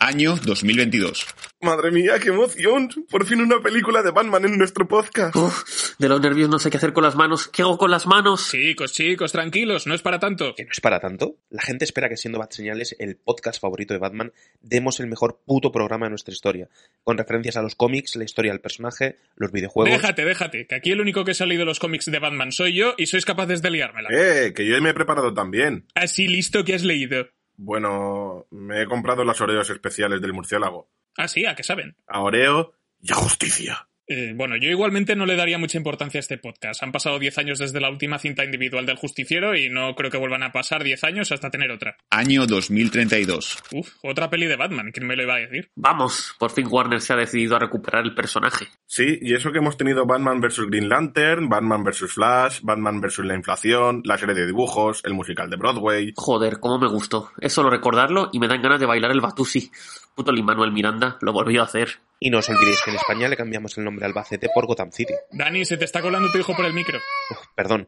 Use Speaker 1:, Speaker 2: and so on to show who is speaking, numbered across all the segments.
Speaker 1: Año 2022.
Speaker 2: Madre mía, qué emoción. Por fin una película de Batman en nuestro podcast.
Speaker 3: Uf, de los nervios no sé qué hacer con las manos. ¿Qué hago con las manos?
Speaker 4: Chicos, chicos, tranquilos, no es para tanto.
Speaker 5: ¿Que no es para tanto? La gente espera que siendo Bat Señales el podcast favorito de Batman, demos el mejor puto programa de nuestra historia, con referencias a los cómics, la historia del personaje, los videojuegos.
Speaker 4: Déjate, déjate, que aquí el único que ha salido los cómics de Batman soy yo y sois capaces de liármela.
Speaker 2: Eh, que yo me he preparado también.
Speaker 4: Así listo que has leído.
Speaker 2: Bueno, me he comprado las Oreos especiales del murciélago.
Speaker 4: Ah, sí, ¿a qué saben?
Speaker 2: A Oreo y a justicia.
Speaker 4: Eh, bueno, yo igualmente no le daría mucha importancia a este podcast. Han pasado 10 años desde la última cinta individual del justiciero y no creo que vuelvan a pasar 10 años hasta tener otra.
Speaker 1: Año 2032.
Speaker 4: Uf, otra peli de Batman, ¿quién me lo iba a decir?
Speaker 3: Vamos, por fin Warner se ha decidido a recuperar el personaje.
Speaker 2: Sí, y eso que hemos tenido Batman vs. Green Lantern, Batman vs. Flash, Batman vs. la inflación, la serie de dibujos, el musical de Broadway.
Speaker 3: Joder, cómo me gustó. Es solo recordarlo y me dan ganas de bailar el Batusi. Puto Lin Manuel Miranda lo volvió a hacer.
Speaker 5: Y no os olvidéis que en España le cambiamos el nombre al Albacete por Gotham City.
Speaker 4: Dani, se te está colando tu hijo por el micro.
Speaker 5: Uf, perdón.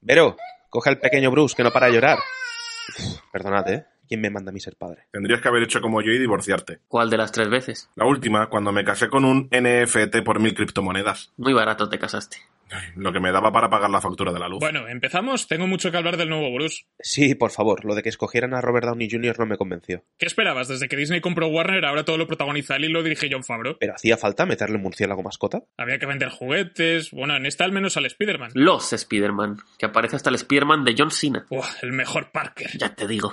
Speaker 5: Vero, coge al pequeño Bruce que no para de llorar. Uf, perdonad, ¿eh? ¿Quién me manda a mí ser padre?
Speaker 2: Tendrías que haber hecho como yo y divorciarte.
Speaker 3: ¿Cuál de las tres veces?
Speaker 2: La última, cuando me casé con un NFT por mil criptomonedas.
Speaker 3: Muy barato te casaste.
Speaker 2: Lo que me daba para pagar la factura de la luz.
Speaker 4: Bueno, empezamos. Tengo mucho que hablar del nuevo Bruce.
Speaker 5: Sí, por favor, lo de que escogieran a Robert Downey Jr. no me convenció.
Speaker 4: ¿Qué esperabas? Desde que Disney compró Warner, ahora todo lo protagoniza él y lo dirige John Favreau.
Speaker 5: ¿Pero hacía falta meterle un murciélago mascota?
Speaker 4: Había que vender juguetes. Bueno, en esta al menos al Spider-Man.
Speaker 3: Los Spider-Man, que aparece hasta el Spider-Man de John Cena.
Speaker 4: Buah, el mejor Parker.
Speaker 3: Ya te digo.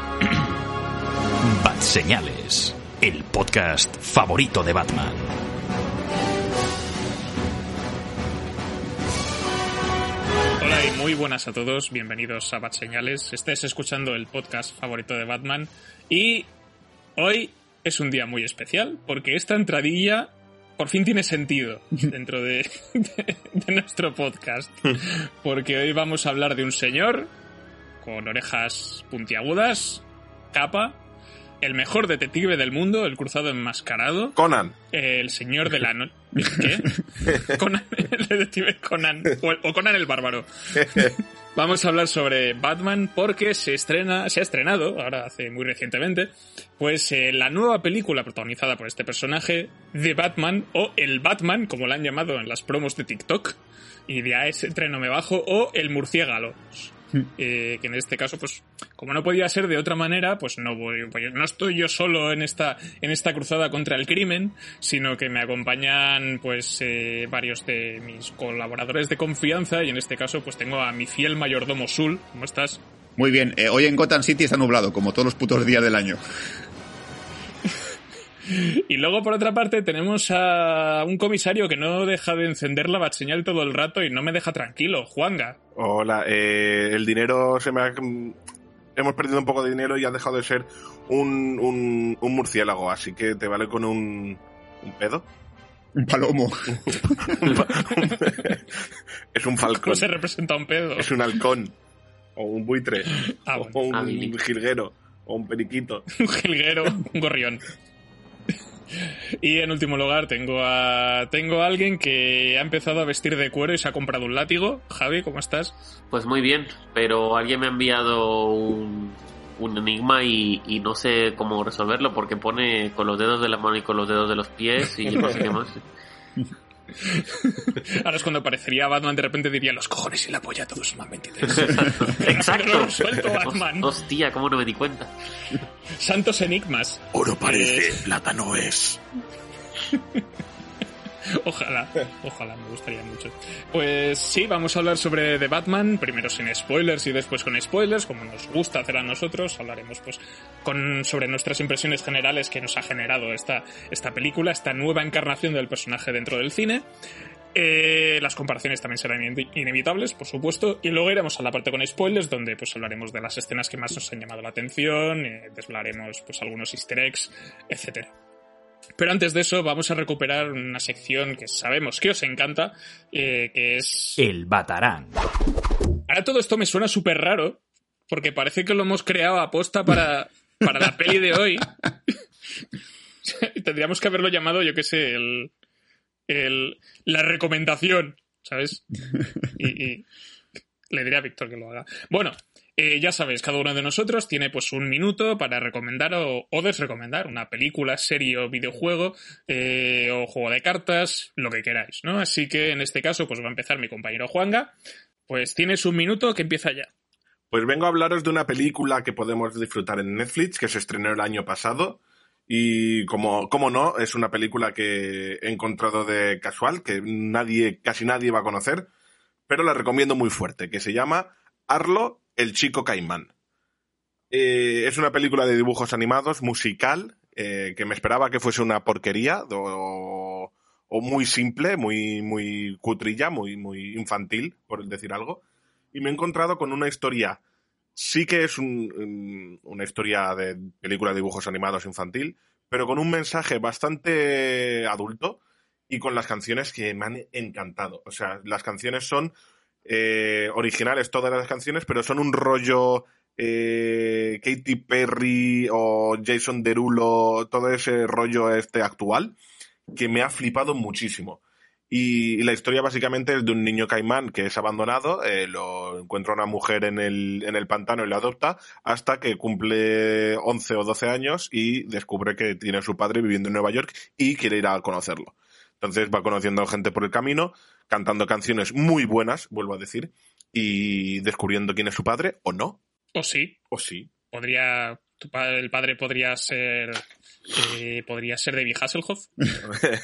Speaker 6: Batseñales, el podcast favorito de Batman.
Speaker 4: Hola y muy buenas a todos, bienvenidos a Bat Señales. Estés escuchando el podcast favorito de Batman y hoy es un día muy especial porque esta entradilla por fin tiene sentido dentro de, de- de nuestro podcast. Porque hoy vamos a hablar de un señor con orejas puntiagudas, capa, el mejor detective del mundo, el cruzado enmascarado,
Speaker 2: Conan.
Speaker 4: el señor de la noche. ¿Qué? Conan, el detective Conan. O, el- o Conan el bárbaro. Vamos a hablar sobre Batman porque se estrena, se ha estrenado, ahora hace muy recientemente, pues eh, la nueva película protagonizada por este personaje, The Batman, o El Batman, como la han llamado en las promos de TikTok, y de a ese tren no me bajo, o El Murciélago. Eh, que en este caso, pues, como no podía ser de otra manera, pues no voy, pues, no estoy yo solo en esta, en esta cruzada contra el crimen, sino que me acompañan, pues, eh, varios de mis colaboradores de confianza, y en este caso, pues tengo a mi fiel mayordomo Sul. ¿Cómo estás?
Speaker 1: Muy bien, eh, hoy en Gotham City está nublado, como todos los putos días del año.
Speaker 4: Y luego, por otra parte, tenemos a un comisario que no deja de encender la batseñal todo el rato y no me deja tranquilo, Juanga.
Speaker 2: Hola, eh, el dinero se me ha... Hemos perdido un poco de dinero y ha dejado de ser un, un, un murciélago, así que te vale con un... ¿Un pedo?
Speaker 1: Un palomo.
Speaker 2: es un falcón.
Speaker 4: ¿Cómo se representa un pedo?
Speaker 2: Es un halcón. O un buitre.
Speaker 4: Ah, bueno.
Speaker 2: o un
Speaker 3: Ah,
Speaker 2: jilguero. O un periquito.
Speaker 4: un jilguero, un gorrión. Y en último lugar tengo a tengo a alguien que ha empezado a vestir de cuero y se ha comprado un látigo. Javi, ¿cómo estás?
Speaker 3: Pues muy bien, pero alguien me ha enviado un, un enigma y, y no sé cómo resolverlo porque pone con los dedos de la mano y con los dedos de los pies y no sé qué más.
Speaker 4: Ahora es cuando aparecería Batman, de repente diría los cojones y la polla, todos suman 23.
Speaker 3: Exacto.
Speaker 4: Suelto, Batman.
Speaker 3: Hostia, cómo no me di cuenta.
Speaker 4: Santos enigmas.
Speaker 6: Oro
Speaker 4: parece,
Speaker 6: plata no es.
Speaker 4: Ojalá, ojalá, me gustaría mucho. Pues sí, vamos a hablar sobre The Batman, primero sin spoilers y después con spoilers, como nos gusta hacer a nosotros. Hablaremos pues con, sobre nuestras impresiones generales que nos ha generado esta, esta película, esta nueva encarnación del personaje dentro del cine. Eh, las comparaciones también serán inevitables, por supuesto, y luego iremos a la parte con spoilers, donde pues hablaremos de las escenas que más nos han llamado la atención, eh, desvelaremos pues algunos easter eggs, etc. Pero antes de eso vamos a recuperar una sección que sabemos que os encanta, eh, que es...
Speaker 6: El Batarán.
Speaker 4: Ahora todo esto me suena súper raro, porque parece que lo hemos creado a posta para, para la peli de hoy. Tendríamos que haberlo llamado, yo qué sé, el, el, la recomendación, ¿sabes? Y, le diré a Víctor que lo haga. Bueno, eh, ya sabéis, cada uno de nosotros tiene pues un minuto para recomendar o, desrecomendar una película, serie o videojuego eh, o juego de cartas, lo que queráis, ¿no? Así que en este caso pues va a empezar mi compañero Juanga. Pues tienes un minuto que empieza ya.
Speaker 2: Pues vengo a hablaros de una película que podemos disfrutar en Netflix, que se estrenó el año pasado. Y como, como no, es una película que he encontrado de casual, que nadie, casi nadie va a conocer, pero la recomiendo muy fuerte, que se llama Arlo, el chico caimán. Eh, es una película de dibujos animados, musical, eh, que me esperaba que fuese una porquería o, muy simple, muy, muy cutrilla, muy, muy infantil, por decir algo. Y me he encontrado con una historia sí que es una historia de película de dibujos animados infantil, pero con un mensaje bastante adulto y con las canciones que me han encantado. O sea, las canciones son eh, originales, todas las canciones, pero son un rollo eh, Katy Perry o Jason Derulo, todo ese rollo este actual, que me ha flipado muchísimo. Y, la historia básicamente es de un niño caimán que es abandonado, eh, lo encuentra una mujer en el, en el pantano y lo adopta, hasta que cumple 11 o 12 años y descubre que tiene a su padre viviendo en Nueva York y quiere ir a conocerlo. Entonces va conociendo gente por el camino, cantando canciones muy buenas, vuelvo a decir, y descubriendo quién es su padre, o no.
Speaker 4: O sí.
Speaker 2: O sí.
Speaker 4: Podría. Tu padre, el padre podría ser. Eh, podría ser David Hasselhoff.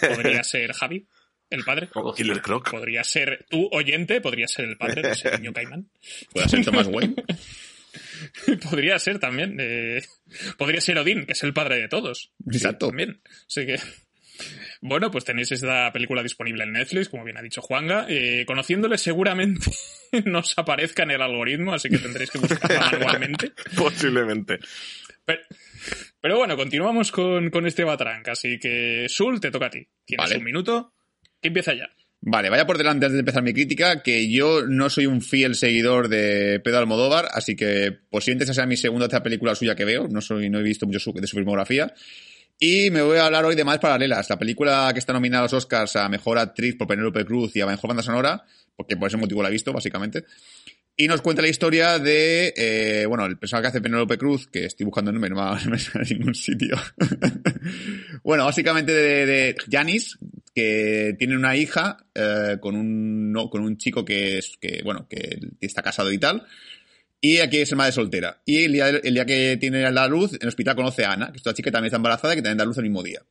Speaker 4: podría ser Javi el padre.
Speaker 2: Killer Croc.
Speaker 4: Podría ser tu oyente, podría ser el padre de ese niño caimán.
Speaker 1: Podría ser Thomas Wayne.
Speaker 4: podría ser también. Eh, podría ser Odín, que es el padre de todos.
Speaker 1: Exacto.
Speaker 4: también. Así que. Bueno, pues tenéis esta película disponible en Netflix, como bien ha dicho Juanga. Eh, conociéndole seguramente nos aparezca en el algoritmo, así que tendréis que buscarla manualmente.
Speaker 2: Posiblemente.
Speaker 4: Pero, bueno, continuamos con, con este Batrank. Así que, Sul, te toca a ti. Tienes un minuto ¿Qué empieza ya?
Speaker 1: Vale, vaya por delante antes de empezar mi crítica, que yo no soy un fiel seguidor de Pedro Almodóvar, así que posiblemente esa sea mi segunda o tercera película suya que veo, no soy, no he visto mucho de su filmografía. Y me voy a hablar hoy de Más Paralelas, la película que está nominada a los Oscars a Mejor Actriz por Penélope Cruz y a Mejor Banda Sonora, porque por ese motivo la he visto, básicamente. Y nos cuenta la historia de, eh, bueno, el personaje que hace Penélope Cruz, que estoy buscando el nombre, no me, sale en ningún sitio. bueno, básicamente de Janis, que tiene una hija eh, con, un, no, con un chico que, es, que, bueno, que está casado y tal. Y aquí es madre soltera. Y el día, el día que tiene la luz, en el hospital conoce a Ana, que es una chica que también está embarazada y que también da luz el mismo día.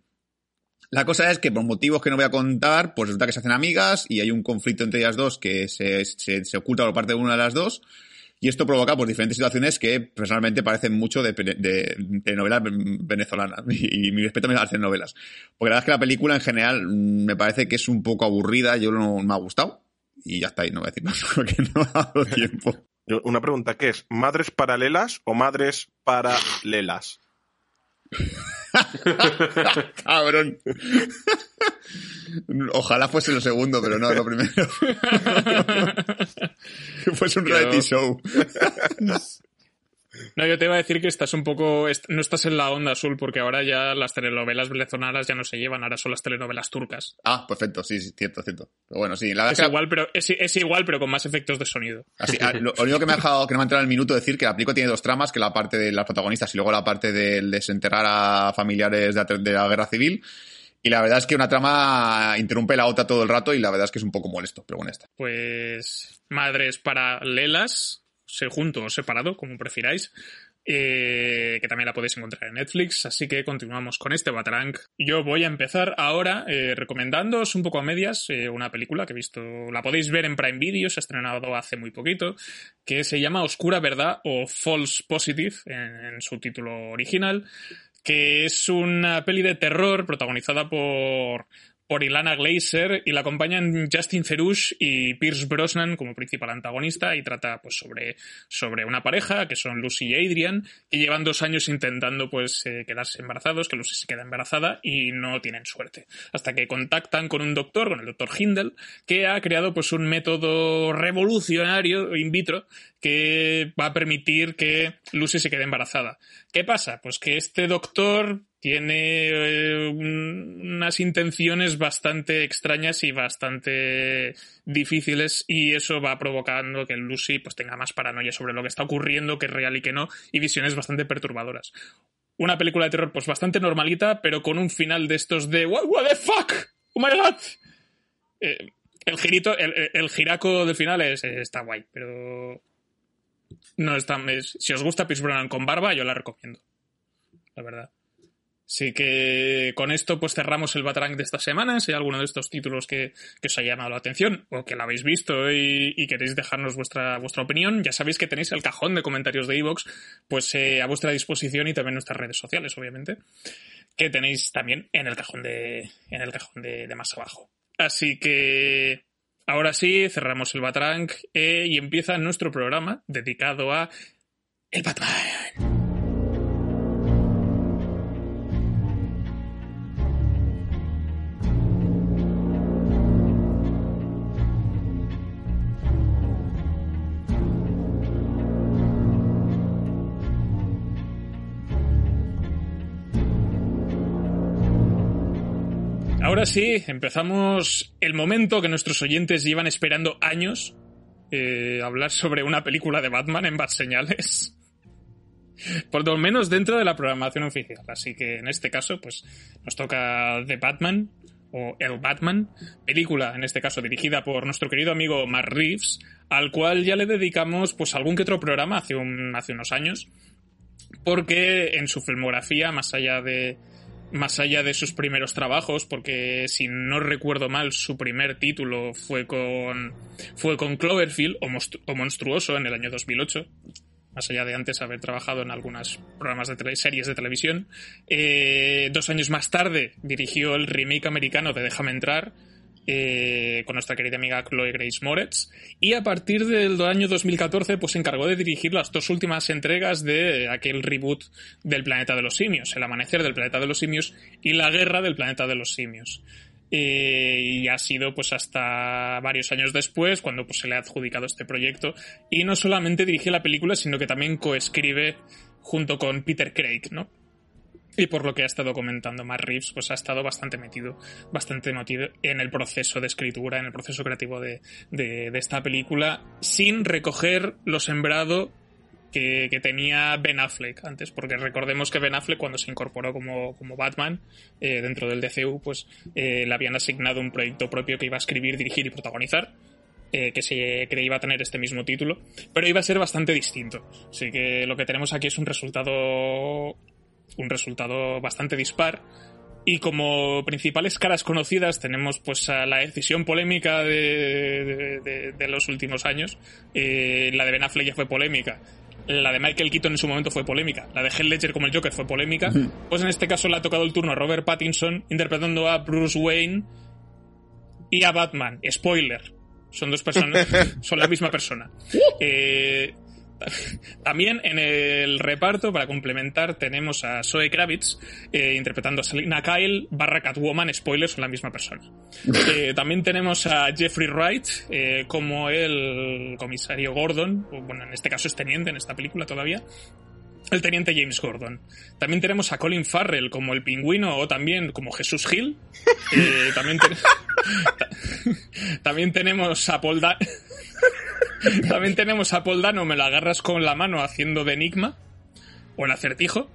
Speaker 1: La cosa es que por motivos que no voy a contar, pues resulta que se hacen amigas y hay un conflicto entre ellas dos que se, se, se oculta por parte de una de las dos. Y esto provoca pues, diferentes situaciones que personalmente parecen mucho de, de, novelas venezolanas. Y, mi respeto a las novelas. Porque la verdad es que la película en general me parece que es un poco aburrida, yo no me ha gustado. Y ya está ahí, no voy a decir más porque no ha dado tiempo.
Speaker 2: Una pregunta, ¿qué es? ¿Madres paralelas o madres paralelas?
Speaker 1: Cabrón. Ojalá fuese lo segundo, pero no, lo primero. que fuese un reality show.
Speaker 4: No, yo te iba a decir que estás un poco. No estás en la onda azul, porque ahora ya las telenovelas venezolanas ya no se llevan, ahora son las telenovelas turcas.
Speaker 1: Ah, perfecto, sí, sí cierto, cierto. Pero bueno, sí,
Speaker 4: la es, igual, pero, es, igual, pero con más efectos de sonido.
Speaker 1: Así, ah, lo, único que me ha dejado, que no me ha entrado en el minuto, decir que la película tiene dos tramas, que la parte de las protagonistas y luego la parte del desenterrar a familiares de la, guerra civil. Y la verdad es que una trama interrumpe la otra todo el rato y la verdad es que es un poco molesto, pero bueno, está.
Speaker 4: Pues madres paralelas, junto o separado, como prefiráis. Eh, que también la podéis encontrar en Netflix. Así que continuamos con este Batrank. Yo voy a empezar ahora eh, recomendándoos un poco a medias eh, una película que he visto, la podéis ver en Prime Video, se ha estrenado hace muy poquito, que se llama Oscura Verdad o False Positive en su título original, que es una peli de terror protagonizada por por Ilana Glazer y la acompañan Justin Theroux y Pierce Brosnan como principal antagonista y trata pues sobre, sobre una pareja que son Lucy y Adrian que llevan dos años intentando pues eh, quedarse embarazados, que Lucy se queda embarazada y no tienen suerte. Hasta que contactan con un doctor, con el doctor Hindel, que ha creado pues un método revolucionario in vitro que va a permitir que Lucy se quede embarazada. ¿Qué pasa? Pues que este doctor tiene eh, unas intenciones bastante extrañas y bastante difíciles y eso va provocando que Lucy pues tenga más paranoia sobre lo que está ocurriendo, que es real y que no, y visiones bastante perturbadoras. Una película de terror pues bastante normalita, pero con un final de estos de What, the fuck? Oh my god. Eh, el girito, el, giraco del final es, está guay, pero no está. si os gusta Pierce con barba, yo la recomiendo. La verdad. Así que con esto pues cerramos el Batarang de esta semana. Si hay alguno de estos títulos que, os ha llamado la atención o que lo habéis visto y, queréis dejarnos vuestra, vuestra opinión, ya sabéis que tenéis el cajón de comentarios de iVoox pues eh, a vuestra disposición y también nuestras redes sociales, obviamente, que tenéis también en el cajón de, en el cajón de, más abajo. Así que ahora sí, cerramos el Batarang eh, y empieza nuestro programa dedicado a el Batman. Sí, empezamos el momento que nuestros oyentes llevan esperando años. Eh, hablar sobre una película de Batman en Bad Señales. Por lo menos dentro de la programación oficial. Así que en este caso, pues nos toca The Batman o El Batman, película en este caso dirigida por nuestro querido amigo Mark Reeves, al cual ya le dedicamos pues algún que otro programa hace unos años, porque en su filmografía, más allá de, más allá de sus primeros trabajos, porque si no recuerdo mal, su primer título fue con, fue con Cloverfield o, Monstruoso en el año 2008, más allá de antes haber trabajado en algunas programas de series de televisión. Eh, dos años más tarde dirigió el remake americano de Déjame entrar, eh, con nuestra querida amiga Chloe Grace Moretz. Y a partir del año 2014, pues se encargó de dirigir las dos últimas entregas de aquel reboot del Planeta de los Simios, El Amanecer del Planeta de los Simios y La Guerra del Planeta de los Simios. Eh, y ha sido pues hasta varios años después cuando pues, se le ha adjudicado este proyecto y no solamente dirige la película sino que también coescribe junto con Peter Craig, ¿no? Y por lo que ha estado comentando Matt Reeves, pues ha estado bastante metido, bastante metido en el proceso de escritura, en el proceso creativo de, esta película, sin recoger lo sembrado que, tenía Ben Affleck antes, porque recordemos que Ben Affleck cuando se incorporó como, como Batman eh, dentro del DCU, pues eh, le habían asignado un proyecto propio que iba a escribir, dirigir y protagonizar. Eh, que se creía iba a tener este mismo título, pero iba a ser bastante distinto. Así que lo que tenemos aquí es un resultado un resultado bastante dispar. Y como principales caras conocidas tenemos pues a la decisión polémica de, de, los últimos años. Eh, la de Ben Affleck ya fue polémica. La de Michael Keaton en su momento fue polémica. La de Heath Ledger como el Joker fue polémica. Pues en este caso le ha tocado el turno a Robert Pattinson interpretando a Bruce Wayne y a Batman. Spoiler. Son dos personas, son la misma persona. Eh, también en el reparto, para complementar, tenemos a Zoe Kravitz eh, interpretando a Selina Kyle barra Catwoman, spoilers, son la misma persona. Eh, también tenemos a Jeffrey Wright eh, como el comisario Gordon, bueno, en este caso es teniente en esta película todavía, el teniente James Gordon. También tenemos a Colin Farrell como el pingüino o también como Jesús Hill. también, también tenemos a Paul, también tenemos a Paul Dano, me lo agarras con la mano haciendo de enigma, o el acertijo.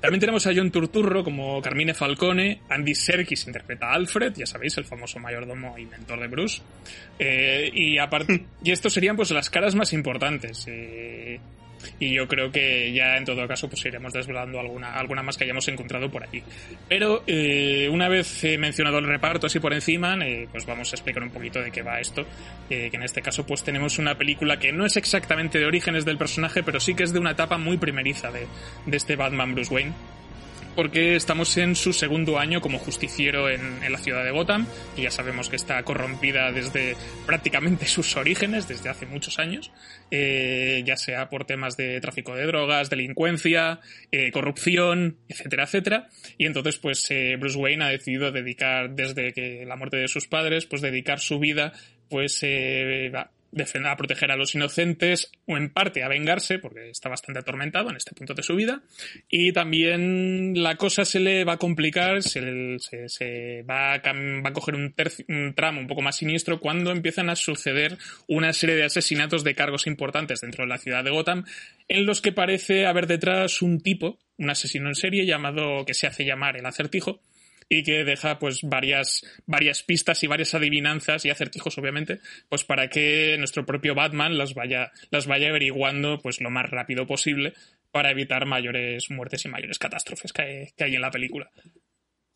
Speaker 4: También tenemos a John Turturro como Carmine Falcone, Andy Serkis interpreta a Alfred, ya sabéis, el famoso mayordomo y mentor de Bruce. Eh, y, y estos serían pues las caras más importantes. Eh, y yo creo que ya en todo caso pues iremos desvelando alguna, alguna más que hayamos encontrado por aquí. Pero eh, una vez mencionado el reparto así por encima, eh, pues vamos a explicar un poquito de qué va esto, eh, que en este caso pues tenemos una película que no es exactamente de orígenes del personaje, pero sí que es de una etapa muy primeriza de, de este Batman Bruce Wayne porque estamos en su segundo año como justiciero en, la ciudad de Gotham, y ya sabemos que está corrompida desde prácticamente sus orígenes, desde hace muchos años, eh, ya sea por temas de tráfico de drogas, delincuencia, eh, corrupción, etcétera, etcétera. Y entonces, pues eh, Bruce Wayne ha decidido dedicar, desde que la muerte de sus padres, pues dedicar su vida pues eh, a proteger a los inocentes o en parte a vengarse, porque está bastante atormentado en este punto de su vida. Y también la cosa se le va a complicar, se, se, va, a, va, a, coger un, un, tramo un poco más siniestro cuando empiezan a suceder una serie de asesinatos de cargos importantes dentro de la ciudad de Gotham, en los que parece haber detrás un tipo, un asesino en serie llamado, que se hace llamar el acertijo, y que deja pues varias, varias pistas y varias adivinanzas y acertijos obviamente pues para que nuestro propio Batman las vaya, las vaya averiguando pues lo más rápido posible para evitar mayores muertes y mayores catástrofes que hay, que hay en la película.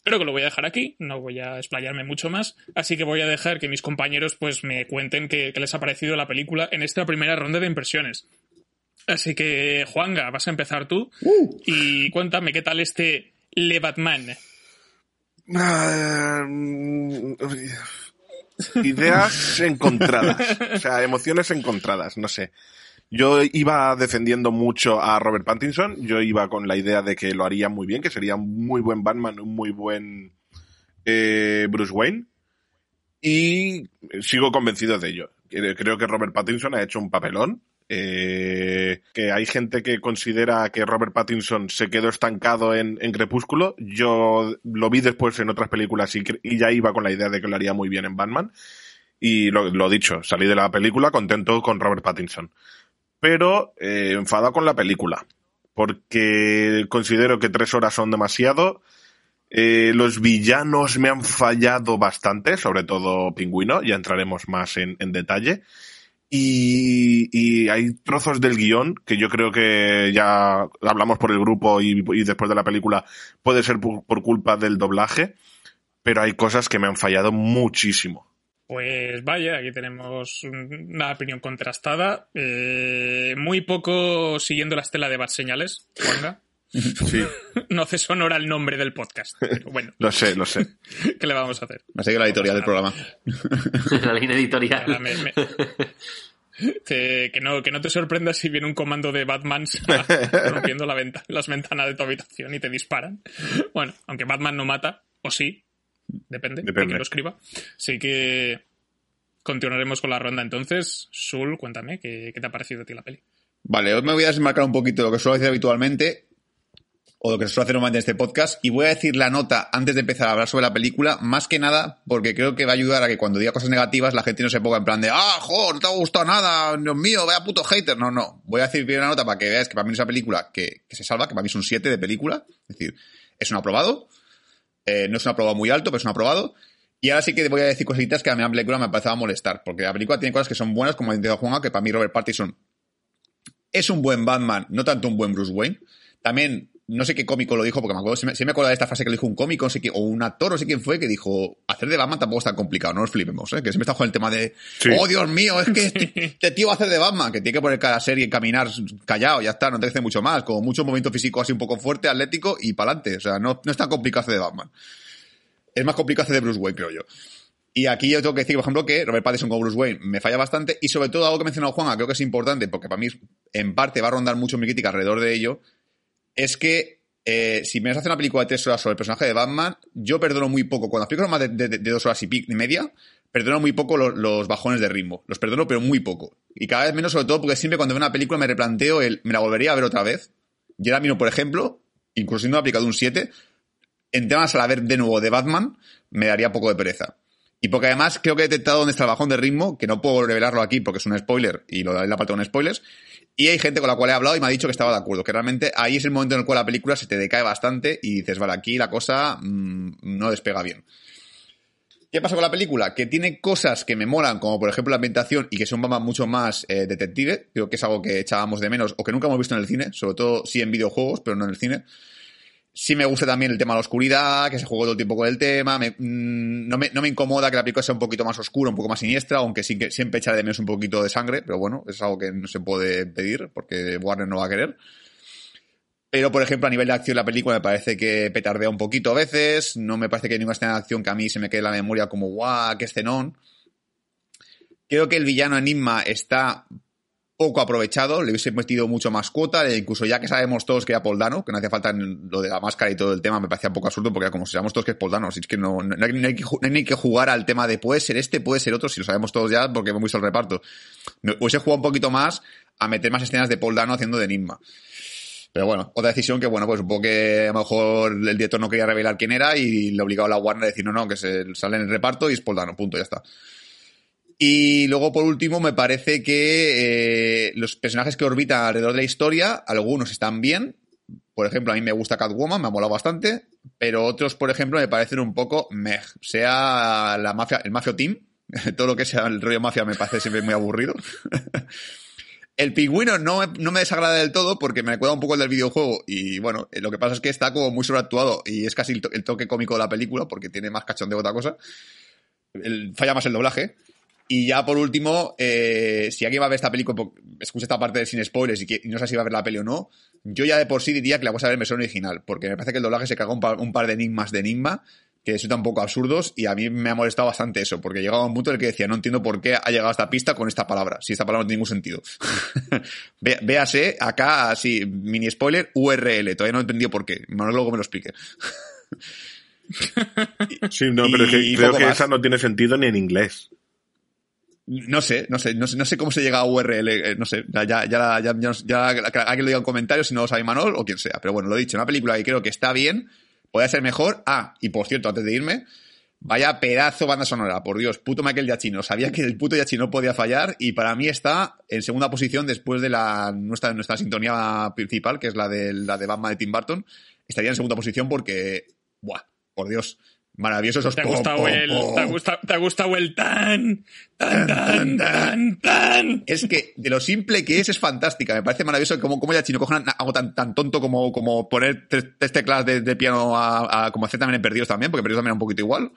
Speaker 4: Creo que lo voy a dejar aquí, no voy a explayarme mucho más, así que voy a dejar que mis compañeros pues me cuenten qué, qué les ha parecido la película en esta primera ronda de impresiones. Así que, Juanga, vas a empezar tú uh. y cuéntame qué tal este Le Batman.
Speaker 2: Uh, ideas encontradas, o sea, emociones encontradas, no sé. Yo iba defendiendo mucho a Robert Pattinson, yo iba con la idea de que lo haría muy bien, que sería un muy buen Batman, un muy buen eh, Bruce Wayne, y sigo convencido de ello. Creo que Robert Pattinson ha hecho un papelón, eh, que hay gente que considera que Robert Pattinson se quedó estancado en, Crepúsculo. Yo lo vi después en otras películas y, ya iba con la idea de que lo haría muy bien en Batman. Y lo, dicho, salí de la película contento con Robert Pattinson. Pero eh, enfadado con la película. Porque considero que tres horas son demasiado. Eh, los villanos me han fallado bastante, sobre todo Pingüino, ya entraremos más en detalle. Y, hay trozos del guion que yo creo que ya hablamos por el grupo y, y después de la película puede ser por, por, culpa del doblaje, pero hay cosas que me han fallado muchísimo.
Speaker 4: Pues vaya, aquí tenemos una opinión contrastada, eh, muy poco siguiendo la estela de Bad Señales, Juanga.
Speaker 2: Sí.
Speaker 4: No hace honor al nombre del podcast. Pero bueno.
Speaker 2: lo sé, lo sé.
Speaker 4: ¿Qué le vamos a hacer?
Speaker 1: Me ha seguido la editorial del programa.
Speaker 3: la línea editorial.
Speaker 4: Me, me, te, que, no, que no te sorprendas si viene un comando de Batman rompiendo la venta, las ventanas de tu habitación y te disparan. Bueno, aunque Batman no mata, o sí, depende, depende. de quién lo escriba. Así que continuaremos con la ronda entonces. Sul, cuéntame, ¿qué, qué te ha parecido a ti la peli?
Speaker 1: Vale, hoy me voy a desmarcar un poquito de lo que suelo decir habitualmente o lo que se suele hacer normalmente en este podcast, y voy a decir la nota antes de empezar a hablar sobre la película, más que nada porque creo que va a ayudar a que cuando diga cosas negativas la gente no se ponga en plan de, ah, joder, no te ha gustado nada, Dios mío, vaya puto hater. No, no, voy a decir primero la nota para que veas que para mí es una película que, se salva, que para mí es un 7 de película, es decir, es un aprobado, eh, no es un aprobado muy alto, pero es un aprobado, y ahora sí que voy a decir cositas que a mí la película me empezaba a molestar, porque la película tiene cosas que son buenas, como ha dicho Juan, que para mí Robert Pattinson es un buen Batman, no tanto un buen Bruce Wayne. También no sé qué cómico lo dijo, porque me acuerdo, si me, si me acuerdo de esta frase que le dijo un cómico, no sé qué, o un actor, no sé quién fue, que dijo, hacer de Batman tampoco es tan complicado, no nos flipemos, ¿eh? que siempre está con el tema de, sí. oh Dios mío, es que este, este, tío va a hacer de Batman, que tiene que poner cada serie y caminar callado, ya está, no te hace mucho más, con mucho movimiento físico así un poco fuerte, atlético y para adelante, o sea, no, no es tan complicado hacer de Batman. Es más complicado hacer de Bruce Wayne, creo yo. Y aquí yo tengo que decir, por ejemplo, que Robert Pattinson como Bruce Wayne me falla bastante y sobre todo algo que ha mencionado Juan, creo que es importante porque para mí en parte va a rondar mucho mi crítica alrededor de ello, es que eh, si me hacer una película de tres horas sobre el personaje de Batman, yo perdono muy poco. Cuando las más de, dos horas y, media, perdono muy poco los, bajones de ritmo. Los perdono, pero muy poco. Y cada vez menos, sobre todo, porque siempre cuando veo una película me replanteo el, me la volvería a ver otra vez. Ahora mismo, por ejemplo, incluso siendo aplicado un 7, en temas a la ver de nuevo de Batman, me daría poco de pereza. Y porque además creo que he detectado dónde está el bajón de ritmo, que no puedo revelarlo aquí porque es un spoiler y lo daré en la parte un spoilers. Y hay gente con la cual he hablado y me ha dicho que estaba de acuerdo, que realmente ahí es el momento en el cual la película se te decae bastante y dices, vale, aquí la cosa mmm, no despega bien. ¿Qué pasa con la película? Que tiene cosas que me molan, como por ejemplo la ambientación y que son mucho más eh, detective, creo que es algo que echábamos de menos o que nunca hemos visto en el cine, sobre todo sí en videojuegos, pero no en el cine. Sí me gusta también el tema de la oscuridad, que se juega todo el tiempo con el tema. Mmm, no, me, no, me, incomoda que la película sea un poquito más oscura, un poco más siniestra, aunque que siempre echa de menos un poquito de sangre, pero bueno, es algo que no se puede pedir porque Warner no va a querer. Pero, por ejemplo, a nivel de acción, la película me parece que petardea un poquito a veces. No me parece que ninguna escena de acción que a mí se me quede en la memoria como, guau, qué escenón. Creo que el villano Enigma está poco aprovechado, le hubiese metido mucho más cuota, e incluso ya que sabemos todos que era Poldano, que no hacía falta lo de la máscara y todo el tema, me parecía un poco absurdo, porque como sabemos todos que es Poldano, así es que no, no, hay, no hay que, no hay ni que jugar al tema de puede ser este, puede ser otro, si lo sabemos todos ya, porque hemos visto el reparto. Hubiese jugado un poquito más a meter más escenas de Poldano haciendo de Enigma. Pero bueno, otra decisión que, bueno, pues supongo que a lo mejor el director no quería revelar quién era y le obligó a la Warner a decir, no, no, que se sale en el reparto y es Poldano, punto, ya está. Y luego, por último, me parece que eh, los personajes que orbitan alrededor de la historia, algunos están bien. Por ejemplo, a mí me gusta Catwoman, me ha molado bastante. Pero otros, por ejemplo, me parecen un poco meh. Sea la mafia, el Mafio Team, todo lo que sea el rollo mafia me parece siempre muy aburrido. El pingüino no me, no me desagrada del todo porque me recuerda un poco el del videojuego y bueno, lo que pasa es que está como muy sobreactuado y es casi el, to- el toque cómico de la película porque tiene más cachondeo que otra cosa. Falla más el doblaje. Y ya por último, eh, si alguien va a ver esta película, escucha esta parte de sin spoilers y, que, y no sé si va a ver la peli o no, yo ya de por sí diría que la vas a ver en versión original, porque me parece que el doblaje se caga un par, un par de enigmas de enigma que resultan un poco absurdos y a mí me ha molestado bastante eso, porque llegaba un punto en el que decía, no entiendo por qué ha llegado a esta pista con esta palabra, si esta palabra no tiene ningún sentido. Véase acá, así, mini spoiler, URL, todavía no he entendido por qué, Manuel luego me lo explique.
Speaker 2: Sí, no, pero es que creo que
Speaker 1: más.
Speaker 2: esa no tiene sentido ni en inglés.
Speaker 1: No sé, no sé, no sé, no sé cómo se llega a URL, eh, no sé, ya, ya, ya, ya, ya, alguien lo diga en comentarios si no lo sabe Manol o quien sea, pero bueno, lo he dicho, una película que creo que está bien, puede ser mejor, ah, y por cierto, antes de irme, vaya pedazo banda sonora, por Dios, puto Michael Giacchino, sabía que el puto Giacchino podía fallar y para mí está en segunda posición después de la nuestra, nuestra sintonía principal, que es la de, la de Batman de Tim Burton, estaría en segunda posición porque, buah, por Dios, maravilloso esos
Speaker 4: ¿Te ha gustado
Speaker 1: pom,
Speaker 4: el, te ha gustado, te ha gustado el tan, tan, tan, tan, tan?
Speaker 1: Es que de lo simple que es, es fantástica. Me parece maravilloso cómo, cómo ya chino una- algo tan, tan tonto como, como poner tres, tres teclas de, de piano a, a- como hacer también en Perdidos también, porque Perdidos también era un poquito igual.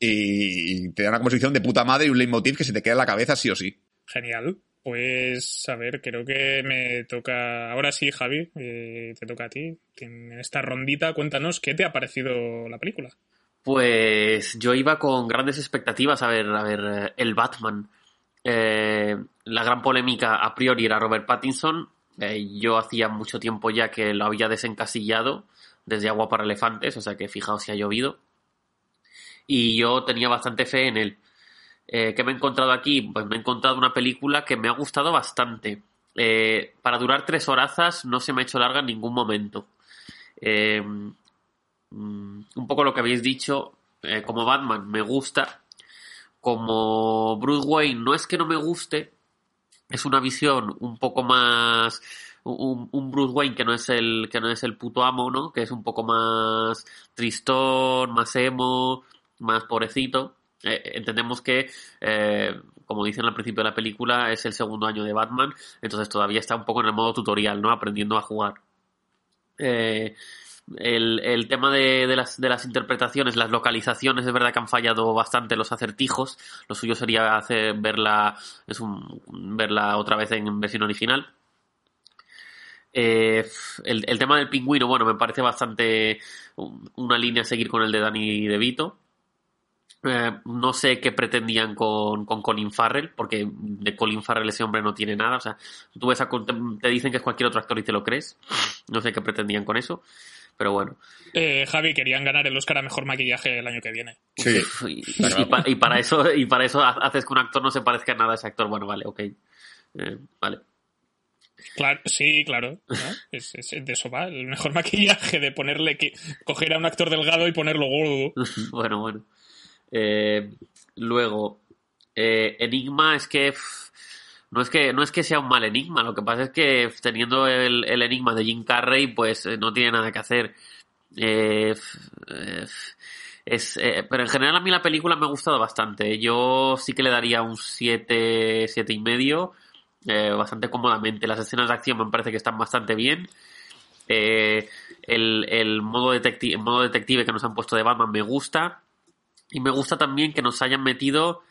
Speaker 1: Y, y te da una composición de puta madre y un leitmotiv que se te queda en la cabeza sí o sí.
Speaker 4: Genial. Pues, a ver, creo que me toca. Ahora sí, Javi, eh, te toca a ti. En esta rondita, cuéntanos qué te ha parecido la película.
Speaker 3: Pues yo iba con grandes expectativas a ver, a ver eh, el Batman. Eh, la gran polémica a priori era Robert Pattinson. Eh, yo hacía mucho tiempo ya que lo había desencasillado desde Agua para Elefantes, o sea que fijaos si ha llovido. Y yo tenía bastante fe en él. Eh, ¿Qué me he encontrado aquí? Pues me he encontrado una película que me ha gustado bastante. Eh, para durar tres horazas no se me ha hecho larga en ningún momento. Eh, mm, un poco lo que habéis dicho, eh, como Batman me gusta, como Bruce Wayne no es que no me guste, es una visión un poco más un, Bruce Wayne que no es el que no es el puto amo, ¿no? Que es un poco más tristón, más emo, más pobrecito. Eh, entendemos que, eh, como dicen al principio de la película, es el segundo año de Batman, entonces todavía está un poco en el modo tutorial, ¿no? Aprendiendo a jugar. Eh, el, el tema de, de las, de las interpretaciones, las localizaciones, es verdad que han fallado bastante los acertijos. Lo suyo sería hacer verla, es verla otra vez en versión original. Eh, el, el tema del pingüino, bueno, me parece bastante un- una línea a seguir con el de Danny DeVito. Eh, no sé qué pretendían con, con Colin Farrell, porque de Colin Farrell ese hombre no tiene nada. O sea, tú ves a, te, te dicen que es cualquier otro actor y te lo crees. No sé qué pretendían con eso. Pero bueno.
Speaker 4: Eh, Javi, querían ganar el Oscar a mejor maquillaje el año que viene.
Speaker 1: Sí.
Speaker 3: Y, y pa- y para eso, y para eso ha- haces que un actor no se parezca en nada a ese actor. Bueno, vale, ok. Eh, vale.
Speaker 4: Claro, sí, claro. ¿no? Es, es- de eso va. El mejor maquillaje de ponerle que coger a un actor delgado y ponerlo gordo.
Speaker 3: bueno, bueno. Eh, luego, eh, Enigma es que pff, no es que no es que sea un mal enigma, lo que pasa es que teniendo el, el enigma de Jim Carrey, pues eh, no tiene nada que hacer. Eh, eh, es, eh, pero en general a mí la película me ha gustado bastante. Yo sí que le daría un 7, siete y medio, bastante cómodamente. Las escenas de acción me parece que están bastante bien. El, el modo, detective, el modo detective que nos han puesto de Batman me gusta. Y me gusta también que nos hayan metido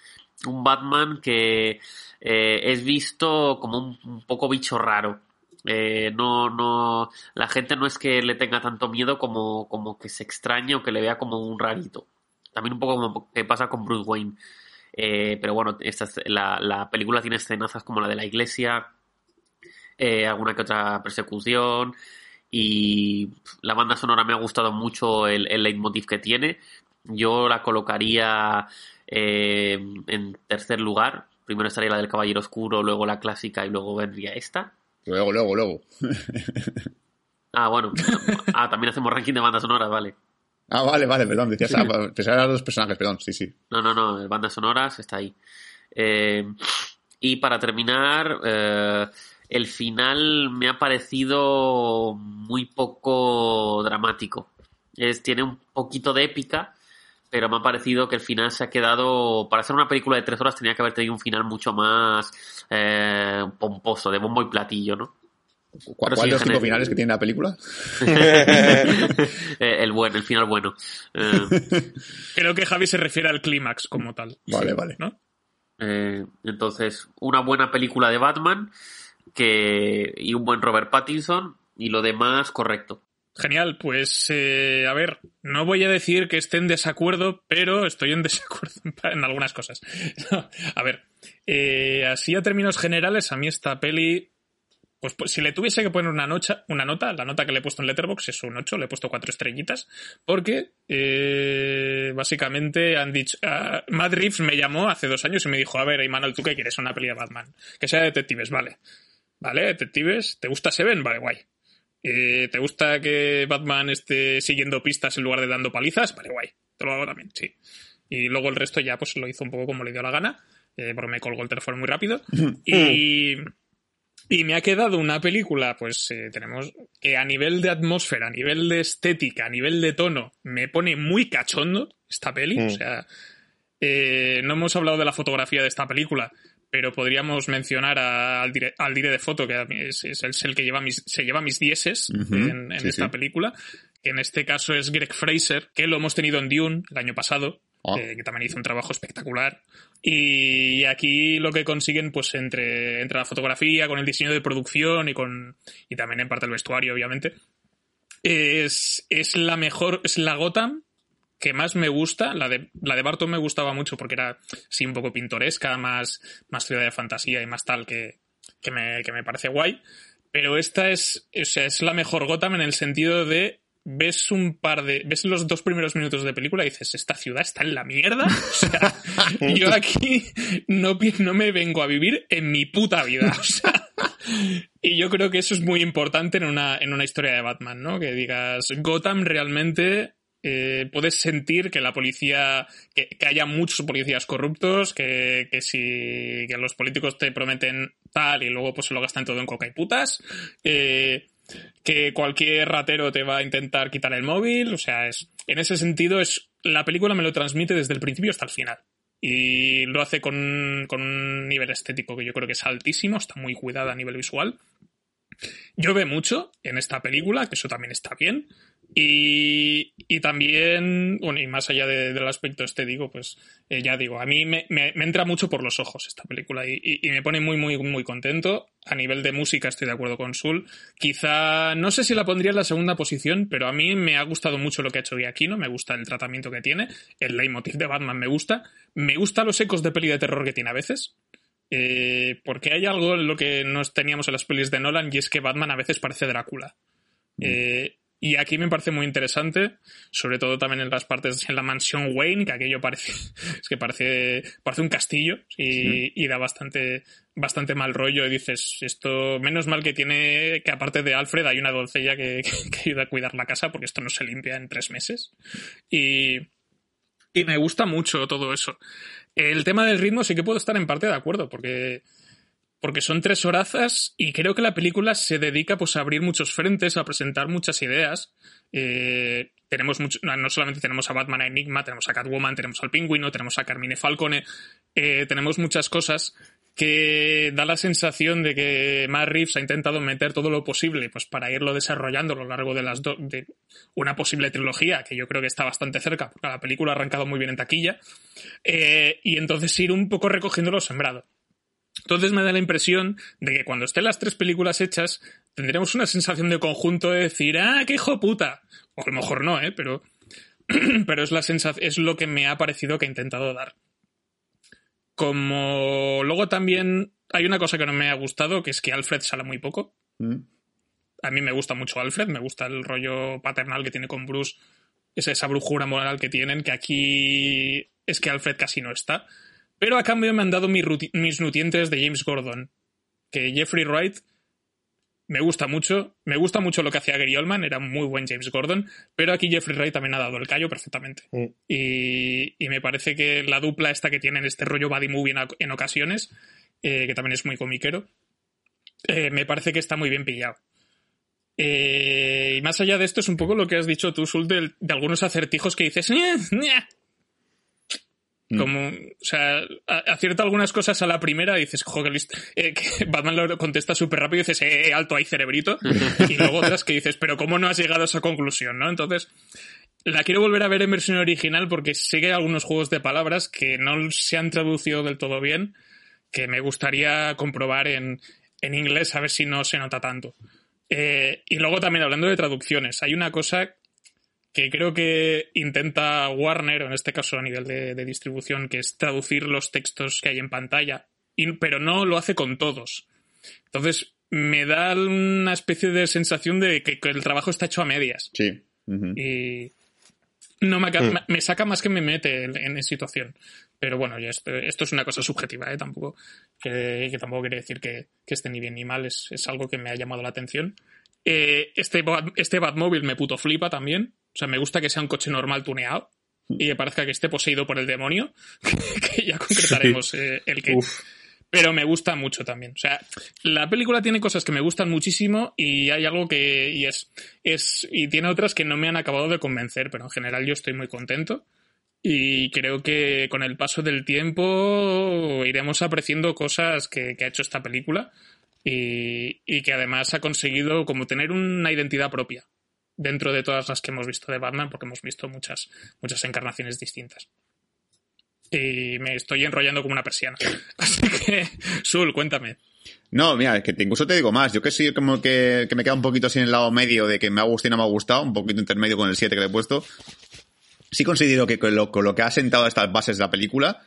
Speaker 3: un Batman que eh, es visto como un, poco bicho raro. Eh, no, no, la gente no es que le tenga tanto miedo como, como que se extrañe o que le vea como un rarito. También un poco como que pasa con Bruce Wayne. Eh, pero bueno, esta, la, la película tiene escenazas como la de la iglesia, alguna que otra persecución y la banda sonora me ha gustado mucho el, el leitmotiv que tiene. Yo la colocaría eh, en tercer lugar. Primero estaría la del Caballero Oscuro, luego la clásica y luego vendría esta.
Speaker 1: Luego, luego, luego.
Speaker 3: ah, bueno. ah, también hacemos ranking de bandas sonoras, vale.
Speaker 1: Ah, vale, vale, perdón. Decías, ah, pensaba los personajes, perdón, sí, sí.
Speaker 3: No, no, no, bandas sonoras está ahí. Eh, y para terminar, eh, el final me ha parecido muy poco dramático. Es, tiene un poquito de épica, pero me ha parecido que el final se ha quedado. Para hacer una película de tres horas tenía que haber tenido un final mucho más eh, pomposo, de bombo y platillo, ¿no?
Speaker 1: ¿Cuál, de los cinco finales que tiene la película?
Speaker 3: Eh, el bueno, el final bueno. Eh,
Speaker 4: Creo que Javi se refiere al clímax como tal.
Speaker 1: Vale, vale.
Speaker 4: ¿no?
Speaker 3: entonces, una buena película de Batman que y un buen Robert Pattinson y lo demás correcto.
Speaker 4: Genial, pues a ver, no voy a decir que esté en desacuerdo, pero estoy en desacuerdo en algunas cosas. a ver, así a términos generales, a mí esta peli pues, pues, si le tuviese que poner una, nocha, una nota, la nota que le he puesto en Letterboxd es un 8, le he puesto cuatro estrellitas, porque eh, básicamente han dicho... Uh, Matt Reeves me llamó hace dos años y me dijo, a ver, Emanuel, ¿tú qué quieres? Una peli de Batman. Que sea de detectives, vale. Vale, detectives. ¿Te gusta Seven? Vale, guay. Eh, ¿Te gusta que Batman esté siguiendo pistas en lugar de dando palizas? Vale, guay. Te lo hago también, sí. Y luego el resto ya pues lo hizo un poco como le dio la gana, eh, porque me colgó el teléfono muy rápido. y... Y me ha quedado una película, pues eh, tenemos que a nivel de atmósfera, a nivel de estética, a nivel de tono, me pone muy cachondo esta peli. O sea, eh, no hemos hablado de la fotografía de esta película, pero podríamos mencionar al, dire, al dire de foto, que es, es, el que lleva mis, se lleva mis dieces en, en sí, esta sí. película, que en este caso es Greg Fraser, que lo hemos tenido en Dune el año pasado, Oh. Eh, que también hizo un trabajo espectacular. Y aquí lo que consiguen, pues entre, entre la fotografía, con el diseño de producción y con. y también en parte el vestuario, obviamente. Es, es la mejor. es la Gotham que más me gusta. La de, la de Barton me gustaba mucho porque era sí un poco pintoresca, más, más ciudad de fantasía y más tal, que, que, me, que me parece guay. Pero esta es, o sea, es la mejor Gotham en el sentido de ves un par de. ves los dos primeros minutos de película y dices, esta ciudad está en la mierda. O sea, yo aquí no, no me vengo a vivir en mi puta vida. O sea, y yo creo que eso es muy importante en una, en una historia de Batman, ¿no? Que digas, Gotham realmente. Eh, puedes sentir que la policía, que, haya muchos policías corruptos, que, que si que los políticos te prometen tal y luego pues se lo gastan todo en coca y putas. Eh, que cualquier ratero te va a intentar quitar el móvil, o sea, es, en ese sentido es, la película me lo transmite desde el principio hasta el final. Y lo hace con, con un nivel estético que yo creo que es altísimo, está muy cuidada a nivel visual. Llueve mucho en esta película, que eso también está bien. Y, y también, bueno, y más allá de, del aspecto este, digo, pues eh, ya digo, a mí me, me, me, entra mucho por los ojos esta película y, y, y, me pone muy, muy, muy contento. A nivel de música estoy de acuerdo con Sul. Quizá, no sé si la pondría en la segunda posición, pero a mí me ha gustado mucho lo que ha hecho Giacchino, me gusta el tratamiento que tiene, el leitmotiv de Batman me gusta, me gusta los ecos de peli de terror que tiene a veces. Eh, porque hay algo en lo que nos teníamos en las pelis de Nolan y es que Batman a veces parece Drácula. Mm. Eh, y aquí me parece muy interesante, sobre todo también en las partes en la mansión Wayne, que aquello parece, es que parece, parece un castillo y, sí. y da bastante, bastante mal rollo. Y dices, esto, menos mal que tiene, que aparte de Alfred hay una doncella que, que, que ayuda a cuidar la casa porque esto no se limpia en tres meses. Y, y me gusta mucho todo eso. El tema del ritmo sí que puedo estar en parte de acuerdo, porque porque son tres horazas y creo que la película se dedica pues a abrir muchos frentes, a presentar muchas ideas. Eh, tenemos mucho, no solamente tenemos a Batman a Enigma, tenemos a Catwoman, tenemos al Pingüino, tenemos a Carmine Falcone, eh, tenemos muchas cosas que da la sensación de que Matt Reeves ha intentado meter todo lo posible pues para irlo desarrollando a lo largo de las de una posible trilogía que yo creo que está bastante cerca porque la película ha arrancado muy bien en taquilla eh, y entonces ir un poco recogiendo lo sembrado entonces me da la impresión de que cuando estén las tres películas hechas, tendremos una sensación de conjunto de decir, ah, qué hijo de puta. O a lo mejor no, ¿eh? Pero, pero es, la es lo que me ha parecido que ha intentado dar. Como luego también hay una cosa que no me ha gustado, que es que Alfred sale muy poco.
Speaker 1: Mm.
Speaker 4: A mí me gusta mucho Alfred, me gusta el rollo paternal que tiene con Bruce, esa, esa brujura moral que tienen, que aquí es que Alfred casi no está. Pero a cambio me han dado mis, nutrientes de James Gordon. Que Jeffrey Wright me gusta mucho. Me gusta mucho lo que hacía Gary Oldman, era muy buen James Gordon. Pero aquí Jeffrey Wright también ha dado el callo perfectamente.
Speaker 5: Mm.
Speaker 4: Y, y me parece que la dupla esta que tienen este rollo buddy movie en, en ocasiones, eh, que también es muy comiquero, eh, me parece que está muy bien pillado. Eh, y más allá de esto es un poco lo que has dicho tú, Sul, de, de algunos acertijos que dices.
Speaker 1: Mm.
Speaker 4: como, o sea, acierta algunas cosas a la primera y dices, joder, listo. Eh, que Batman lo contesta súper rápido y dices, eh, eh, alto, hay cerebrito. y luego otras que dices, pero ¿cómo no has llegado a esa conclusión, no? Entonces, la quiero volver a ver en versión original porque sé que hay algunos juegos de palabras que no se han traducido del todo bien, que me gustaría comprobar en, en inglés a ver si no se nota tanto. Eh, y luego también hablando de traducciones, hay una cosa que creo que intenta Warner, o en este caso a nivel de, de distribución, que es traducir los textos que hay en pantalla, y- pero no lo hace con todos. Entonces, me da una especie de sensación de que, que el trabajo está hecho a medias.
Speaker 1: Sí.
Speaker 4: Y no me,
Speaker 5: Mm.
Speaker 4: me- me saca más que me mete en, en situación. Pero bueno, ya esto, esto es una cosa subjetiva, ¿eh? Tampoco, que, que tampoco quiere decir que, que esté ni bien ni mal, es, es algo que me ha llamado la atención. Eh, este, Bat- este Batmóvil me puto flipa también. O sea, me gusta que sea un coche normal tuneado y que parezca que esté poseído por el demonio, que ya concretaremos eh, el que.
Speaker 5: Uf.
Speaker 4: Pero me gusta mucho también. O sea, la película tiene cosas que me gustan muchísimo y hay algo que. Y es. es y tiene otras que no me han acabado de convencer, pero en general yo estoy muy contento. Y creo que con el paso del tiempo iremos apreciando cosas que, que ha hecho esta película y, y que además ha conseguido como tener una identidad propia dentro de todas las que hemos visto de Batman, porque hemos visto muchas, muchas encarnaciones distintas. Y me estoy enrollando como una persiana. Así que, Sul, cuéntame.
Speaker 1: No, mira, que incluso te digo más. Yo que sí, como que, que me queda un poquito así en el lado medio de que me ha gustado y no me ha gustado, un poquito intermedio con el 7 que le he puesto. Sí considero que con lo, con lo que ha sentado estas bases de la película,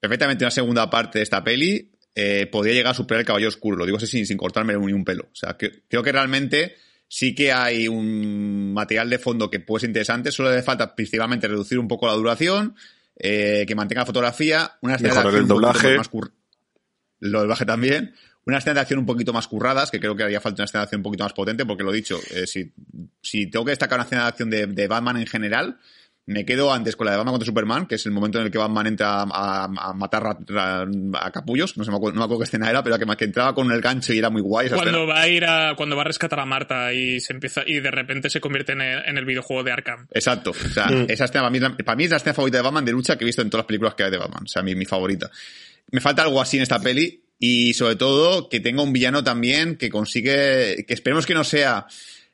Speaker 1: perfectamente una segunda parte de esta peli eh, podría llegar a superar el Caballo Oscuro. Lo digo así sin, sin cortarme ni un pelo. O sea, que, creo que realmente sí que hay un material de fondo que puede ser interesante. Solo le falta principalmente reducir un poco la duración, eh, que mantenga la fotografía, una escena de
Speaker 2: Mejorar
Speaker 1: acción
Speaker 2: el doblaje.
Speaker 1: más cur- el doblaje también. Una escena de acción un poquito más curradas, que creo que haría falta una escena de acción un poquito más potente, porque lo dicho, eh, si, si tengo que destacar una escena de acción de, de Batman en general, me quedo antes con la de Batman contra Superman, que es el momento en el que Batman entra a, a- a matar a, a- a capullos, no, sé, me acuerdo, no me acuerdo qué escena era, pero que, que entraba con el gancho y era muy guay esa
Speaker 4: Cuando
Speaker 1: escena.
Speaker 4: va a ir a, cuando va a rescatar a Marta y se empieza, y de repente se convierte en el, en el videojuego de Arkham.
Speaker 1: Exacto. O sea,
Speaker 5: Mm.
Speaker 1: esa escena para mí, es la- para mí es la escena favorita de Batman de lucha que he visto en todas las películas que hay de Batman. O sea, mi, mi favorita. Me falta algo así en esta peli y sobre todo que tenga un villano también que consigue, que esperemos que no sea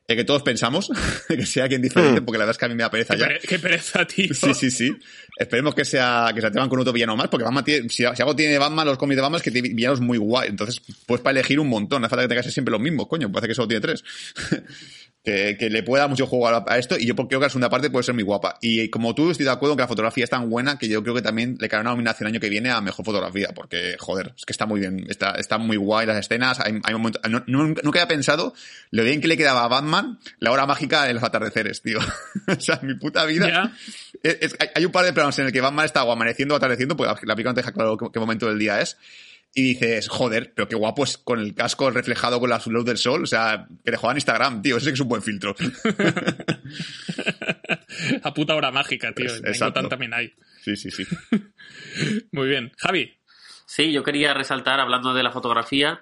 Speaker 1: el que todos pensamos, que sea quien diferente,
Speaker 5: Mm.
Speaker 1: porque la verdad es que a mí me da pereza
Speaker 4: Qué,
Speaker 1: ya.
Speaker 4: qué pereza, tío.
Speaker 1: Sí, sí, sí. Esperemos que sea que se atrevan con otro villano más, porque Batman tiene, si, si algo tiene Batman, los cómics de Batman es que tiene villanos muy guay. Entonces, puedes para elegir un montón. No hace falta que tengas siempre los mismos, coño. Parece que solo tiene tres. que, que le pueda dar mucho juego a, a esto y yo creo que la segunda parte puede ser muy guapa. Y como tú, estoy de acuerdo que la fotografía es tan buena que yo creo que también le caerá una nominación el año que viene a mejor fotografía, porque, joder, es que está muy bien, está, está muy guay las escenas. Hay, hay momentos, no- no- nunca había pensado lo bien que le quedaba a Batman la hora mágica de los atardeceres, tío. o sea, mi puta vida.
Speaker 4: Ya.
Speaker 1: Es- es- hay- hay un par de planos en el que Batman está o amaneciendo o atardeciendo, porque la, la película no te deja claro qué, qué momento del día es. Y dices, joder, pero qué guapo es con el casco reflejado con la luz del sol. O sea, que le juegan Instagram, tío. Ese que es un buen filtro.
Speaker 4: a puta hora mágica, tío.
Speaker 1: Es-
Speaker 4: En
Speaker 1: exacto.
Speaker 4: Gotham también hay.
Speaker 1: Sí, sí, sí.
Speaker 4: Muy bien. Javi.
Speaker 3: Sí, yo quería resaltar, hablando de la fotografía,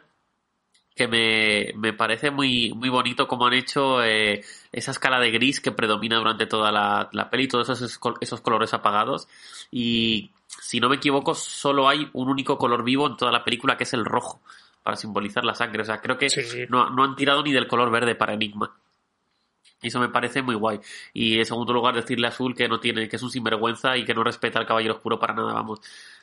Speaker 3: que me, me parece muy, muy bonito cómo han hecho eh, esa escala de gris que predomina durante toda la, la peli, todos esos, esos colores apagados. Y si no me equivoco, solo hay un único color vivo en toda la película, que es el rojo, para simbolizar la sangre. O sea, creo que
Speaker 4: Sí.
Speaker 3: no, no han tirado ni del color verde para Enigma. Y eso me parece muy guay. Y en segundo lugar, decirle a Azul que no tiene, que es un sinvergüenza y que no respeta al Caballero Oscuro para nada, vamos.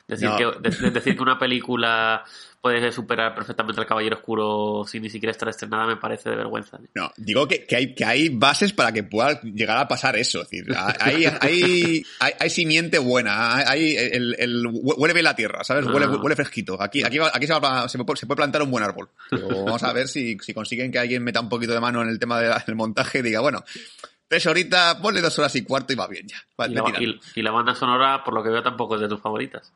Speaker 3: Decir,
Speaker 1: No.
Speaker 3: que, de- decir que una película puede superar perfectamente al Caballero Oscuro sin ni siquiera estar estrenada me parece de vergüenza. tío.
Speaker 1: No, digo que, que hay, que hay bases para que pueda llegar a pasar eso. Es decir, hay, hay, hay, hay simiente buena, hay el, el- huele bien la tierra, ¿sabes? Huele,
Speaker 3: Ah.
Speaker 1: huele fresquito. Aquí, aquí, va- aquí se, va se puede se puede plantar un buen árbol. Pero vamos a ver si, si consiguen que alguien meta un poquito de mano en el tema de del montaje y diga, bueno, tres horitas, ponle dos horas y cuarto y va bien ya. Va,
Speaker 3: Y
Speaker 1: me
Speaker 3: la,
Speaker 1: tiran.
Speaker 3: y- y la banda sonora, por lo que veo, tampoco es de tus favoritas.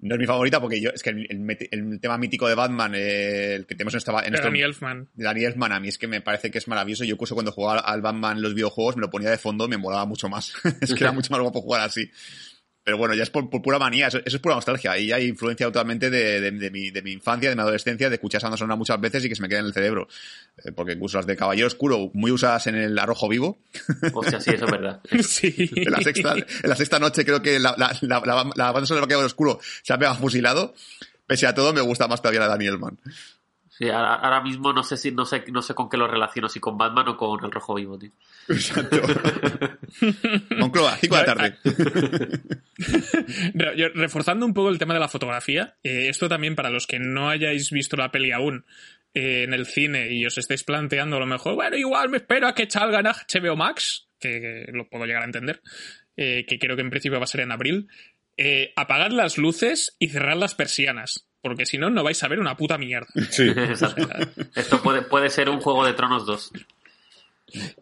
Speaker 1: No es mi favorita porque yo, es que el, el tema mítico de Batman, eh, el que tenemos en, esta, en
Speaker 4: Danny Elfman.
Speaker 1: Danny Elfman, a mí es que me parece que es maravilloso. Yo incluso cuando jugaba al Batman en los videojuegos me lo ponía de fondo y me molaba mucho más. es que era mucho más guapo jugar así. Pero bueno, ya es por, por pura manía, eso, eso es pura nostalgia. Y hay influencia totalmente de, de- de mi, de mi infancia, de mi adolescencia, de escuchar esa sonora muchas veces y que se me queda en el cerebro. Eh, porque incluso las de Caballero Oscuro, muy usadas en el Arrojo Vivo.
Speaker 3: Hostia, sí, eso es verdad.
Speaker 4: Sí.
Speaker 1: En la sexta, en la sexta noche creo que la, la, la, la, banda sonora de Caballero Oscuro se ha pegado fusilado. Pese a todo, me gusta más todavía la de Danny Elfman.
Speaker 3: Sí, ahora, ahora mismo no sé si no sé, no sé con qué lo relaciono, si con Batman o con el Rojo Vivo, tío.
Speaker 1: Exacto. Moncloa, 5 de la tarde.
Speaker 4: Yo- Reforzando un poco el tema de la fotografía, eh, esto también para los que no hayáis visto la peli aún eh, en el cine y os estáis planteando a lo mejor, bueno, igual me espero a que salga en HBO Max, que, que lo puedo llegar a entender, eh, que creo que en principio va a ser en abril, eh, apagad las luces y cerrad las persianas, porque si no, no vais a ver una puta mierda.
Speaker 2: Sí.
Speaker 3: Exacto. Esto puede, puede ser un Juego de Tronos 2.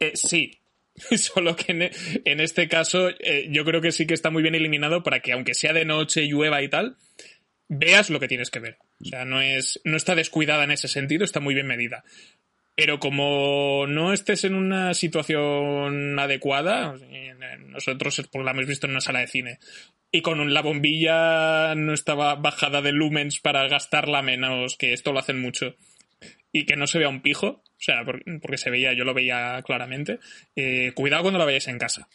Speaker 4: Eh, sí. Solo que en, en este caso eh, yo creo que sí que está muy bien eliminado para que aunque sea de noche, llueva y tal, veas lo que tienes que ver. O sea, no es no está descuidada en ese sentido, está muy bien medida. Pero como no estés en una situación adecuada, nosotros la hemos visto en una sala de cine, y con la bombilla no estaba bajada de lumens para gastarla menos, que esto lo hacen mucho, y que no se vea un pijo, o sea, por- porque se veía, yo lo veía claramente, eh, cuidado cuando la veáis en casa,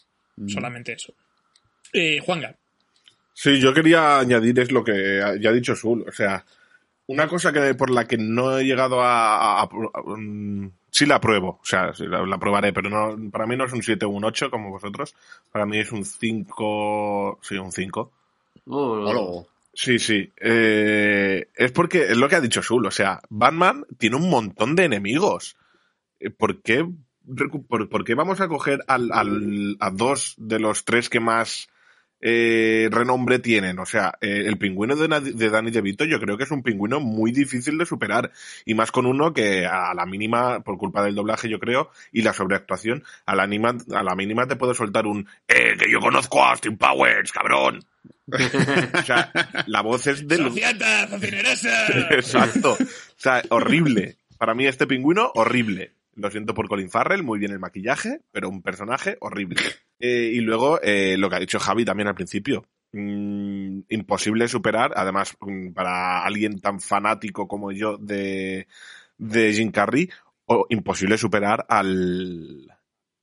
Speaker 4: solamente eso. Eh, Juanga,
Speaker 2: Sí, yo quería añadir es lo que ya ha dicho Sul. O sea, una cosa que por la que no he llegado a... a- a- a- mm, sí la apruebo, o sea, sí la, la aprobaré, pero no, para mí no es un 7 o un 8 como vosotros. Para mí es un 5... Sí, un 5.
Speaker 3: Uh,
Speaker 1: Olo.
Speaker 2: Sí, sí. Eh, es porque es lo que ha dicho Sul. O sea, Batman tiene un montón de enemigos. Eh, ¿Por qué, recu- por, por qué vamos a coger al, al- a dos de los tres que más eh, renombre tienen? O sea, eh, el pingüino de, de Danny DeVito yo creo que es un pingüino muy difícil de superar. Y más con uno que a la mínima, por culpa del doblaje yo creo, y la sobreactuación, a la, anima- a la mínima te puedo soltar un ¡Eh, que yo conozco a Austin Powers, cabrón! O sea, la voz es del...
Speaker 4: ¡Sociata!
Speaker 2: Exacto. O sea, horrible. Para mí este pingüino, horrible. Lo siento por Colin Farrell, muy bien el maquillaje, pero un personaje horrible. Eh, y luego, eh, lo que ha dicho Javi también al principio. Mm, imposible superar, además, mm, para alguien tan fanático como yo de, de Jim Carrey, o imposible superar al,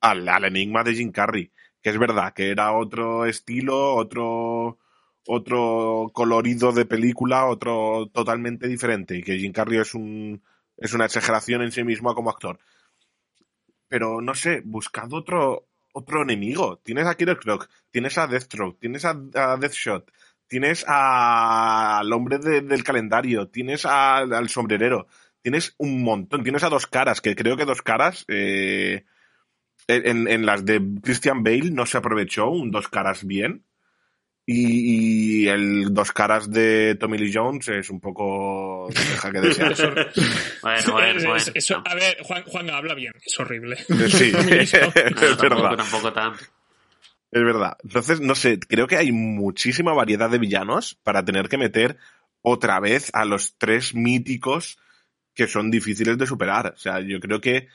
Speaker 2: al, al enigma de Jim Carrey. Que es verdad que era otro estilo, otro, otro colorido de película, otro totalmente diferente, y que Jim Carrey es un es una exageración en sí mismo como actor. Pero no sé, buscad otro otro enemigo. Tienes a Killer Croc, tienes a Deathstroke, tienes a, Deathshot, tienes a- al hombre de- del calendario, tienes a- al sombrerero, tienes un montón, tienes a dos caras, que creo que dos caras eh, en, en las de Christian Bale no se aprovechó un dos caras bien. Y, y el dos caras de Tommy Lee Jones es un poco. deja que desear.
Speaker 3: Bueno, bueno,
Speaker 4: Es-
Speaker 3: bueno.
Speaker 4: es- eso- a ver, Juan, Juan habla bien, es horrible.
Speaker 2: Sí, es
Speaker 3: No, tampoco,
Speaker 2: verdad.
Speaker 3: tampoco tanto.
Speaker 2: Es verdad. Entonces, no sé, creo que hay muchísima variedad de villanos para tener que meter otra vez a los tres míticos que son difíciles de superar. O sea, yo creo que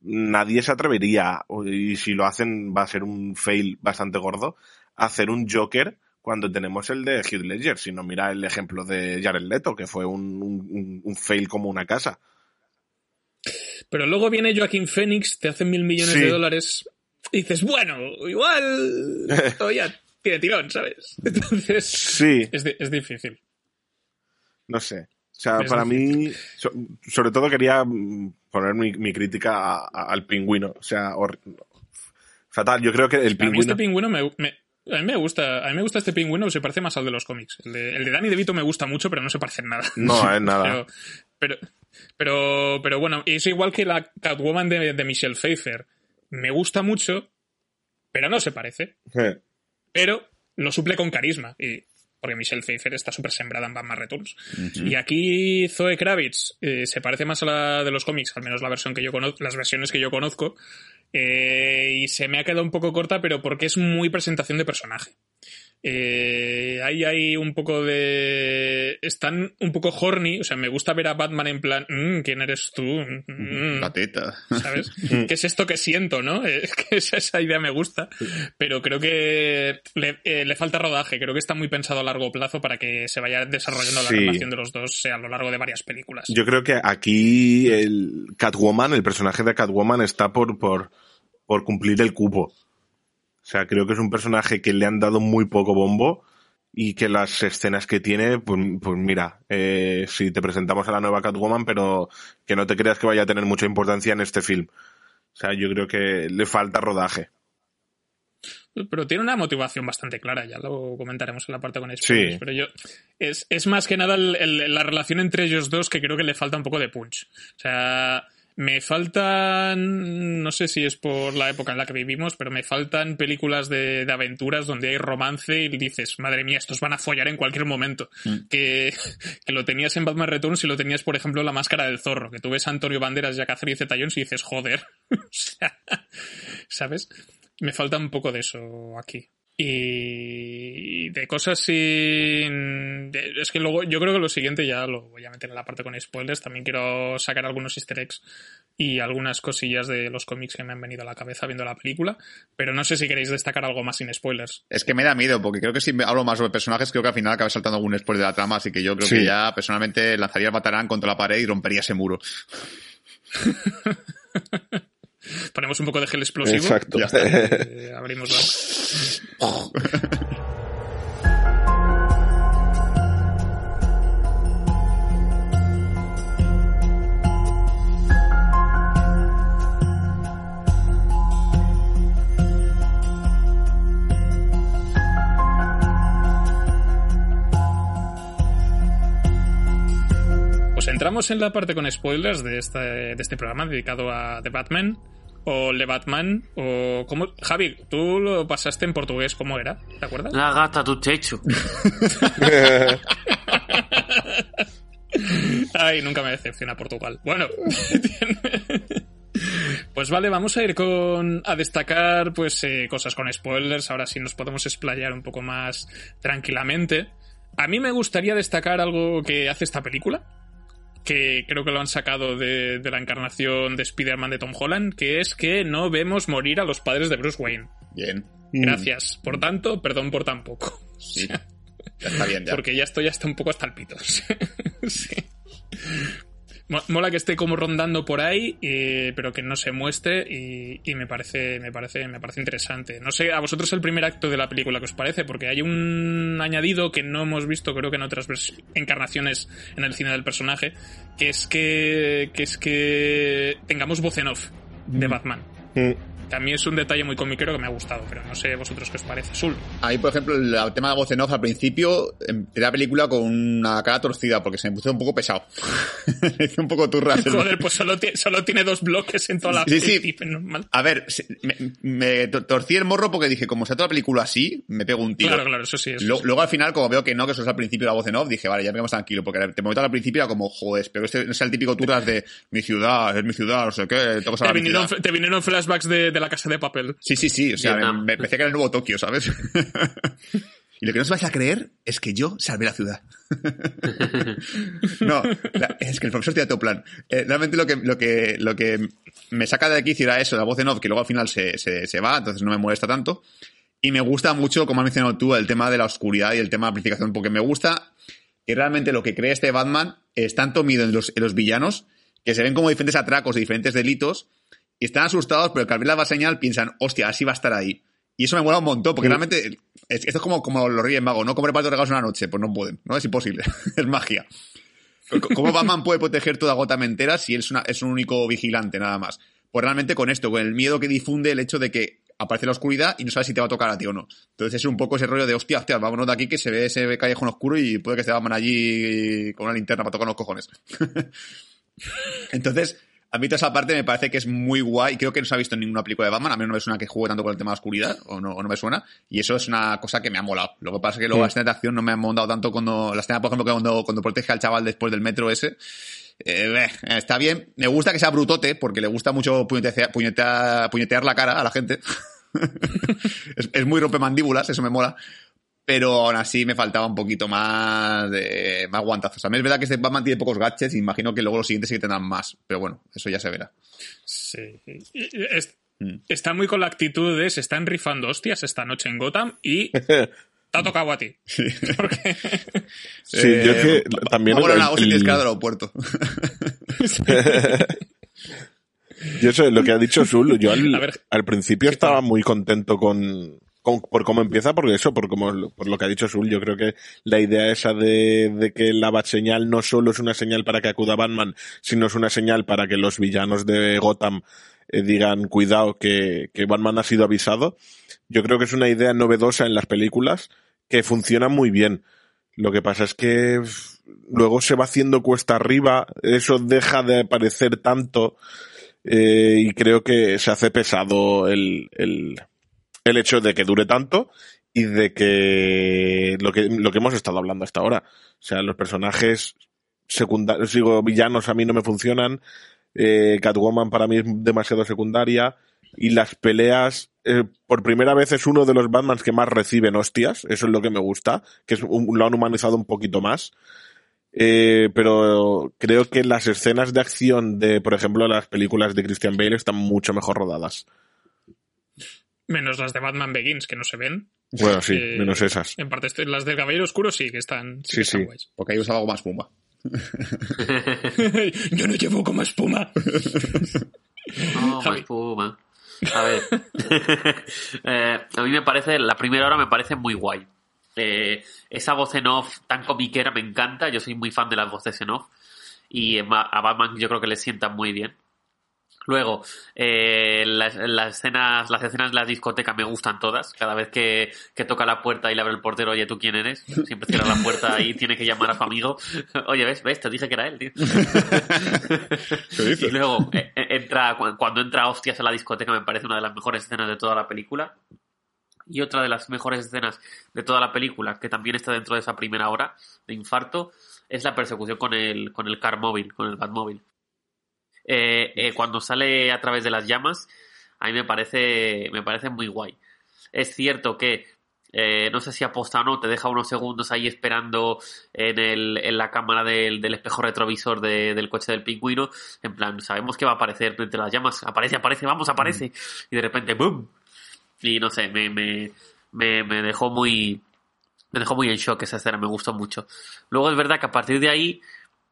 Speaker 2: nadie se atrevería, y si lo hacen va a ser un fail bastante gordo, hacer un Joker cuando tenemos el de Heath Ledger. Si no, mira el ejemplo de Jared Leto, que fue un, un- un fail como una casa.
Speaker 4: Pero luego viene Joaquín Phoenix, te hacen mil millones
Speaker 2: Sí.
Speaker 4: de dólares y dices, bueno, igual todavía tiene tirón, ¿sabes? Entonces,
Speaker 2: Sí.
Speaker 4: es, di- es difícil.
Speaker 2: No sé. O sea,
Speaker 4: Es
Speaker 2: para mí, so- sobre todo quería poner mi, mi crítica a- a- al pingüino. O sea, fatal. Yo creo que el
Speaker 4: A mí
Speaker 2: pingüino.
Speaker 4: este pingüino me, me- a mí me gusta, a mí me gusta este pingüino, se parece más al de los cómics. El de, el de Danny DeVito me gusta mucho, pero no se parece en nada.
Speaker 2: No, es nada.
Speaker 4: Pero, pero, pero, pero bueno, es igual que la Catwoman de, de Michelle Pfeiffer. Me gusta mucho, pero no se parece. Pero lo suple con carisma. Y, porque Michelle Pfeiffer está súper sembrada en Batman Returns. Y aquí Zoe Kravitz eh, se parece más a la de los cómics, al menos la versión que yo conozco, las versiones que yo conozco. Eh, y se me ha quedado un poco corta, pero porque es muy presentación de personaje. Eh, ahí hay un poco de. Están un poco horny. O sea, me gusta ver a Batman en plan. "Mm, ¿Quién eres tú? Mm,
Speaker 1: teta.
Speaker 4: ¿Sabes? ¿Qué es esto que siento, no? Es que esa, idea me gusta, pero creo que le, eh, le falta rodaje. Creo que está muy pensado a largo plazo para que se vaya desarrollando
Speaker 2: Sí.
Speaker 4: la relación de los dos eh, a lo largo de varias películas.
Speaker 2: Yo creo que aquí el Catwoman, el personaje de Catwoman, está por, por, por cumplir el cupo. O sea, creo que es un personaje que le han dado muy poco bombo y que las escenas que tiene, pues, pues mira, eh, sí, te presentamos a la nueva Catwoman, pero que no te creas que vaya a tener mucha importancia en este film. O sea, yo creo que le falta rodaje.
Speaker 4: Pero tiene una motivación bastante clara, ya lo comentaremos en la parte con spoilers.
Speaker 2: Sí.
Speaker 4: Pero yo. Es, es más que nada el- el- la relación entre ellos dos que creo que le falta un poco de punch. O sea. Me faltan, no sé si es por la época en la que vivimos, pero me faltan películas de, de aventuras donde hay romance y dices, madre mía, estos van a follar en cualquier momento. Que, que lo tenías en Batman Returns y lo tenías, por ejemplo, en La Máscara del Zorro, que tú ves a Antonio Banderas y a Catherine Zeta-Jones y dices, joder. o sea, ¿sabes? Me falta un poco de eso aquí. Y de cosas sin... de- es que luego yo creo que lo siguiente ya lo voy a meter en la parte con spoilers. También quiero sacar algunos easter eggs y algunas cosillas de los cómics que me han venido a la cabeza viendo la película. Pero no sé si queréis destacar algo más sin spoilers.
Speaker 1: Es que me da miedo, porque creo que si hablo más sobre personajes, creo que al final acaba saltando algún spoiler de la trama, así que yo creo
Speaker 2: Sí.
Speaker 1: que ya personalmente lanzaría el Batarán contra la pared y rompería ese muro.
Speaker 4: Ponemos un poco de gel explosivo.
Speaker 2: Exacto.
Speaker 1: Ya está.
Speaker 4: Eh, abrimos la... Pues entramos en la parte con spoilers de este, de este programa dedicado a The Batman o Le Batman o cómo Javi, tú lo pasaste en portugués, ¿cómo era? ¿Te acuerdas?
Speaker 3: La gata tu techo.
Speaker 4: Ay, nunca me decepciona Portugal. Bueno, pues vale, vamos a ir con a destacar pues eh, cosas con spoilers. Ahora sí nos podemos explayar un poco más tranquilamente. A mí me gustaría destacar algo que hace esta película, que creo que lo han sacado de, de la encarnación de Spider-Man de Tom Holland, que es que no vemos morir a los padres de Bruce Wayne.
Speaker 1: Bien.
Speaker 4: Gracias. Por tanto, perdón por tan poco.
Speaker 1: Sí. Ya está bien, ya.
Speaker 4: Porque ya estoy hasta un poco hasta el pito. sí. Mo- Mola que esté como rondando por ahí, eh, pero que no se muestre y, y me parece, me parece, me parece interesante. No sé, a vosotros el primer acto de la película que os parece, porque hay un añadido que no hemos visto, creo que en otras encarnaciones en el cine del personaje, que es que, que es que tengamos voz en off de Batman.
Speaker 2: Mm.
Speaker 4: Mí es un detalle muy comiquero que me ha gustado, pero no sé vosotros qué os parece. Sul.
Speaker 1: A mí, por ejemplo, el, tema de voz en off al principio, empecé la película con una cara torcida porque se me puso un poco pesado. Un poco turras. el-
Speaker 4: Joder, pues solo, solo tiene dos bloques en toda la
Speaker 1: Sí, sí.
Speaker 4: normal.
Speaker 1: A ver, me, me to- torcí el morro porque dije, como sea toda la película así, me pego un tiro.
Speaker 4: Claro, claro, eso sí. Eso
Speaker 1: Lo-
Speaker 4: sí.
Speaker 1: Luego al final, como veo que no, que eso es al principio la voz en off, dije, vale, ya me quedo más tranquilo, porque te momento al principio era como, joder, pero este no es el típico turras de mi ciudad, es mi ciudad, no sé qué, tengo que
Speaker 4: te,
Speaker 1: mi
Speaker 4: vinieron, te vinieron flashbacks de, de la casa de papel.
Speaker 1: Sí, sí, sí, o sea, me,
Speaker 3: Vietnam.
Speaker 1: me pensé que era el nuevo Tokio, ¿sabes? y lo que no os vais a creer es que yo salvé la ciudad. no, la- es que el profesor tiene todo plan. Eh, realmente lo que, lo, que, lo que me saca de aquí era eso, la voz en off, que luego al final se, se, se va, entonces no me molesta tanto. Y me gusta mucho, como has mencionado tú, el tema de la oscuridad y el tema de amplificación, porque me gusta que realmente lo que cree este Batman es tanto miedo en los, en los villanos que se ven como diferentes atracos y diferentes delitos y están asustados, pero que al ver la va señal piensan, hostia, así va a estar ahí. Y eso me mola un montón, porque realmente es- esto es como, como los Reyes Magos, ¿no? Comer para regalos una noche, pues no pueden, ¿no? Es imposible, es magia. ¿Cómo Batman puede proteger toda Gotham entera si él es, una, es un único vigilante, nada más? Pues realmente con esto, con el miedo que difunde el hecho de que aparece la oscuridad y no sabes si te va a tocar a ti o no. Entonces es un poco ese rollo de, hostia, hostia, vámonos de aquí que se ve ese callejón oscuro y puede que se Batman allí con una linterna para tocar los cojones. Entonces, a mí toda esa parte me parece que es muy guay. Creo que no se ha visto en ninguna película de Batman. A mí no me suena que juegue tanto con el tema de la oscuridad, o no, o no me suena. Y eso es una cosa que me ha molado. Lo que pasa es que luego
Speaker 5: Sí.
Speaker 1: las escenas de acción no me han molado tanto cuando. La escena, por ejemplo, que cuando, cuando protege al chaval después del metro ese. eh, eh, está bien. Me gusta que sea brutote, porque le gusta mucho puñetear, puñetear, puñetear la cara a la gente. es, es muy rompemandíbulas, eso me mola. Pero aún así me faltaba un poquito más de más guantazos. También es verdad que este Batman tiene pocos gadgets y imagino que luego los siguientes sí que tendrán más. Pero bueno, eso ya se verá.
Speaker 4: Sí. Es-
Speaker 1: Mm.
Speaker 4: está muy con la actitud de se están rifando hostias esta noche en Gotham y te ha tocado a ti. Porque-
Speaker 2: Sí, yo es que
Speaker 1: Eh, va-
Speaker 2: también
Speaker 1: va a volar
Speaker 2: el-
Speaker 1: tienes que ir al aeropuerto.
Speaker 2: Yo sé lo que ha dicho Zul. Yo al,
Speaker 4: A ver,
Speaker 2: al principio
Speaker 4: ¿qué
Speaker 2: estaba muy contento con, por cómo empieza, porque eso, por como por lo que ha dicho Zul, yo creo que la idea esa de, de que la bat señal no solo es una señal para que acuda Batman, sino es una señal para que los villanos de Gotham eh, digan cuidado que, que Batman ha sido avisado. Yo creo que es una idea novedosa en las películas que funciona muy bien. Lo que pasa es que luego se va haciendo cuesta arriba, eso deja de aparecer tanto eh, y creo que se hace pesado el, el, el hecho de que dure tanto y de que lo que lo que hemos estado hablando hasta ahora. O sea, los personajes secundarios, digo, villanos a mí no me funcionan. Eh, Catwoman para mí es demasiado secundaria. Y las peleas, eh, por primera vez es uno de los Batmans que más reciben hostias. Eso es lo que me gusta, que es un- lo han humanizado un poquito más. Eh, pero creo que las escenas de acción de, por ejemplo, las películas de Christian Bale están mucho mejor rodadas.
Speaker 4: Menos las de Batman Begins, que no se ven.
Speaker 2: Bueno, sí,
Speaker 4: Eh,
Speaker 2: menos esas.
Speaker 4: En parte, este- las del Caballero Oscuro sí que están, sí
Speaker 2: Sí,
Speaker 4: que están
Speaker 2: sí.
Speaker 4: guays.
Speaker 1: Porque ahí usaba algo más pumba.
Speaker 4: Yo no llevo como espuma.
Speaker 3: No,
Speaker 4: Javi.
Speaker 3: más puma. A ver. Eh, a mí me parece, la primera hora me parece muy guay. Eh, esa voz en off tan comiquera me encanta. Yo soy muy fan de las voces en off. Y a a Batman yo creo que le sienta muy bien. Luego, eh, las, las escenas, las escenas de la discoteca me gustan todas. Cada vez que, que toca la puerta y le abre el portero, oye, ¿tú quién eres? Siempre cierra la puerta y tiene que llamar a su amigo. Oye, ¿ves? ¿Ves? Te dije que era él, tío. Y luego, eh, eh, entra, cu- cuando entra hostias a la discoteca, me parece una de las mejores escenas de toda la película. Y otra de las mejores escenas de toda la película, que también está dentro de esa primera hora de infarto, es la persecución con el, con el car móvil, con el Batmóvil. Eh, eh, cuando sale a través de las llamas, a mí me parece, me parece muy guay. Es cierto que eh, no sé si aposta o no, te deja unos segundos ahí esperando en, el, en la cámara del, del espejo retrovisor de- del coche del pingüino. En plan, sabemos que va a aparecer entre las llamas. Aparece, aparece, vamos, aparece. Y de repente, ¡boom! Y no sé, me, me, me, me dejó muy. Me dejó muy en shock esa escena, me gustó mucho. Luego es verdad que a partir de ahí.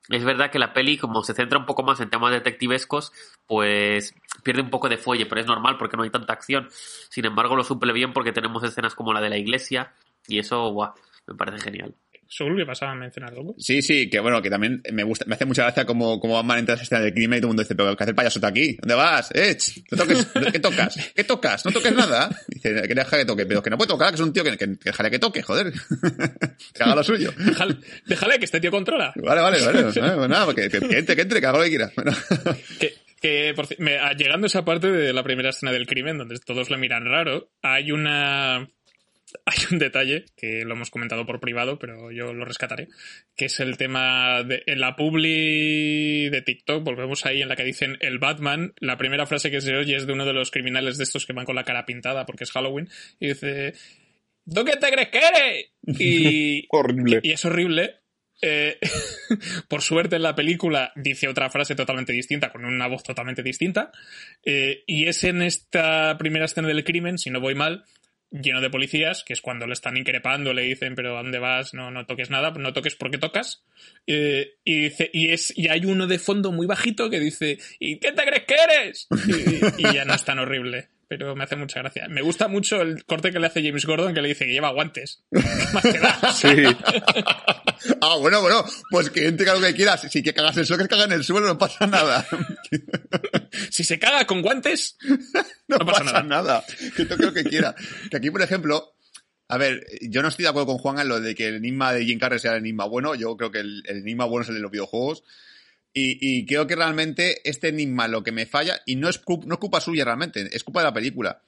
Speaker 3: Es verdad que la peli, como se centra un poco más en temas detectivescos, pues pierde un poco de fuelle, pero es normal porque no hay tanta acción. Sin embargo, lo suple bien porque tenemos escenas como la de la iglesia y eso, guau, me parece genial.
Speaker 4: Soul, ¿qué pasaba a mencionar algo?
Speaker 1: Sí, sí, que bueno, que también me gusta, me hace mucha gracia como, como Batman entra a escena del crimen y todo el mundo dice, pero ¿qué hace el payaso aquí? ¿Dónde vas? Eh, no toques, ¿qué tocas? ¿Qué tocas? No toques nada. Dice, que deja que toque, pero que no puede tocar, que es un tío que, que, que que toque, joder. que haga lo suyo.
Speaker 4: Déjale, déjale que este tío controla.
Speaker 1: Vale, vale, vale. Nada, que, que, que entre, que entre, que haga lo que quiera. Bueno.
Speaker 4: Que, que por me- llegando a esa parte de la primera escena del crimen, donde todos le miran raro, hay una. Hay un detalle que lo hemos comentado por privado, pero yo lo rescataré, que es el tema de en la publi de TikTok, volvemos ahí en la que dicen el Batman, la primera frase que se oye es de uno de los criminales de estos que van con la cara pintada porque es Halloween, y dice, ¿tú qué te crees que eres? Y,
Speaker 2: Horrible.
Speaker 4: y es horrible. Eh, por suerte en la película dice otra frase totalmente distinta, con una voz totalmente distinta. Eh, y es en esta primera escena del crimen, si no voy mal, lleno de policías, que es cuando le están increpando, le dicen, pero ¿a dónde vas? No, no toques nada, no toques porque tocas. Eh, y dice, y es, y hay uno de fondo muy bajito que dice, ¿y qué te crees que eres? Y, y ya no es tan horrible. Pero me hace mucha gracia. Me gusta mucho el corte que le hace James Gordon que le dice que lleva guantes. Más que da.
Speaker 2: Sí.
Speaker 1: Ah, bueno, bueno, pues que entre lo que quieras. Si que cagas en el suelo, que caga en el suelo, no pasa nada.
Speaker 4: Si se caga con guantes,
Speaker 1: No,
Speaker 4: No pasa
Speaker 1: pasa, nada. Que toque lo que quiera. Que aquí, por ejemplo, a ver, yo no estoy de acuerdo con Juan en lo de que el enigma de Jim Carrey sea el enigma bueno. Yo creo que el, el enigma bueno es el de los videojuegos. Y, creo que realmente este enigma lo que me falla, y no es, no es culpa suya realmente, es culpa de la película.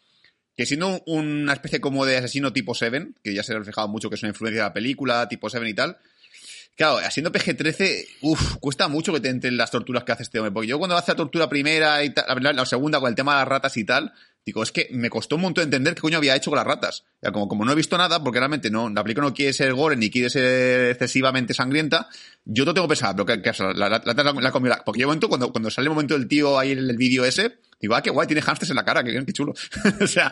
Speaker 1: Que siendo un- una especie como de asesino tipo Seven, que ya se ha reflejado mucho que es una influencia de la película, tipo Seven y tal, Claro, siendo PG-13, uff, cuesta mucho que te entren las torturas que hace este hombre. Porque yo cuando hace la tortura primera y tal, la, la segunda con el tema de las ratas y tal, digo, es que me costó un montón entender qué coño había hecho con las ratas. Ya, como, como no he visto nada, porque realmente no, la película no quiere ser gore ni quiere ser excesivamente sangrienta, yo lo tengo pensado, pero que, que la, la, la, la, la comió la- Porque yo momento, cuando, cuando sale el momento del tío ahí en el vídeo ese, digo, ah, qué guay, tiene hamsters en la cara, qué, qué chulo. o sea,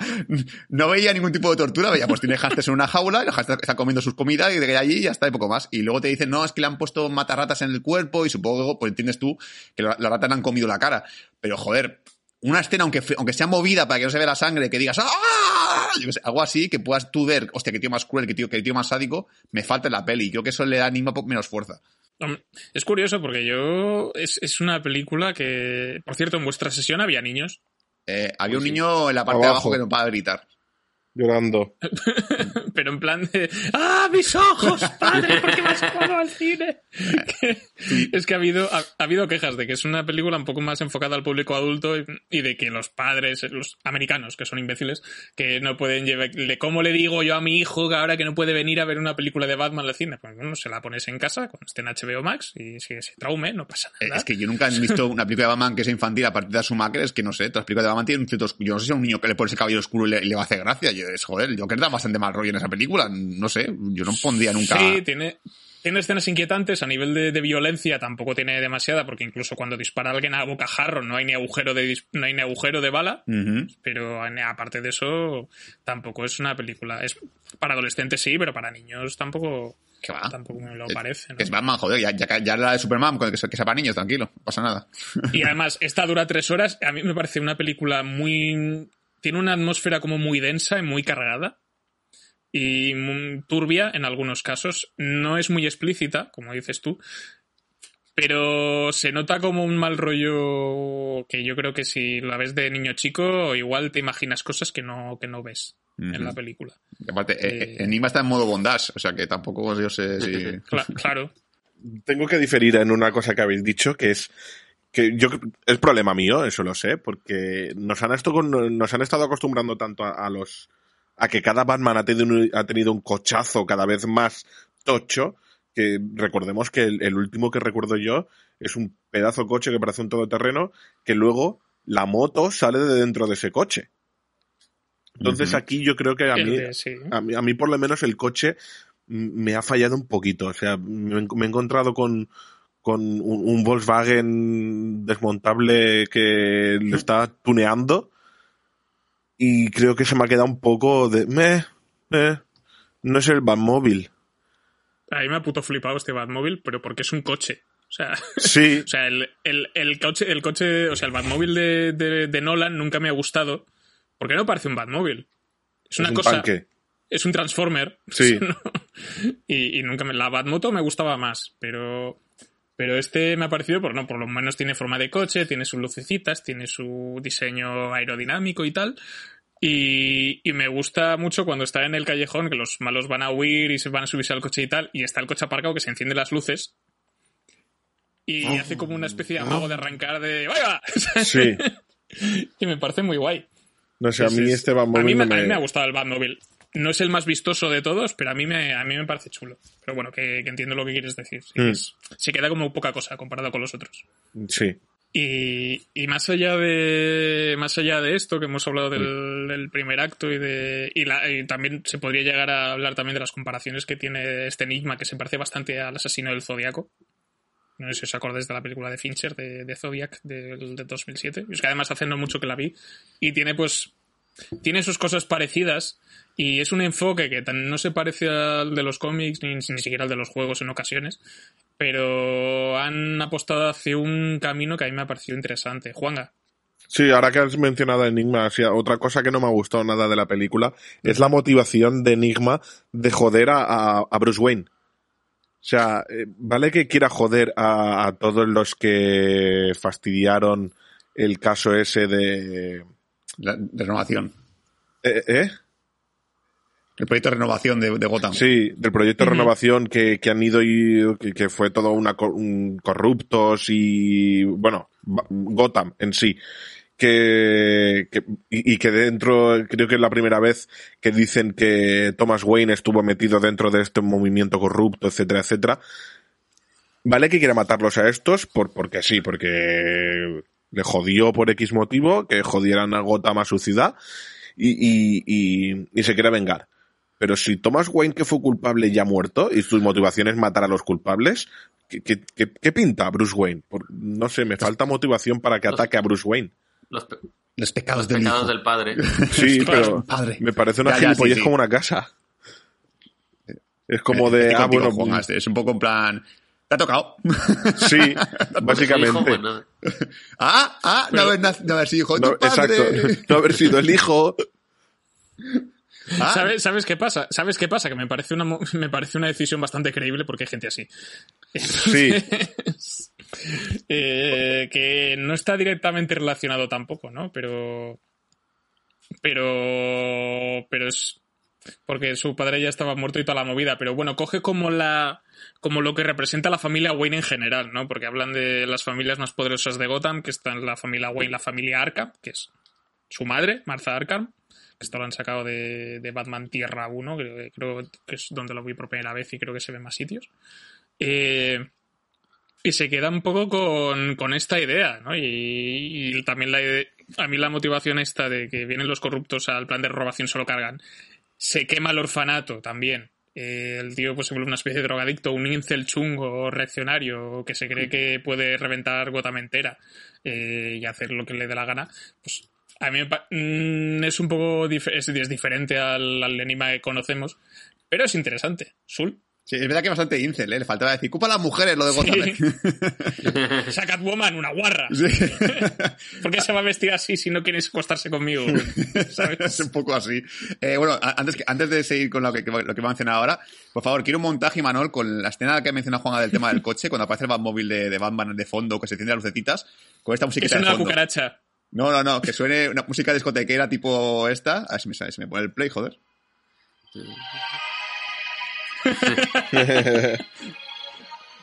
Speaker 1: no veía ningún tipo de tortura, veía, pues tiene hamsters en una jaula, y los hamsters están comiendo sus comidas y de allí ya está y poco más. Y luego te dicen, no, es que le han puesto matarratas en el cuerpo y supongo, pues entiendes tú, que la- las ratas le han comido la cara. Pero joder, una escena, aunque, aunque sea movida para que no se vea la sangre, que digas, ¡ah! Yo qué sé, algo así, que puedas tú ver, hostia, qué tío más cruel, qué tío, qué tío más sádico, me falta en la peli. Creo que eso le da anima menos fuerza.
Speaker 4: Es curioso porque yo. Es, es una película que. Por cierto, en vuestra sesión había niños.
Speaker 1: Eh, había
Speaker 2: Pues
Speaker 1: un
Speaker 2: sí.
Speaker 1: niño en la parte de
Speaker 2: Abajo.
Speaker 1: que no para gritar.
Speaker 2: Llorando.
Speaker 4: Pero en plan de. ¡Ah, mis ojos! ¡Padre, ¿por qué me has llevado al cine? Es que ha habido, ha, ha habido quejas de que es una película un poco más enfocada al público adulto y, y de que los padres, los americanos, que son imbéciles, que no pueden llevar. De ¿Cómo le digo yo a mi hijo que ahora que no puede venir a ver una película de Batman al cine? Pues bueno, se la pones en casa cuando esté en HBO Max y si se traume, no pasa nada.
Speaker 1: Es que yo nunca he visto una película de Batman que sea infantil a partir de Schumacher, es que no sé, todas las películas de Batman tienen un cierto... Yo no sé si a un niño que le pone ese cabello oscuro y le, le va a hacer gracia. Yo, es, joder, yo creo que da bastante mal rollo en esa película. No sé, yo no pondría nunca...
Speaker 4: Sí, tiene, tiene escenas inquietantes a nivel de, de violencia, tampoco tiene demasiada, porque incluso cuando dispara a alguien a bocajarro no hay ni agujero de no hay ni agujero de bala, pero aparte de eso tampoco es una película. Es para adolescentes sí, pero para niños tampoco
Speaker 1: ¿Qué va?
Speaker 4: tampoco me lo parece. ¿no?
Speaker 1: Es Batman, joder, ya, ya, ya la de Superman, que que sea para niños, tranquilo, no pasa nada.
Speaker 4: Y además, esta dura tres horas. A mí me parece una película muy. Tiene una atmósfera como muy densa y muy cargada. Y muy turbia en algunos casos. No es muy explícita, como dices tú. Pero se nota como un mal rollo que yo creo que si la ves de niño chico, igual te imaginas cosas que no, que no ves en la película.
Speaker 1: Y aparte, eh,
Speaker 4: Eh,
Speaker 1: Enigma está en modo bondage, o sea que tampoco yo sé si...
Speaker 4: Cla- claro.
Speaker 2: Tengo que diferir en una cosa que habéis dicho, que es que yo es problema mío, eso lo sé, porque nos han, esto nos han estado acostumbrando tanto a, a los a que cada Batman ha tenido, un, ha tenido un cochazo cada vez más tocho, que recordemos que el, el último que recuerdo yo es un pedazo de coche que parece un todoterreno, que luego la moto sale de dentro de ese coche. Entonces aquí yo creo que a mí,
Speaker 4: sí.
Speaker 2: a mí, a mí por lo menos el coche me ha fallado un poquito. O sea, me he encontrado con, con un, un Volkswagen desmontable que lo está tuneando y creo que se me ha quedado un poco de... Meh, meh, no es el Batmóvil.
Speaker 4: A mí me ha puto flipado este Batmóvil, pero porque es un coche. O sea,
Speaker 2: Sí,
Speaker 4: O sea, el, el, el coche, el coche, o sea, el Batmóvil de, de, de Nolan nunca me ha gustado. Porque no parece un Batmóvil. Es una
Speaker 2: es un
Speaker 4: cosa.
Speaker 2: tanque.
Speaker 4: Es un Transformer.
Speaker 2: Sí.
Speaker 4: ¿no? y, y nunca me. La Batmoto me gustaba más, pero. Pero este me ha parecido, por, no, por lo menos tiene forma de coche, tiene sus lucecitas, tiene su diseño aerodinámico y tal. Y, y me gusta mucho cuando está en el callejón, que los malos van a huir y se van a subirse al coche y tal, y está el coche aparcado que se enciende las luces. Y hace como una especie de amago de arrancar de ¡Vaya!
Speaker 2: Sí.
Speaker 4: y me parece muy guay.
Speaker 2: No sé, a
Speaker 4: Es-
Speaker 2: mí
Speaker 4: es-
Speaker 2: este
Speaker 4: a mí,
Speaker 2: Batmóvil
Speaker 4: me,
Speaker 2: no
Speaker 4: a mí
Speaker 2: me-
Speaker 4: me ha gustado el Batmobile. No es el más vistoso de todos, pero a mí me, a mí me parece chulo. Pero bueno, que, que entiendo lo que quieres decir. Sí,
Speaker 2: Mm.
Speaker 4: es- se queda como poca cosa comparado con los otros.
Speaker 2: Sí.
Speaker 4: Y, y más allá de más allá de esto que hemos hablado del, del primer acto y de y, la- y también se podría llegar a hablar también de las comparaciones que tiene este enigma que se parece bastante al asesino del Zodíaco no sé si os acordáis de la película de Fincher de, de Zodiac del de 2007 y es que además hace no mucho que la vi y tiene pues tiene sus cosas parecidas y es un enfoque que tan- no se parece al de los cómics ni, ni siquiera al de los juegos en ocasiones pero han apostado hacia un camino que a mí me ha parecido interesante. Juanga.
Speaker 2: Sí, ahora que has mencionado a Enigma, sí, otra cosa que no me ha gustado nada de la película es la motivación de Enigma de joder a, a- Bruce Wayne. O sea, eh, vale que quiera joder a, a todos los que fastidiaron el caso ese de...
Speaker 1: La- de renovación.
Speaker 2: ¿Eh? eh?
Speaker 1: El proyecto de renovación de, de Gotham.
Speaker 2: Sí, del proyecto de renovación que, que han ido y que, que fue todo una un corruptos y bueno, Gotham en sí. Que, que- y, y que dentro, creo que es la primera vez que dicen que Thomas Wayne estuvo metido dentro de este movimiento corrupto, etcétera, etcétera. Vale que quiera matarlos a estos por, porque sí, porque le jodió por X motivo, que jodieran a Gotham a su ciudad y, y, y, y se quiere vengar. Pero si Thomas Wayne, que fue culpable, ya ha muerto y su motivación es matar a los culpables, ¿qué, qué, qué- qué pinta Bruce Wayne? Por- no sé, me falta motivación para que ataque a Bruce Wayne.
Speaker 3: Los, pe-
Speaker 1: Los pecados
Speaker 3: los
Speaker 1: del
Speaker 3: pecados
Speaker 1: hijo.
Speaker 3: del padre.
Speaker 2: Sí, pero
Speaker 1: Padre.
Speaker 2: me parece una gilipollez
Speaker 1: sí, sí.
Speaker 2: como una casa. Es como de, ah,
Speaker 1: contigo,
Speaker 2: bueno,
Speaker 1: Juan, es un poco en plan... ¿Te ha tocado?
Speaker 2: sí,
Speaker 3: hijo,
Speaker 2: básicamente.
Speaker 3: bueno,
Speaker 1: ah, ah, no haber, no haber sido hijo de
Speaker 2: No,
Speaker 1: tu padre.
Speaker 2: exacto, no haber sido el hijo.
Speaker 1: Ah,
Speaker 4: ¿Sabes, ¿Sabes qué pasa? ¿Sabes qué pasa? Que me parece una me parece una decisión bastante creíble porque hay gente así.
Speaker 2: Sí,
Speaker 4: Eh, que no está directamente relacionado tampoco, ¿no? Pero. Pero. Pero es. Porque su padre ya estaba muerto y toda la movida. Pero bueno, coge como la. como lo que representa la familia Wayne en general, ¿no? Porque hablan de las familias más poderosas de Gotham, que están la familia Wayne, la familia Arkham, que es su madre, Martha Arkham. Esto lo han sacado de, de Batman Tierra 1, creo, que es donde lo vi por primera vez y creo que se ve en más sitios. Eh, y se queda un poco con, con esta idea, ¿no? Y, también la a mí la motivación esta de que vienen los corruptos al plan de robación solo cargan. Se quema el orfanato también. Eh, el tío pues se vuelve una especie de drogadicto, un incel chungo reaccionario que se cree que puede reventar Gotham entera eh, y hacer lo que le dé la gana. Pues a mí me mm, es un poco dif- es, es diferente al, al enigma que conocemos, pero es interesante. Sul.
Speaker 1: Sí, es verdad que bastante incel, ¿eh? Le faltaba decir, culpa a las mujeres lo de Gotham. ¿eh?
Speaker 4: Esa Catwoman, una guarra.
Speaker 1: Sí.
Speaker 4: ¿Por qué se va a vestir así si no quieres acostarse conmigo? ¿Sabes?
Speaker 1: es un poco así. Eh, bueno, antes, que, antes de seguir con lo que, lo que va a mencionar ahora, por favor, quiero un montaje, Manol, con la escena que menciona Juan del tema del coche, cuando aparece el Batmóvil de, de Batman de fondo, que se enciende las lucecitas, con esta musiquita
Speaker 4: es
Speaker 1: de
Speaker 4: una
Speaker 1: fondo.
Speaker 4: cucaracha.
Speaker 1: No, no, no, que suene una música discotequera tipo esta. A ver si me, sale, si me pone el play, joder.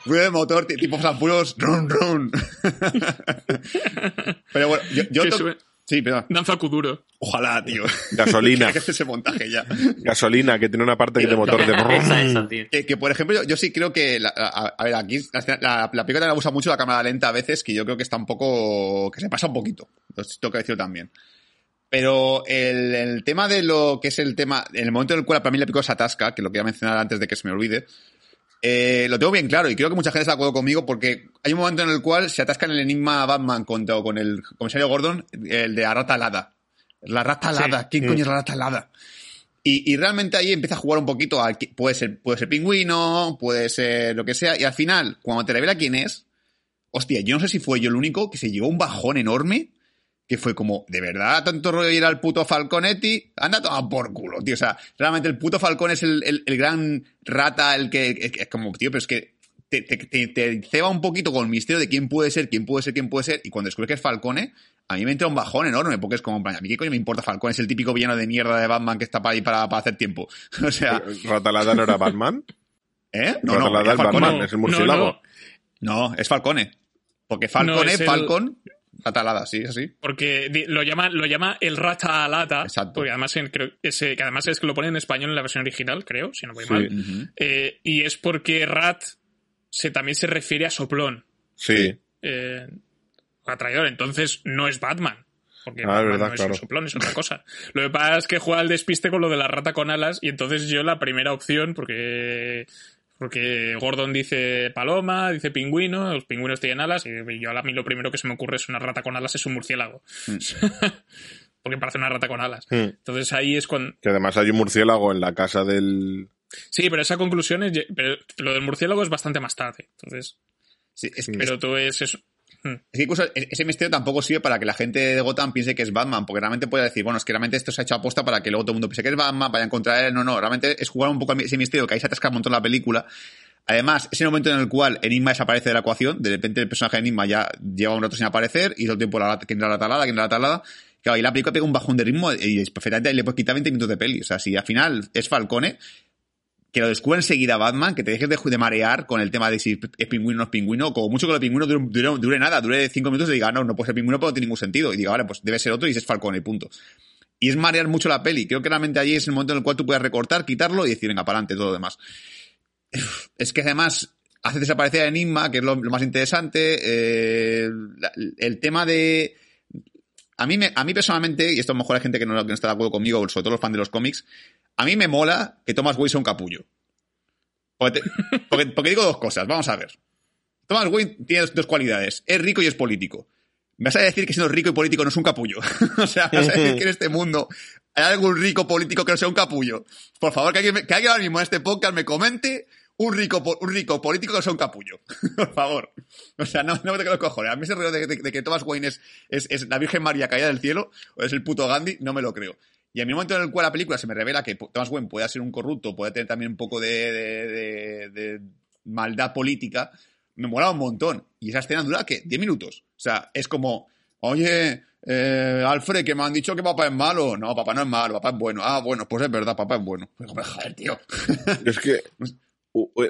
Speaker 1: Ruido de motor ti- tipo Sampuros, run, run. Pero bueno, yo, to- Sí, perdón.
Speaker 4: Danza Kuduro.
Speaker 1: Ojalá, tío.
Speaker 2: gasolina,
Speaker 1: Que hace ese montaje ya.
Speaker 2: gasolina, que tiene una parte de motor de...
Speaker 3: esa, esa, tío.
Speaker 1: Que, que, por ejemplo, yo, yo sí creo que. la- a, a ver, aquí la, la, la película también abusa mucho la cámara lenta a veces, que yo creo que está un poco. que se pasa un poquito. Lo tengo que decirlo también. Pero el, el tema de lo que es el tema. En el momento en el cual para mí la película se atasca, que lo quería mencionar antes de que se me olvide. Eh, lo tengo bien claro y creo que mucha gente está de acuerdo conmigo porque hay un momento en el cual se atasca en el enigma Batman contra, con el comisario Gordon, el de la rata alada. La rata alada, ¿quién coño es la rata alada? Y, y realmente ahí empieza a jugar un poquito a puede ser, puede ser pingüino, puede ser lo que sea, y al final, cuando te revela quién es, hostia, yo no sé si fue yo el único que se llevó un bajón enorme, que fue como, de verdad, tanto rollo ir al puto Falconetti, anda todo por culo, tío. O sea, realmente el puto Falcone es el, el- el gran rata, el que, es como, tío, pero es que te, te, te- te ceba un poquito con el misterio de quién puede ser, quién puede ser, quién puede ser, y cuando descubres que es Falcone, a mí me entra un bajón enorme, porque es como, a mí qué coño me importa Falcone, es el típico villano de mierda de Batman que está para ahí para, para hacer tiempo. O sea,
Speaker 2: ¿Ratalada no era Batman?
Speaker 1: ¿eh?
Speaker 2: Ratalada
Speaker 1: era
Speaker 2: es. Batman, es el murciélago.
Speaker 4: No, no,
Speaker 1: No, es Falcone. Porque Falcone,
Speaker 4: No, es el-
Speaker 1: Falcon, Atalada, sí, es así.
Speaker 4: porque lo llama, lo llama el rata alata.
Speaker 1: Exacto.
Speaker 4: Porque además, en- creo, ese, que además es que lo ponen en español en la versión original, creo, si no voy
Speaker 2: Sí.
Speaker 4: mal. Eh, y es porque rat se, también se refiere a soplón.
Speaker 2: Sí.
Speaker 4: eh, a traidor. Entonces no es Batman. Porque
Speaker 2: Ah, es
Speaker 4: Batman
Speaker 2: verdad,
Speaker 4: no es
Speaker 2: claro.
Speaker 4: un soplón, es otra cosa. Lo que pasa es que juega al despiste con lo de la rata con alas y entonces yo la primera opción, porque porque Gordon dice paloma, dice pingüino, los pingüinos tienen alas y yo a mí lo primero que se me ocurre es una rata con alas, es un murciélago.
Speaker 1: Mm.
Speaker 4: porque parece una rata con alas.
Speaker 2: Hmm.
Speaker 4: Entonces ahí es cuando...
Speaker 2: Que además hay un murciélago en la casa del...
Speaker 4: Sí, pero esa conclusión es... Pero lo del murciélago es bastante más tarde. Entonces...
Speaker 1: Sí, es que
Speaker 4: Pero tú es eso.
Speaker 1: Es que incluso e-, ese misterio tampoco sirve para que la gente de Gotham piense que es Batman, porque realmente puede decir, bueno, es que realmente esto se ha hecho aposta para que luego todo el mundo piense que es Batman, vaya a encontrar él. No, no, realmente es jugar un poco ese misterio que ahí se atasca un montón la película. Además, es el momento en el cual Enigma desaparece de la ecuación, de repente el personaje de Enigma ya lleva un rato sin aparecer y todo el tiempo la, que la talada, que la talada. Claro, y la película pega un bajón de ritmo y perfectamente le puedes quitar 20 minutos de peli. O sea, si al final es Falcone, que lo descubre enseguida Batman, que te dejes de, marear con el tema de si es pingüino o no es pingüino, como mucho que el pingüino dure, nada, dure cinco minutos y diga, no, no puede ser pingüino, pero no tiene ningún sentido. Y diga, vale, pues debe ser otro y es Falcone, punto. Y es marear mucho la peli. Creo que realmente allí es el momento en el cual tú puedes recortar, quitarlo y decir, venga, para adelante, todo lo demás. Es que además hace desaparecer a Enigma, que es lo, lo más interesante. Eh, el tema de. A mí, me, a mí personalmente, y esto a lo mejor hay gente que no, que no está de acuerdo conmigo, sobre todo los fans de los cómics, a mí me mola que Thomas Wayne sea un capullo. Porque, te, porque, porque, digo dos cosas, vamos a ver. Thomas Wayne tiene dos cualidades, es rico y es político. ¿Me vas a decir que siendo rico y político no es un capullo? o sea, ¿me vas a decir que en este mundo hay algún rico político que no sea un capullo? Por favor, que alguien, que alguien ahora mismo en este podcast me comente un rico, un rico político que no sea un capullo. Por favor. O sea, no, no me toque los cojones. A mí ese rollo de, de, de, que Thomas Wayne es, es, es la Virgen María caída del cielo, o es el puto Gandhi, no me lo creo. Y en el momento en el cual la película se me revela que Thomas Wayne puede ser un corrupto, puede tener también un poco de, de, maldad política, me mola un montón. Y esa escena dura, ¿qué? 10 minutos. O sea, es como, oye, eh, Alfred, que me han dicho que papá es malo. No, papá no es malo, papá es bueno. Ah, bueno, pues es verdad, papá es bueno. Pues.
Speaker 2: Es que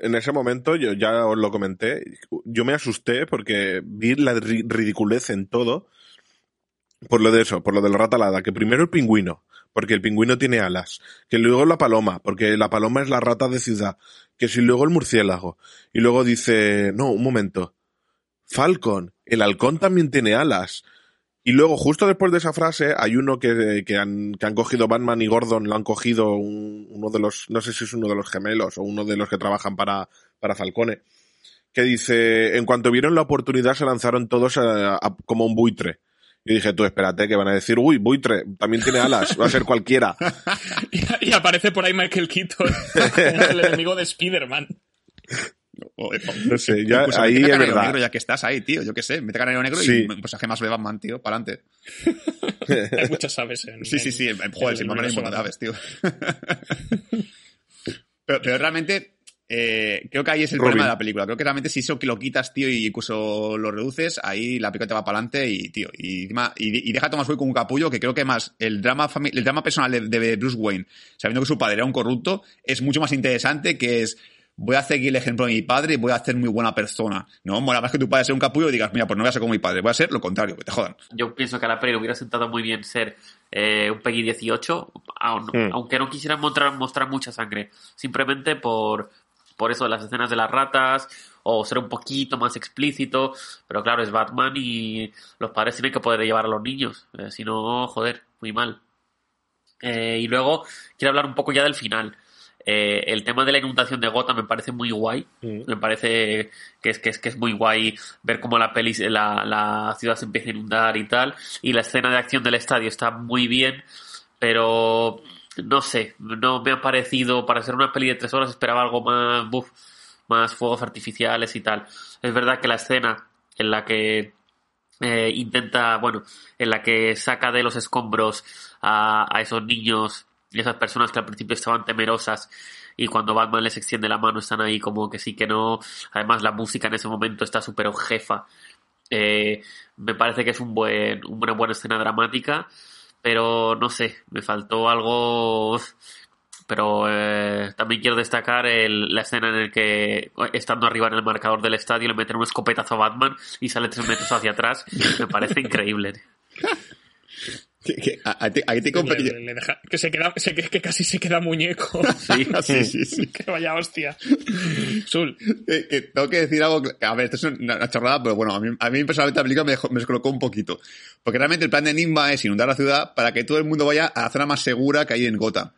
Speaker 2: en ese momento, yo ya os lo comenté, yo me asusté porque vi la ridiculez en todo por lo de eso, por lo de la ratalada, que primero el pingüino, porque el pingüino tiene alas, que luego la paloma, porque la paloma es la rata de ciudad, que si luego el murciélago, y luego dice, no, un momento, Falcon, el halcón también tiene alas. Y luego, justo después de esa frase, hay uno que, que, han, que han cogido Batman y Gordon, lo han cogido un, uno de los, no sé si es uno de los gemelos o uno de los que trabajan para, para Falcone, que dice, en cuanto vieron la oportunidad se lanzaron todos a, como un buitre. Y dije, tú espérate, que van a decir, uy, buitre, también tiene alas, va a ser cualquiera.
Speaker 4: y, y, aparece por ahí Michael Keaton, el enemigo de Spider-Man.
Speaker 2: No sé, ya ahí es verdad.
Speaker 1: Negro ya que estás ahí, tío, yo qué sé, mete canero negro sí. y un personaje más de Batman, tío, para adelante.
Speaker 4: Hay muchas aves en.
Speaker 1: Sí, sí, sí, joder, sin aves, tío. pero, pero realmente, eh, creo que ahí es el Robin. problema de la película. Creo que realmente si eso que lo quitas, tío, y incluso lo reduces, ahí la película te va para adelante y, tío, y, y, y deja a Thomas Wayne con un capullo que creo que más el drama, el drama personal de, de Bruce Wayne, sabiendo que su padre era un corrupto, es mucho más interesante que es voy a seguir el ejemplo de mi padre y voy a ser muy buena persona. No, mola más que tu padre sea un capullo y digas, mira, pues no voy a ser como mi padre, voy a ser lo contrario, que te jodan.
Speaker 3: Yo pienso que a la peli hubiera sentado muy bien ser eh, un Peggy 18, aunque, mm. aunque no quisieran mostrar, mostrar mucha sangre, simplemente por, por eso, las escenas de las ratas, o ser un poquito más explícito, pero claro, es Batman y los padres tienen que poder llevar a los niños, eh, si no, joder, muy mal. Eh, y luego quiero hablar un poco ya del final. Eh, el tema de la inundación de Gotham me parece muy guay. Mm. Me parece que es, que, es, que es muy guay ver cómo la, peli, la, la ciudad se empieza a inundar y tal. Y la escena de acción del estadio está muy bien, pero no sé, no me ha parecido, para ser una peli de tres horas esperaba algo más, buf, más fuegos artificiales y tal. Es verdad que la escena en la que eh, intenta, bueno, en la que saca de los escombros a, esos niños y esas personas que al principio estaban temerosas y cuando Batman les extiende la mano están ahí como que sí que no. Además la música en ese momento está súper jefa. Eh, me parece que es un buen, una buena escena dramática, pero no sé, me faltó algo. Pero eh, también quiero destacar el, la escena en la que, estando arriba en el marcador del estadio, le meten un escopetazo a Batman y sale tres metros hacia atrás. Me parece increíble.
Speaker 1: Que, que, a, a, a, te compre...
Speaker 4: le, le deja, que se queda, se, que, casi se queda muñeco.
Speaker 1: Sí, sí, sí, sí.
Speaker 4: que vaya hostia. Sul.
Speaker 1: Que, que, tengo que decir algo, a ver, esto es una, una chorrada, pero bueno, a mí, a mí personalmente la película me, dejó, me descolocó un poquito. Porque realmente el plan de Enigma es inundar la ciudad para que todo el mundo vaya a la zona más segura que hay en Gotham.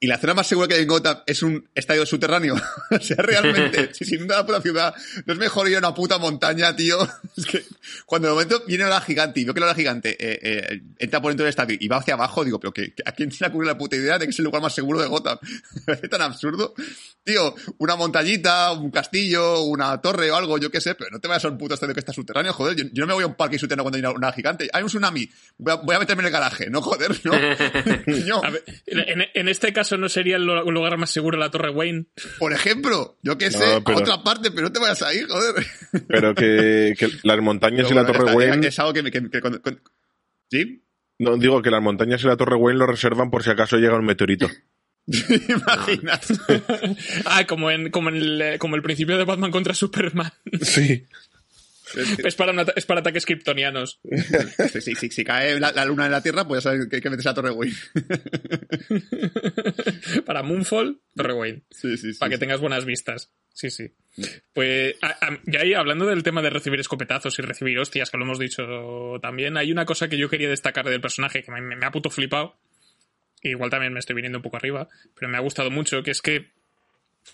Speaker 1: Y la zona más segura que hay en Gotham es un estadio subterráneo. o sea, realmente, si se inunda la puta ciudad, no es mejor ir a una puta montaña, tío. Es que cuando de momento viene la gigante y veo que la hora gigante eh, eh, entra por dentro del estadio y va hacia abajo, digo, pero que, ¿a quién se le ocurre la puta idea de que es el lugar más seguro de Gotham? es tan absurdo. Tío, una montañita, un castillo, una torre o algo, yo qué sé, pero no te vayas a un puto estadio que está subterráneo, joder. Yo, yo no me voy a un parque subterráneo cuando hay una, una gigante. Hay un tsunami. Voy a, voy a meterme en el garaje, no joder, no.
Speaker 4: A ver, en, en este caso no sería el lugar más seguro la Torre Wayne.
Speaker 1: Por ejemplo, yo qué
Speaker 2: No,
Speaker 1: sé,
Speaker 2: pero-
Speaker 1: a otra parte, pero no te vayas ahí, joder.
Speaker 2: Pero que, que las montañas y la
Speaker 1: bueno,
Speaker 2: Torre Wayne.
Speaker 1: Es algo que... que- ¿Sí?
Speaker 2: No, digo que las montañas y la Torre Wayne lo reservan por si acaso llega un meteorito.
Speaker 1: Imaginas.
Speaker 4: Ah, como en, como en el, como el principio de Batman contra Superman.
Speaker 2: Sí.
Speaker 4: Es, para es para ataques kryptonianos.
Speaker 1: Si, si- si- si cae la, la luna en la Tierra, pues ya sabes que, que metes a Torre Wayne.
Speaker 4: para Moonfall, Torre Wayne.
Speaker 1: Sí, sí, sí.
Speaker 4: para que tengas buenas vistas. Sí, sí. Pues a- a- ya ahí, hablando del tema de recibir escopetazos y recibir hostias, que lo hemos dicho también, hay una cosa que yo quería destacar del personaje que me, me ha puto flipado. Igual también me estoy viniendo un poco arriba, pero me ha gustado mucho, que es que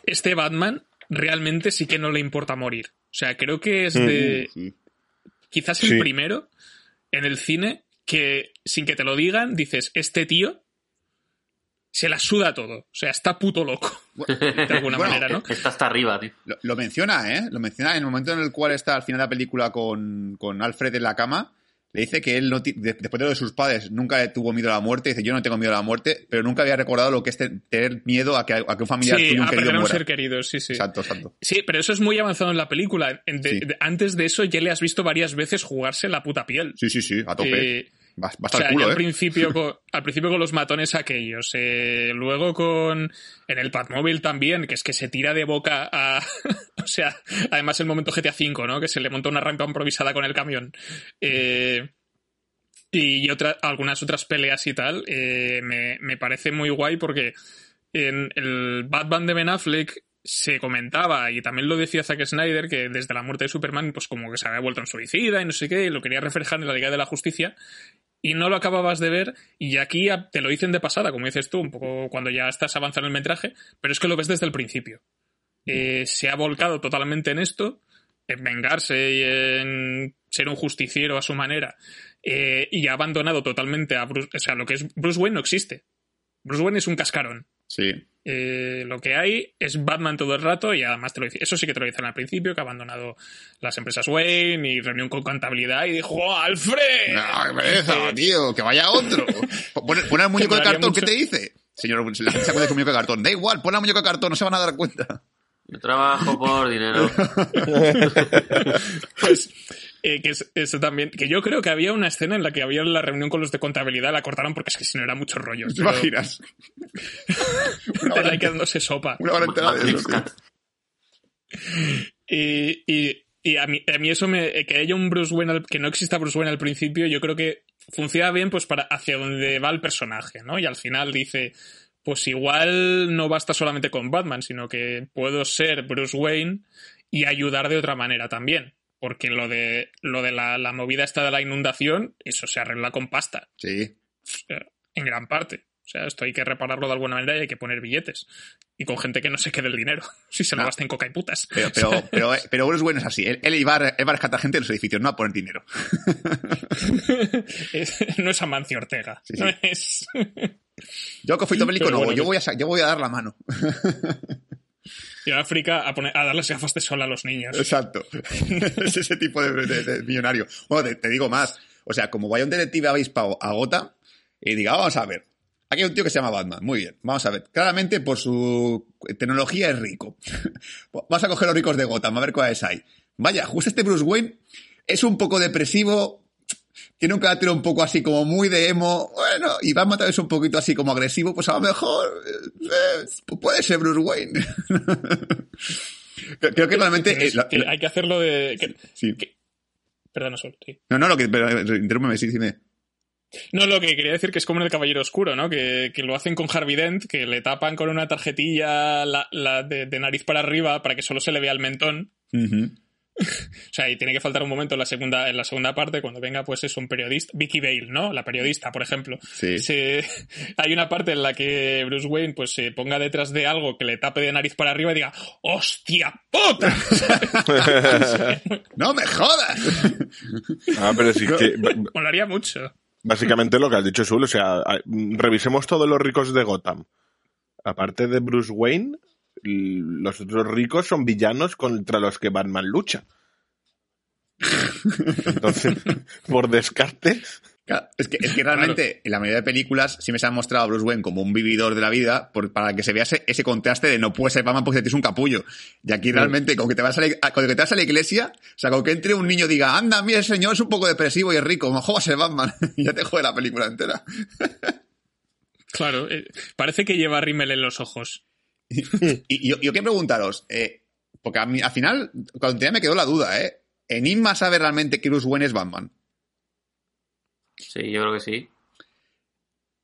Speaker 4: este Batman realmente sí que no le importa morir. O sea, creo que es de
Speaker 1: Sí.
Speaker 4: quizás el
Speaker 2: Sí.
Speaker 4: primero en el cine que sin que te lo digan dices, este tío se la suda todo. O sea, está puto loco. De alguna
Speaker 1: Bueno,
Speaker 4: manera, ¿no?
Speaker 3: Está hasta arriba, tío.
Speaker 1: Lo, lo menciona, ¿eh? Lo menciona en el momento en el cual está al final de la película con, con Alfred en la cama. Le dice que él, no después de lo de sus padres, nunca le tuvo miedo a la muerte. Dice, yo no tengo miedo a la muerte, pero nunca había recordado lo que es te- tener miedo a que, a que un familiar
Speaker 4: Sí,
Speaker 1: tuyo, un
Speaker 4: a
Speaker 1: querido
Speaker 4: perder a un
Speaker 1: muera.
Speaker 4: ser querido, sí, sí.
Speaker 1: Exacto, exacto.
Speaker 4: Sí, pero eso es muy avanzado en la película. En- de-
Speaker 1: Sí.
Speaker 4: de- antes de eso ya le has visto varias veces jugarse la puta piel.
Speaker 1: Sí, sí, sí, a tope.
Speaker 4: Eh, o sea,
Speaker 1: el culo,
Speaker 4: ya al
Speaker 1: ¿eh?
Speaker 4: principio, con, al principio con los matones aquellos, eh, luego con en el Batmóvil también, que es que se tira de boca a... o sea, además el momento GTA V, ¿no? Que se le monta una rampa improvisada con el camión. Eh, y otra, algunas otras peleas y tal, eh, me, me parece muy guay porque en el Batman de Ben Affleck se comentaba, y también lo decía Zack Snyder, que desde la muerte de Superman, pues como que se había vuelto en suicida y no sé qué, y lo quería reflejar en la Liga de la Justicia, y no lo acababas de ver, y aquí te lo dicen de pasada, como dices tú, un poco cuando ya estás avanzando en el metraje, pero es que lo ves desde el principio. Eh, se ha volcado totalmente en esto, en vengarse y en ser un justiciero a su manera, eh, y ha abandonado totalmente a Bruce, o sea, lo que es Bruce Wayne no existe. Bruce Wayne es un cascarón.
Speaker 1: Sí.
Speaker 4: Eh, lo que hay es Batman todo el rato y además te lo dice, eso sí que te lo dicen al principio, que ha abandonado las empresas Wayne y reunión con contabilidad y dijo, ¡Oh, Alfred!
Speaker 1: ¡Ah, qué pereza, tío! ¡Que vaya otro! Pon, pon el muñeco de cartón, ¿qué te dice? Señor, se le se acuerda de su muñeco de cartón. Da igual, pon el muñeco de cartón, no se van a dar cuenta.
Speaker 3: Yo trabajo por dinero.
Speaker 4: Pues, eh, que es, eso también, que yo creo que había una escena en la que había la reunión con los de contabilidad, la cortaron porque es que si no era mucho rollo.
Speaker 1: ¿Te imaginas? Una
Speaker 4: Te
Speaker 1: hora,
Speaker 4: la quedándose sopa.
Speaker 1: una hora entera de eso.
Speaker 4: Y, y, y a, mí, a mí eso me. Que haya un Bruce Wayne, al- que no exista Bruce Wayne al principio, yo creo que funciona bien pues para hacia donde va el personaje, ¿no? Y al final dice. Pues igual no basta solamente con Batman, sino que puedo ser Bruce Wayne y ayudar de otra manera también. Porque lo de, lo de la, la movida esta de la inundación, eso se arregla con pasta,
Speaker 1: Sí.
Speaker 4: eh, en gran parte. O sea, esto hay que repararlo de alguna manera y hay que poner billetes. Y con gente que no se quede el dinero, si se lo
Speaker 1: Ah.
Speaker 4: gasta en coca y putas.
Speaker 1: Pero, pero, pero, pero Bruce Wayne es así. Él, va a rescatar gente de los edificios, no a poner dinero.
Speaker 4: Es- no es Amancio Ortega.
Speaker 1: Sí, sí.
Speaker 4: No es.
Speaker 1: Yo bélico
Speaker 4: Pero
Speaker 1: no,
Speaker 4: bueno,
Speaker 1: yo, voy a, yo voy a dar la mano.
Speaker 4: Y a África a, poner, a darles gafas de sol a los niños.
Speaker 1: Exacto. es ese tipo de, de- de millonario. Bueno, te, te digo más. O sea, como vaya un detective avispado a Gota y diga, vamos a ver. Aquí hay un tío que se llama Batman. Muy bien. Vamos a ver. Claramente por su tecnología es rico. Vamos a coger los ricos de Gotham, a ver cuáles hay. Vaya, justo este Bruce Wayne es un poco depresivo. Tiene un carácter un poco así como muy de emo. Bueno, y Batman tal vez un poquito así como agresivo. Pues a lo mejor eh, eh, puede ser Bruce Wayne. Creo que realmente... eh, la-
Speaker 4: que hay que hacerlo de. que-
Speaker 1: Sí.
Speaker 4: que- perdón, Sol, sí.
Speaker 1: No, no, lo que, pero, sí, dime.
Speaker 4: No, lo que quería decir que es como en el Caballero Oscuro, ¿no? Que, que lo hacen con Harvey Dent, que le tapan con una tarjetilla la, la de, de nariz para arriba para que solo se le vea el mentón. O sea, y tiene que faltar un momento en la segunda, en la segunda parte, cuando venga, pues es un periodista, Vicky Bale, ¿no? La periodista, por ejemplo.
Speaker 1: Sí.
Speaker 4: Se- hay una parte en la que Bruce Wayne pues se ponga detrás de algo que le tape de nariz para arriba y diga ¡Hostia puta!
Speaker 1: ¡No me jodas!
Speaker 2: Ah, pero sí que
Speaker 4: Molaría mucho.
Speaker 2: básicamente lo que has dicho Sul, o sea, revisemos todos los ricos de Gotham. Aparte de Bruce Wayne, los otros ricos son villanos contra los que Batman lucha. Entonces, por descarte.
Speaker 1: es, que, es que realmente en la mayoría de películas sí me se ha mostrado a Bruce Wayne como un vividor de la vida por, para que se vea ese, contraste de no puede ser Batman porque tienes un capullo. Y aquí realmente, con que te vas a la, con que te vas a la iglesia, o sea, con que entre un niño y diga, anda, mira, el señor es un poco depresivo y es rico, mejor va a ser Batman. y ya te jode la película entera.
Speaker 4: claro, eh, parece que lleva rímel en los ojos.
Speaker 1: y yo, yo quiero preguntaros, eh, porque a mí, al final, cuando tenía me quedó la duda, ¿eh? ¿Enigma sabe realmente que Bruce Wayne es Batman?
Speaker 3: Sí, yo creo que sí.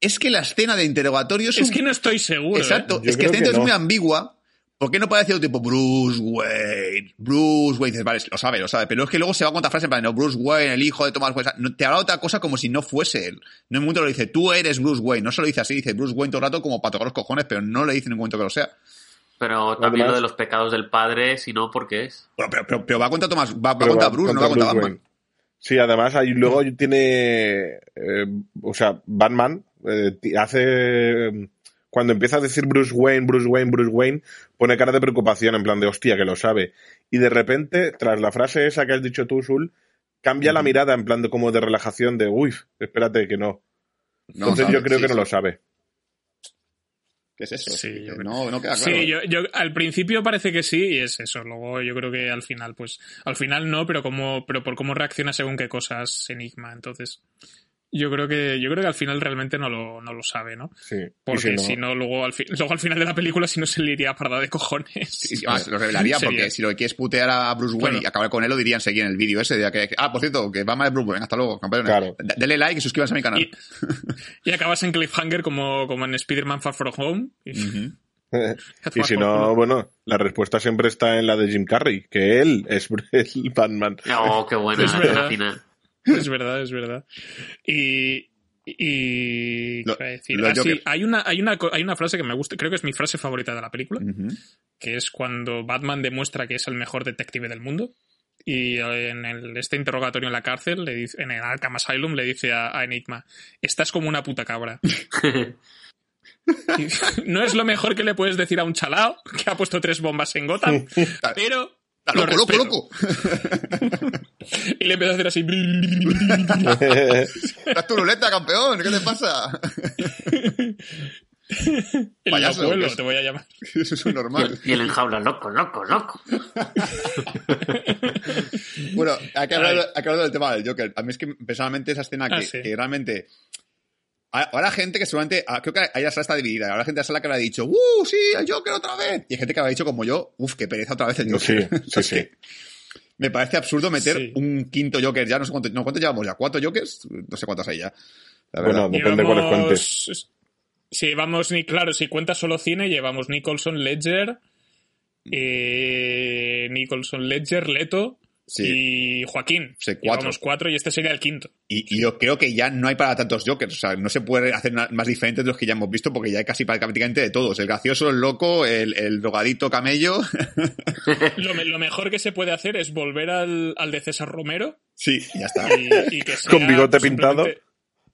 Speaker 1: Es que la escena de interrogatorio
Speaker 4: es. que no estoy seguro. ¿eh?
Speaker 1: Exacto, es que la escena es muy ambigua. ¿Por qué no puede decir tipo Bruce Wayne? Bruce Wayne. Dices, vale, lo sabe, lo sabe. Pero es que luego se va con otra frase en plan, no, Bruce Wayne, el hijo de Thomas Wayne. No, te habla otra cosa como si no fuese él. No en un momento lo dice, tú eres Bruce Wayne. No se lo dice así, dice Bruce Wayne todo el rato como para tocar los cojones, pero no le dice en un momento que lo sea.
Speaker 3: Pero también lo de los pecados del padre, si no, ¿por qué es?
Speaker 1: pero, pero, va a contar Tomás, va, a contar Bruce, no va a contar Batman.
Speaker 2: Sí, además ahí luego tiene, eh, o sea, Batman eh, hace, cuando empieza a decir Bruce Wayne, Bruce Wayne, Bruce Wayne, pone cara de preocupación en plan de hostia que lo sabe. Y de repente, tras la frase esa que has dicho tú, Sul, cambia la mirada en plan de como de relajación de, uy, espérate que no. Entonces yo creo que no lo sabe.
Speaker 1: ¿Qué es eso?
Speaker 4: Sí,
Speaker 1: yo no, no queda
Speaker 4: claro. Sí, yo, yo, al principio parece que sí y es eso. Luego yo creo que al final, pues, al final no, pero como, pero por cómo reacciona según qué cosas Enigma. Entonces, yo creo que yo creo que al final realmente no lo, no lo sabe, ¿no?
Speaker 2: Sí.
Speaker 4: Porque si no, luego, al luego al final de la película si no se le iría parda de cojones.
Speaker 1: Sí, lo revelaría porque si lo que quieres putear a Bruce Wayne y acabar con él lo dirían seguir en el vídeo ese de que, ah, por cierto, que va mal Bruce Wayne, hasta luego, campeones. Claro. Dele like y suscríbanse a mi canal.
Speaker 4: Y, acabas en cliffhanger como, como en Spider-Man Far From Home.
Speaker 2: Y, si no, bueno, la respuesta siempre está en la de Jim Carrey, que él es el Batman.
Speaker 3: Oh, qué bueno. Es.
Speaker 4: Es verdad, es verdad. Y, y decir? Ah, hay, una, hay, una, hay una frase que me gusta, creo que es mi frase favorita de la película, que es cuando Batman demuestra que es el mejor detective del mundo. Y en este interrogatorio en la cárcel, le dice, en el Arkham Asylum, le dice a, Enigma: Estás como una puta cabra. no es lo mejor que le puedes decir a un chalao que ha puesto tres bombas en Gotham, pero
Speaker 1: loco, loco, loco.
Speaker 4: y le empieza a hacer así.
Speaker 1: ¡La turuleta, campeón! ¿Qué te pasa?
Speaker 4: El Payaso, te voy a llamar.
Speaker 1: Eso es normal.
Speaker 3: Y el, enjaula, loco, loco, loco.
Speaker 1: bueno, hay que, hablar, del tema del Joker. A mí es que personalmente esa escena ah, que, realmente Ahora gente que seguramente, ah, creo que ahí la sala está dividida. Ahora gente de la sala que habrá dicho, ¡uh, sí, el Joker otra vez! Y hay gente que habrá dicho como yo, ¡uf, qué pereza otra vez el Joker!
Speaker 2: Sí, sí, sí.
Speaker 1: Me parece absurdo meter un quinto Joker ya, no sé cuánto, no, ¿cuántos llevamos ya? ¿Cuatro Jokers? No sé cuántos hay ya.
Speaker 2: bueno, depende de cuáles cuentes.
Speaker 4: Si vamos, ni claro, si cuentas solo cine, llevamos Nicholson, Ledger, eh, Nicholson, Ledger, Leto, y Joaquín. cuatro. cuatro y este sería el quinto.
Speaker 1: Y, yo creo que ya no hay para tantos Jokers. O sea, no se puede hacer más diferentes de los que ya hemos visto porque ya hay casi prácticamente de todos. El gracioso, el loco, el, drogadito camello.
Speaker 4: lo, mejor que se puede hacer es volver al, de César Romero.
Speaker 1: Sí, ya está.
Speaker 2: Con bigote pues, pintado.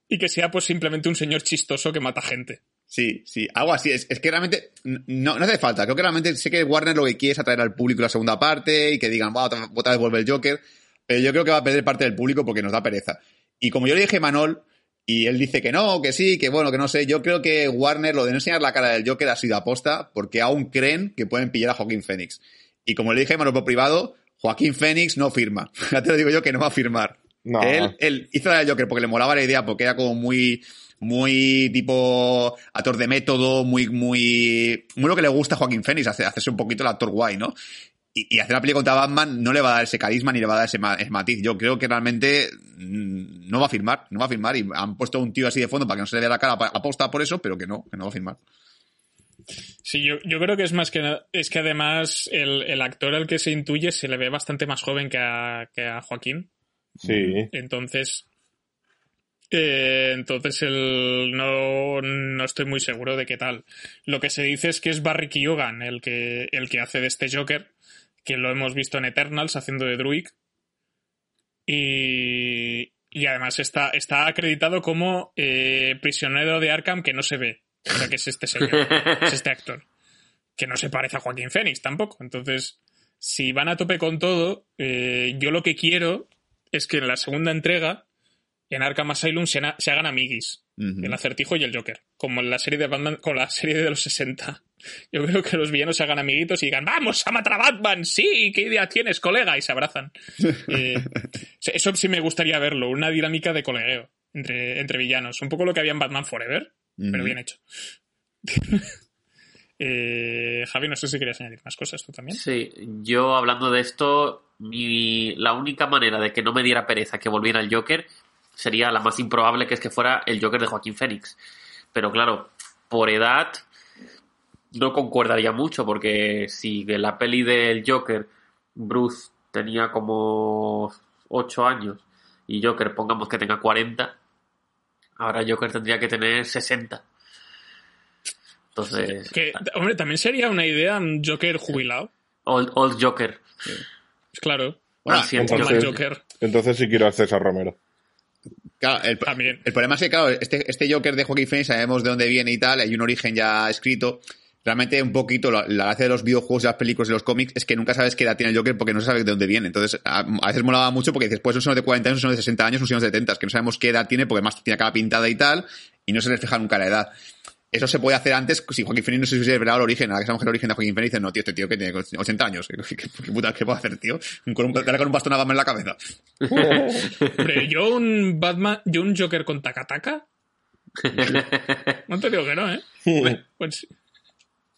Speaker 4: Y que sea pues simplemente un señor chistoso que mata gente.
Speaker 1: Sí, sí, algo así. Es, que realmente no, no, hace falta. Creo que realmente sé que Warner lo que quiere es atraer al público la segunda parte y que digan, va, otra, vez vuelve el Joker. Pero yo creo que va a perder parte del público porque nos da pereza. Y como yo le dije a Manol, y él dice que no, que sí, que bueno, que no sé, yo creo que Warner lo de no enseñar la cara del Joker ha sido aposta porque aún creen que pueden pillar a Joaquín Phoenix. Y como le dije a Manol por privado, Joaquín Phoenix no firma. Ya te lo digo yo que no va a firmar. Él, él hizo la del Joker porque le molaba la idea, porque era como muy muy tipo actor de método, muy, muy, muy lo que le gusta a Joaquín Phoenix, hacerse un poquito el actor guay, ¿no? Y, hacer la película contra Batman no le va a dar ese carisma ni le va a dar ese, matiz. Yo creo que realmente mm, no va a firmar, no va a firmar y han puesto un tío así de fondo para que no se le vea la cara aposta por eso, pero que no, que no va a firmar.
Speaker 4: Sí, yo, yo creo que es más que es que además el, el, actor al que se intuye se le ve bastante más joven que a, que a Joaquín.
Speaker 2: Sí.
Speaker 4: Entonces, eh, entonces el, no, no, estoy muy seguro de qué tal. Lo que se dice es que es Barry Keoghan el que, el que hace de este Joker, que lo hemos visto en Eternals haciendo de Druid. Y, y además está, está acreditado como eh, prisionero de Arkham que no se ve. O sea que es este señor, es este actor. que no se parece a Joaquín Phoenix tampoco. Entonces, si van a tope con todo, eh, yo lo que quiero es que en la segunda entrega, en Arkham Asylum, se, se hagan amiguis. El acertijo y el Joker. Como en la serie de Batman, con la serie de los 60. Yo creo que los villanos se hagan amiguitos y digan, vamos a matar a Batman, sí, ¿qué idea tienes, colega? Y se abrazan. Eh, eso sí me gustaría verlo, una dinámica de colegueo entre, entre villanos. Un poco lo que había en Batman Forever, pero bien hecho. Eh, Javi, no sé si querías añadir más cosas tú también.
Speaker 3: Sí, yo hablando de esto, mi, la única manera de que no me diera pereza que volviera el Joker sería la más improbable, que es que fuera el Joker de Joaquín Phoenix. Pero claro, por edad no concordaría mucho, porque si en la peli del Joker Bruce tenía como 8 años y Joker pongamos que tenga 40, ahora Joker tendría que tener 60. Entonces,
Speaker 4: Que, hombre, también sería una idea un Joker jubilado.
Speaker 3: old, old Joker.
Speaker 4: Claro.
Speaker 1: Bueno,
Speaker 2: entonces-
Speaker 4: Joker
Speaker 2: Entonces sí quiero a César Romero.
Speaker 1: Claro, el,
Speaker 4: también.
Speaker 1: el problema es que, claro, este, este Joker de Joaquín Phoenix sabemos de dónde viene y tal, hay un origen ya escrito. Realmente, un poquito, la, la gracia de los videojuegos, de las películas, de los cómics, es que nunca sabes qué edad tiene el Joker porque no se sabe de dónde viene. Entonces, a, a veces molaba mucho porque dices, pues son de 40 años, son de 60 años, son de 70, que no sabemos qué edad tiene porque además tiene cara pintada y tal, y no se refleja nunca la edad. Eso se puede hacer antes si Joaquín Phoenix no se hubiese revelado el origen. Ahora que sabemos que el origen de Joaquín Phoenix, dicen, no, tío, este tío que tiene 80 años. ¿Qué, qué- qué puta, qué puede hacer, tío? Con un, con un bastón a Batman en la cabeza.
Speaker 4: Hombre, yo un Batman, yo un Joker con Takataka. No te digo que no, ¿eh? Pues.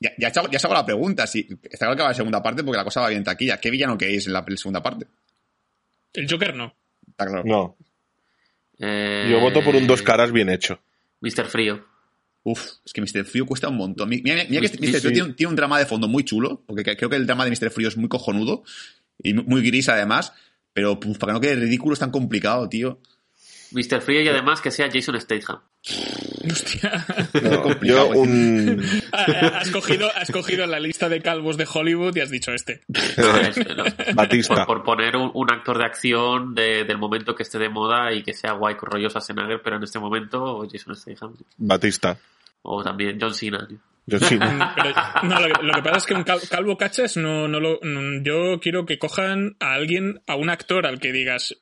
Speaker 1: Ya, ya, se hago- ya hago la pregunta. Si, está claro que va a la segunda parte porque la cosa va bien taquilla. ¿Qué villano queréis en la segunda parte?
Speaker 4: el Joker no.
Speaker 1: Está claro.
Speaker 2: No,
Speaker 3: Eh,
Speaker 2: yo voto por un dos caras bien hecho.
Speaker 3: Mr. Frío.
Speaker 1: Uf, es que Mr. Frío cuesta un montón. Mira, mira- mira que
Speaker 3: Sí,
Speaker 1: Mr.
Speaker 2: sí.
Speaker 1: Frío tiene, un- tiene un drama de fondo muy chulo, porque que- creo que el drama de Mr. Frío es muy cojonudo y muy- gris además, pero puf, para que no quede ridículo es tan complicado, tío.
Speaker 3: Mr. Frío y además que sea Jason Statham.
Speaker 4: Hostia.
Speaker 2: No,
Speaker 1: complicado,
Speaker 2: yo un...
Speaker 4: has, cogido, has cogido la lista de calvos de Hollywood y has dicho este.
Speaker 3: No, es- no.
Speaker 2: Batista.
Speaker 3: Por, por poner un, un actor de acción de- del momento que esté de moda y que sea guay, rollo Schwarzenegger, pero en este momento Jason Statham.
Speaker 2: Batista.
Speaker 3: O también John Cena.
Speaker 2: Yo sí.
Speaker 4: Pero, no, lo, que, lo que pasa es que un cal- calvo cachas no, no lo. no- yo quiero que cojan a alguien, a un actor al que digas.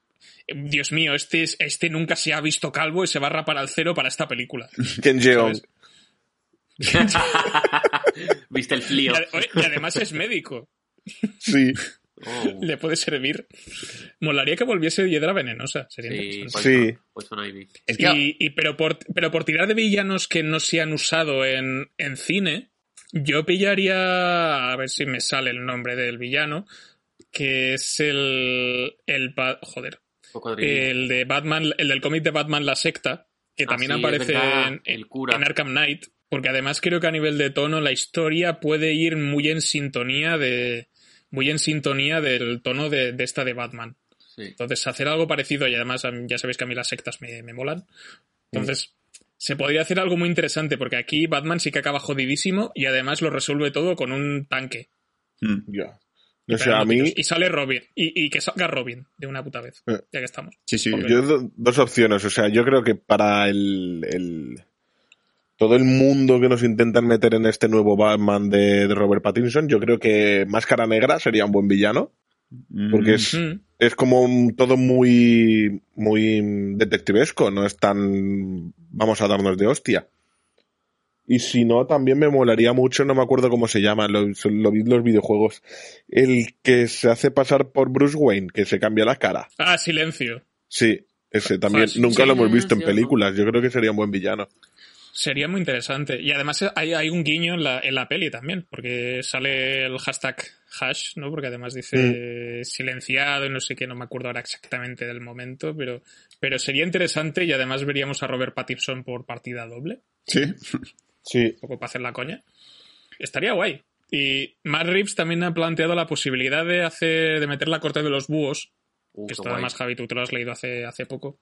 Speaker 4: Dios mío, este, es- este nunca se ha visto calvo y se va a rapar al cero para esta película.
Speaker 2: Ken.
Speaker 3: ¿Viste el Flío?
Speaker 4: y además es médico.
Speaker 2: Sí.
Speaker 3: Oh,
Speaker 4: Le puede servir. Molaría que volviese Hiedra Venenosa. Sería
Speaker 3: sí,
Speaker 4: interesante.
Speaker 2: Sí.
Speaker 3: Poison Ivy.
Speaker 1: Es que,
Speaker 4: Y, y- pero, por, pero por tirar de villanos que no se han usado en, en cine, yo pillaría, a ver si me sale el nombre del villano, que es el, el joder. El de Batman, el del cómic de Batman La Secta, que
Speaker 3: Ah,
Speaker 4: también
Speaker 3: sí,
Speaker 4: aparece
Speaker 3: verdad,
Speaker 4: en,
Speaker 3: el cura.
Speaker 4: en Arkham Knight, porque además creo que a nivel de tono la historia puede ir muy en sintonía de muy en sintonía del tono de, de esta de Batman.
Speaker 3: Sí.
Speaker 4: Entonces, hacer algo parecido, y además ya sabéis que a mí las sectas me, me molan. Entonces, se podría hacer algo muy interesante, porque aquí Batman sí que acaba jodidísimo y además lo resuelve todo con un tanque.
Speaker 1: mm,
Speaker 2: Ya. No
Speaker 4: Y
Speaker 2: sé, a mí...
Speaker 4: Y sale Robin. Y, y que salga Robin de una puta vez.
Speaker 2: Eh.
Speaker 4: Ya que estamos.
Speaker 1: sí, sí.
Speaker 2: Yo do- dos opciones. O sea, yo creo que para el, el- todo el mundo que nos intentan meter en este nuevo Batman de, de Robert Pattinson, yo creo que Máscara Negra sería un buen villano. Porque es,
Speaker 4: Mm.
Speaker 2: es como todo muy, muy detectivesco, no es tan vamos a darnos de hostia. Y si no, también me molaría mucho, no me acuerdo cómo se llama, lo, lo vi en los videojuegos, el que se hace pasar por Bruce Wayne, que se cambia la cara.
Speaker 4: Ah, silencio.
Speaker 2: Sí, ese también.
Speaker 4: Joder,
Speaker 2: Nunca
Speaker 3: sí,
Speaker 2: lo hemos visto en películas. Yo creo que sería un buen villano.
Speaker 4: Sería muy interesante. Y además hay, hay un guiño en la, en la peli también, porque sale el hashtag hash, ¿no? Porque además dice silenciado y no sé qué, no me acuerdo ahora exactamente del momento, pero, pero sería interesante y además veríamos a Robert Pattinson por partida doble,
Speaker 1: Sí.
Speaker 2: Sí.
Speaker 4: un poco para hacer la coña. Estaría guay. Y Matt Reeves también ha planteado la posibilidad de hacer, de meter la corte de los búhos,
Speaker 3: Uh,
Speaker 4: que esto
Speaker 3: guay.
Speaker 4: además Javi tú te lo has leído hace, hace poco.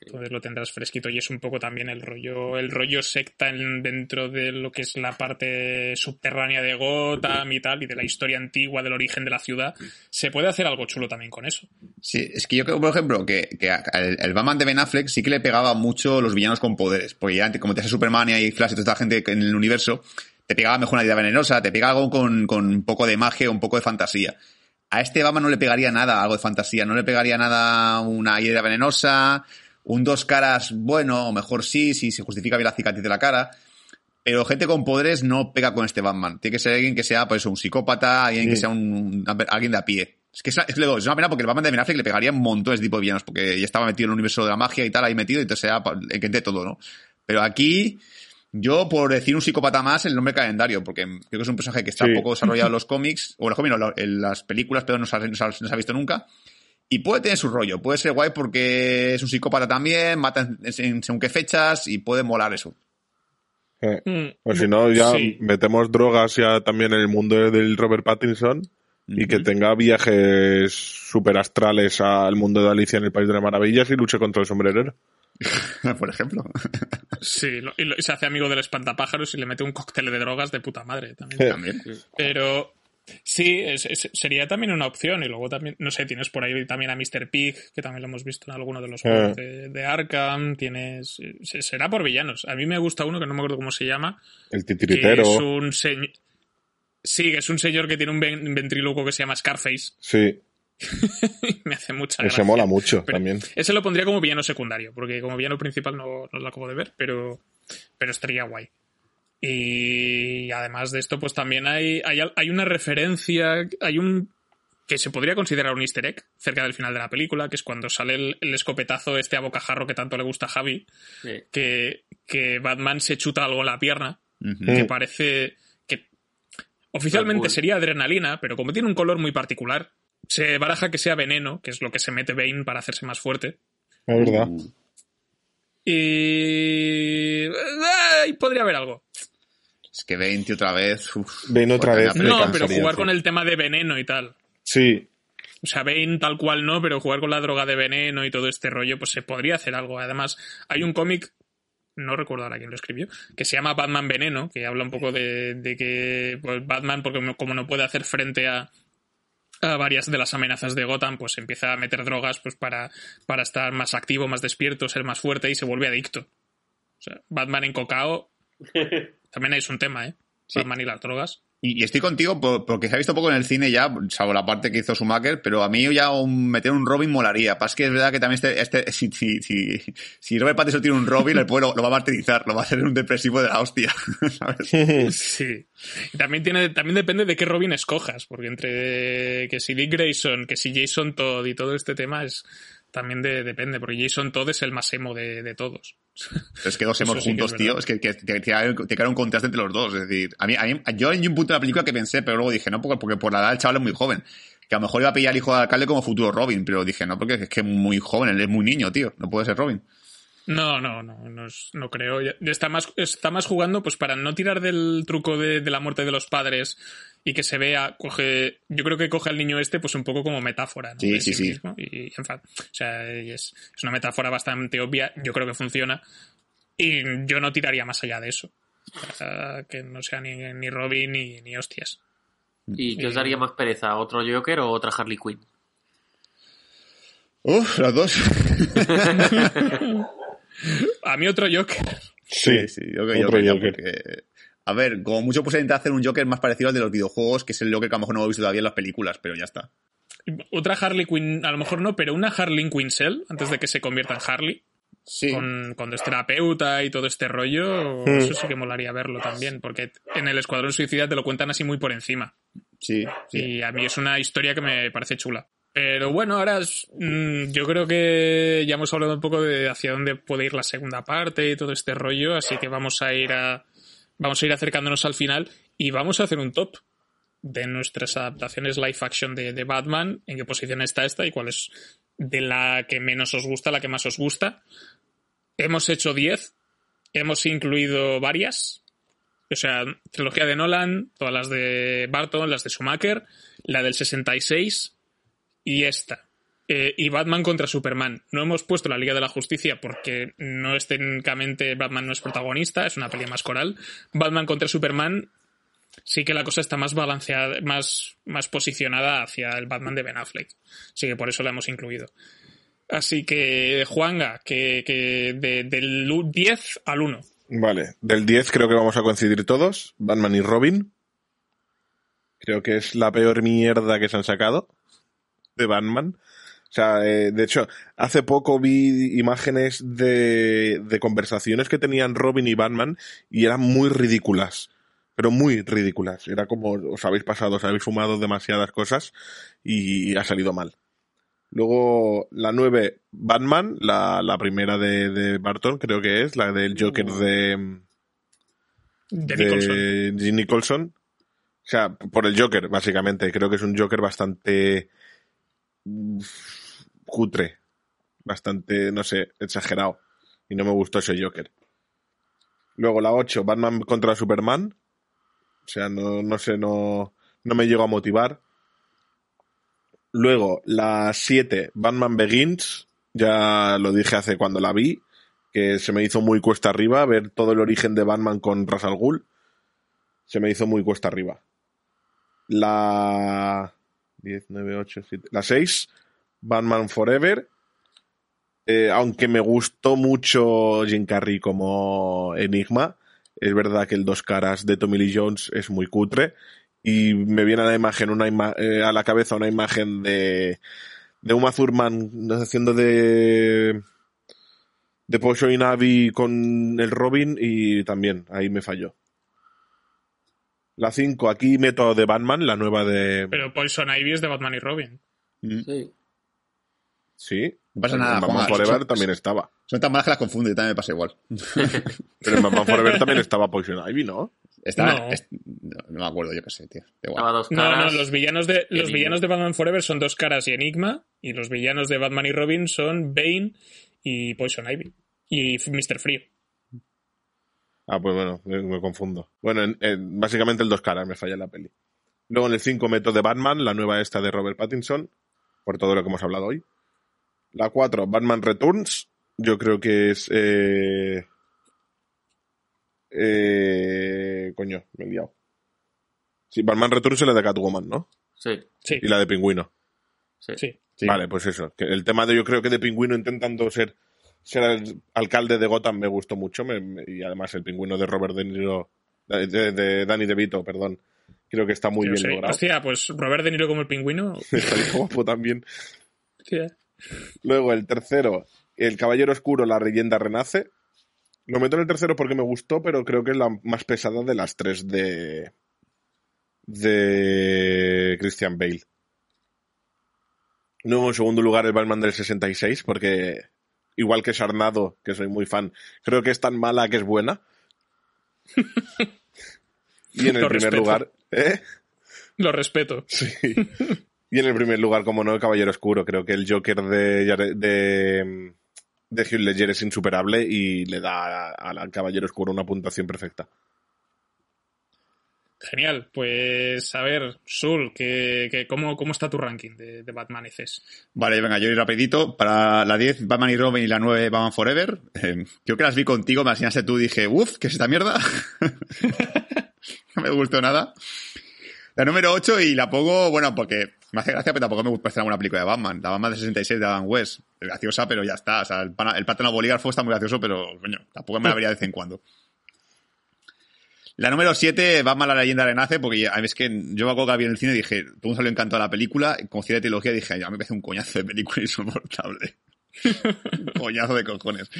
Speaker 4: Entonces lo tendrás fresquito y es un poco también el rollo, el rollo secta en- dentro de lo que es la parte subterránea de Gotham y tal, y de la historia antigua, del origen de la ciudad. Se puede hacer algo chulo también con eso.
Speaker 1: Sí, es que yo creo, por ejemplo, que, que el, el Batman de Ben Affleck sí que le pegaba mucho los villanos con poderes. Porque ya, como te hace Superman y hay Flash y toda esta gente en el universo, te pegaba mejor una idea venenosa, te pegaba algo con, con un poco de magia, un poco de fantasía. A este Batman no le pegaría nada algo de fantasía, no le pegaría nada una idea venenosa, un dos caras, bueno, o mejor sí, si se justifica bien la cicatriz de la cara. Pero gente con poderes no pega con este Batman. Tiene que ser alguien que sea, pues, un psicópata, alguien que sea un, alguien de a pie. Es que es, es, es, una pena porque el Batman de Ben Affleck le pegaría un montón de tipo de villanos, porque ya estaba metido en el universo de la magia y tal, ahí metido, y entonces sea el que ente todo, ¿no? Pero aquí, yo, por decir un psicópata más, el nombre calendario, porque creo que es un personaje que está sí. poco desarrollado en los cómics, o en los cómics, no, en las películas, pero no, se ha, no se ha visto nunca. Y puede tener su rollo, puede ser guay porque es un psicópata también, mata en, en según qué fechas y puede molar eso.
Speaker 2: Eh, mm, pues si no, ya sí. metemos drogas ya también en el mundo del Robert Pattinson y que tenga viajes super astrales al mundo de Alicia en el País de las Maravillas y luche contra el sombrerero.
Speaker 1: Por ejemplo.
Speaker 4: Sí, lo, y, lo, y, se hace amigo del espantapájaros y le mete un cóctel de drogas de puta madre también.
Speaker 1: también.
Speaker 4: Pero sí, es, es, sería también una opción. Y luego también, no sé, tienes por ahí también a Mr. Pig, que también lo hemos visto en alguno de los juegos de, de, Arkham. Tienes. Será por villanos. A mí me gusta uno que no me acuerdo cómo se llama.
Speaker 2: El titiritero.
Speaker 4: es un señor. Sí, que es un señor que tiene un ventríloco que se llama Scarface.
Speaker 2: Sí.
Speaker 4: me hace mucha
Speaker 2: gracia. Ese mola mucho pero también.
Speaker 4: Ese lo pondría como villano secundario, porque como villano principal no, no lo acabo de ver, pero, pero estaría guay. Y además de esto, pues también hay, hay, hay una referencia, hay un que se podría considerar un easter egg cerca del final de la película, que es cuando sale el, el escopetazo este a bocajarro que tanto le gusta a Javi, sí. que, que Batman se chuta algo en la pierna, uh -huh. que parece que oficialmente sería adrenalina, pero como tiene un color muy particular, se baraja que sea veneno, que es lo que se mete Bane para hacerse más fuerte.
Speaker 2: Es verdad.
Speaker 4: Y. ¡Ay! Podría haber algo.
Speaker 1: Es que Bane, tío, otra vez. Uf,
Speaker 2: Bane otra vez.
Speaker 4: No, pero jugar con el tema de veneno y tal.
Speaker 2: Sí.
Speaker 4: O sea, Bane tal cual no, pero jugar con la droga de veneno y todo este rollo, pues se podría hacer algo. Además, hay un cómic no recuerdo ahora quién lo escribió, que se llama Batman Veneno, que habla un poco de, de que pues, Batman, porque como no puede hacer frente a, a varias de las amenazas de Gotham, pues empieza a meter drogas pues para, para estar más activo, más despierto, ser más fuerte y se vuelve adicto. O sea, Batman en cocao también es un tema, ¿eh? Sí. Batman y las drogas.
Speaker 1: Y, y, estoy contigo porque se ha visto poco en el cine ya, salvo la parte que hizo Schumacher, pero a mí ya un, meter un Robin molaría. Pasa que es verdad que también este, este si, si, si, si Robert Pattinson tiene un Robin, el pueblo lo, lo, va a martirizar, lo va a hacer un depresivo de la hostia.
Speaker 4: ¿sabes? Sí. Y también, tiene, también depende de qué Robin escojas, porque entre que si Dick Grayson, que si Jason Todd y todo este tema es también de, depende, porque Jason Todd es el más emo de, de todos.
Speaker 1: Es que dos hemos juntos, sí que es tío. Es que, que, que, te queda un contraste entre los dos. Es decir, a mí, a mí, yo hay un punto de la película que pensé, pero luego dije, no, porque, porque por la edad el chaval es muy joven. Que a lo mejor iba a pillar al hijo del alcalde como futuro Robin, pero dije, no, porque es que es muy joven, él es muy niño, tío. No puede ser Robin.
Speaker 4: No, no, no, no, no creo. Está más, está más jugando pues para no tirar del truco de, de la muerte de los padres y que se vea, coge, yo creo que coge al niño este pues un poco como metáfora, ¿no?
Speaker 1: Sí, sí, sí.
Speaker 4: Mismo. Y, en fact, o sea, es, es, una metáfora bastante obvia, yo creo que funciona. Y yo no tiraría más allá de eso. Que no sea ni, ni Robin ni, ni hostias.
Speaker 3: ¿Y qué os daría más pereza? ¿Otro Joker o otra Harley Quinn?
Speaker 1: Uf, las dos.
Speaker 4: A mí otro Joker.
Speaker 1: Sí, sí, yo creo otro Joker. Joker. Porque, a ver, como mucho pues intentar hacer un Joker más parecido al de los videojuegos, que es el Joker que a lo mejor no he visto todavía en las películas, pero ya está.
Speaker 4: Otra Harley Quinn, a lo mejor no, pero una Harley Quinzel, antes de que se convierta en Harley.
Speaker 1: Sí.
Speaker 4: Con, cuando es terapeuta y todo este rollo, mm. eso sí que molaría verlo también, porque en el Escuadrón Suicida te lo cuentan así muy por encima.
Speaker 1: Sí,
Speaker 4: sí. Y a mí es una historia que me parece chula. Pero bueno, ahora mmm, yo creo que ya hemos hablado un poco de hacia dónde puede ir la segunda parte y todo este rollo, así que vamos a ir a vamos a ir acercándonos al final y vamos a hacer un top de nuestras adaptaciones live action de, de Batman, en qué posición está esta y cuál es de la que menos os gusta, la que más os gusta. Hemos hecho 10, hemos incluido varias, o sea, trilogía de Nolan, todas las de Barton, las de Schumacher, la del 66 y esta. Eh, y Batman contra Superman. No hemos puesto la Liga de la Justicia porque no es técnicamente Batman no es protagonista, es una peli más coral. Batman contra Superman sí que la cosa está más balanceada, más, más posicionada hacia el Batman de Ben Affleck. Así que por eso la hemos incluido. Así que, Juanga, que, que de, del 10 al 1.
Speaker 2: Vale, del 10 creo que vamos a coincidir todos. Batman y Robin. Creo que es la peor mierda que se han sacado de Batman. O sea, eh, de hecho, hace poco vi imágenes de, de conversaciones que tenían Robin y Batman y eran muy ridículas. Pero muy ridículas. Era como os habéis pasado, os habéis fumado demasiadas cosas y ha salido mal. Luego la 9, Batman, la, la primera de, de Barton, creo que es, la del Joker de,
Speaker 4: De
Speaker 2: de
Speaker 4: Nicholson.
Speaker 2: Nicholson. O sea, por el Joker, básicamente. Creo que es un Joker bastante cutre. Bastante, no sé, exagerado. Y no me gustó ese Joker. Luego la 8, Batman contra Superman. O sea, no, no sé, no, no me llegó a motivar. Luego, la 7, Batman Begins. Ya lo dije hace cuando la vi. Que se me hizo muy cuesta arriba ver todo el origen de Batman con Ra's al Ghul. Se me hizo muy cuesta arriba. La 10, 9, 8, 7. La 6, Batman Forever. Eh, aunque me gustó mucho Jim Carrey como Enigma, es verdad que el dos caras de Tommy Lee Jones es muy cutre y me viene a la imagen una eh, a la cabeza una imagen de de Uma Thurman haciendo de de Poison Ivy con el Robin y también ahí me falló. La 5, aquí meto de Batman, la nueva de...
Speaker 4: Pero Poison Ivy es de Batman y Robin.
Speaker 1: Mm.
Speaker 3: Sí.
Speaker 2: Sí.
Speaker 1: No pasa
Speaker 2: En
Speaker 1: nada,
Speaker 2: Batman
Speaker 1: Juanma.
Speaker 2: Forever
Speaker 1: Son-
Speaker 2: también estaba.
Speaker 1: Son tan malas que las confunde, también me pasa igual.
Speaker 2: Pero en Batman Forever también estaba Poison Ivy, ¿no?
Speaker 1: Está,
Speaker 4: No.
Speaker 1: es- no, no me acuerdo, yo qué sé, tío. Igual.
Speaker 3: Dos
Speaker 4: No,
Speaker 3: caras.
Speaker 4: no, los villanos de los
Speaker 3: Enigma.
Speaker 4: villanos de Batman Forever son dos caras y Enigma, y los villanos de Batman y Robin son Bane y Poison Ivy. Y Mr. Frío.
Speaker 2: Ah, pues bueno, me, me confundo. Bueno, en- en- básicamente el dos caras me falla en la peli. Luego en el 5 meto de Batman, la nueva esta de Robert Pattinson, por todo lo que hemos hablado hoy. La 4, Batman Returns, yo creo que es... Eh, eh, coño, me he liado. Sí, Batman Returns es la de Catwoman, ¿no?
Speaker 3: Sí,
Speaker 4: Sí,
Speaker 2: Y la de Pingüino.
Speaker 3: sí.
Speaker 4: sí.
Speaker 1: Sí.
Speaker 2: Vale, pues eso. Que el tema de yo creo que de Pingüino intentando ser, ser el alcalde de Gotham me gustó mucho. me- me- y además el pingüino de Robert De Niro, de, de- de Danny DeVito, perdón. Creo que está muy
Speaker 4: Yo
Speaker 2: bien
Speaker 4: sé.
Speaker 2: logrado.
Speaker 4: Hostia, pues Robert De Niro como el pingüino.
Speaker 2: Guapo también.
Speaker 4: Hostia.
Speaker 2: Luego el tercero, El Caballero Oscuro, la leyenda renace. Lo meto en el tercero porque me gustó, pero creo que es la más pesada de las tres de. de Christian Bale. Luego, en segundo lugar, el Batman del 66, porque igual que Sarnado, que soy muy fan, creo que es tan mala que es buena. y en el
Speaker 4: Lo
Speaker 2: primer
Speaker 4: respeto.
Speaker 2: lugar. ¿eh?
Speaker 4: Lo respeto.
Speaker 2: Sí. Y en el primer lugar, como no, el Caballero Oscuro. Creo que el Joker de, de, de Heath Ledger es insuperable y le da al Caballero Oscuro una puntuación perfecta.
Speaker 4: Genial. Pues a ver, Sul, que, que- ¿cómo, ¿cómo está tu ranking de, de Batman ECs?
Speaker 1: Vale, venga, yo ir rapidito. Para la 10, Batman y Robin y la 9, Batman Forever. Eh, creo que las vi contigo, me las enseñaste tú y dije, uff, ¿qué es esta mierda? no me gustó nada. La número 8 y la pongo, bueno, porque me hace gracia, pero tampoco me parece una buena película de Batman. La Batman de 66 de Adam West. Es graciosa, pero ya está. O sea, el, pana- el plátano bolígrafo está muy gracioso, pero, tampoco me la vería de vez en cuando. La número 7, Batman la leyenda renace, porque ya, es que yo me acuerdo que la vi en el cine y dije, todo el mundo salió encantado de la película, como cine de trilogía dije, ya me parece un coñazo de película insoportable. un coñazo de cojones.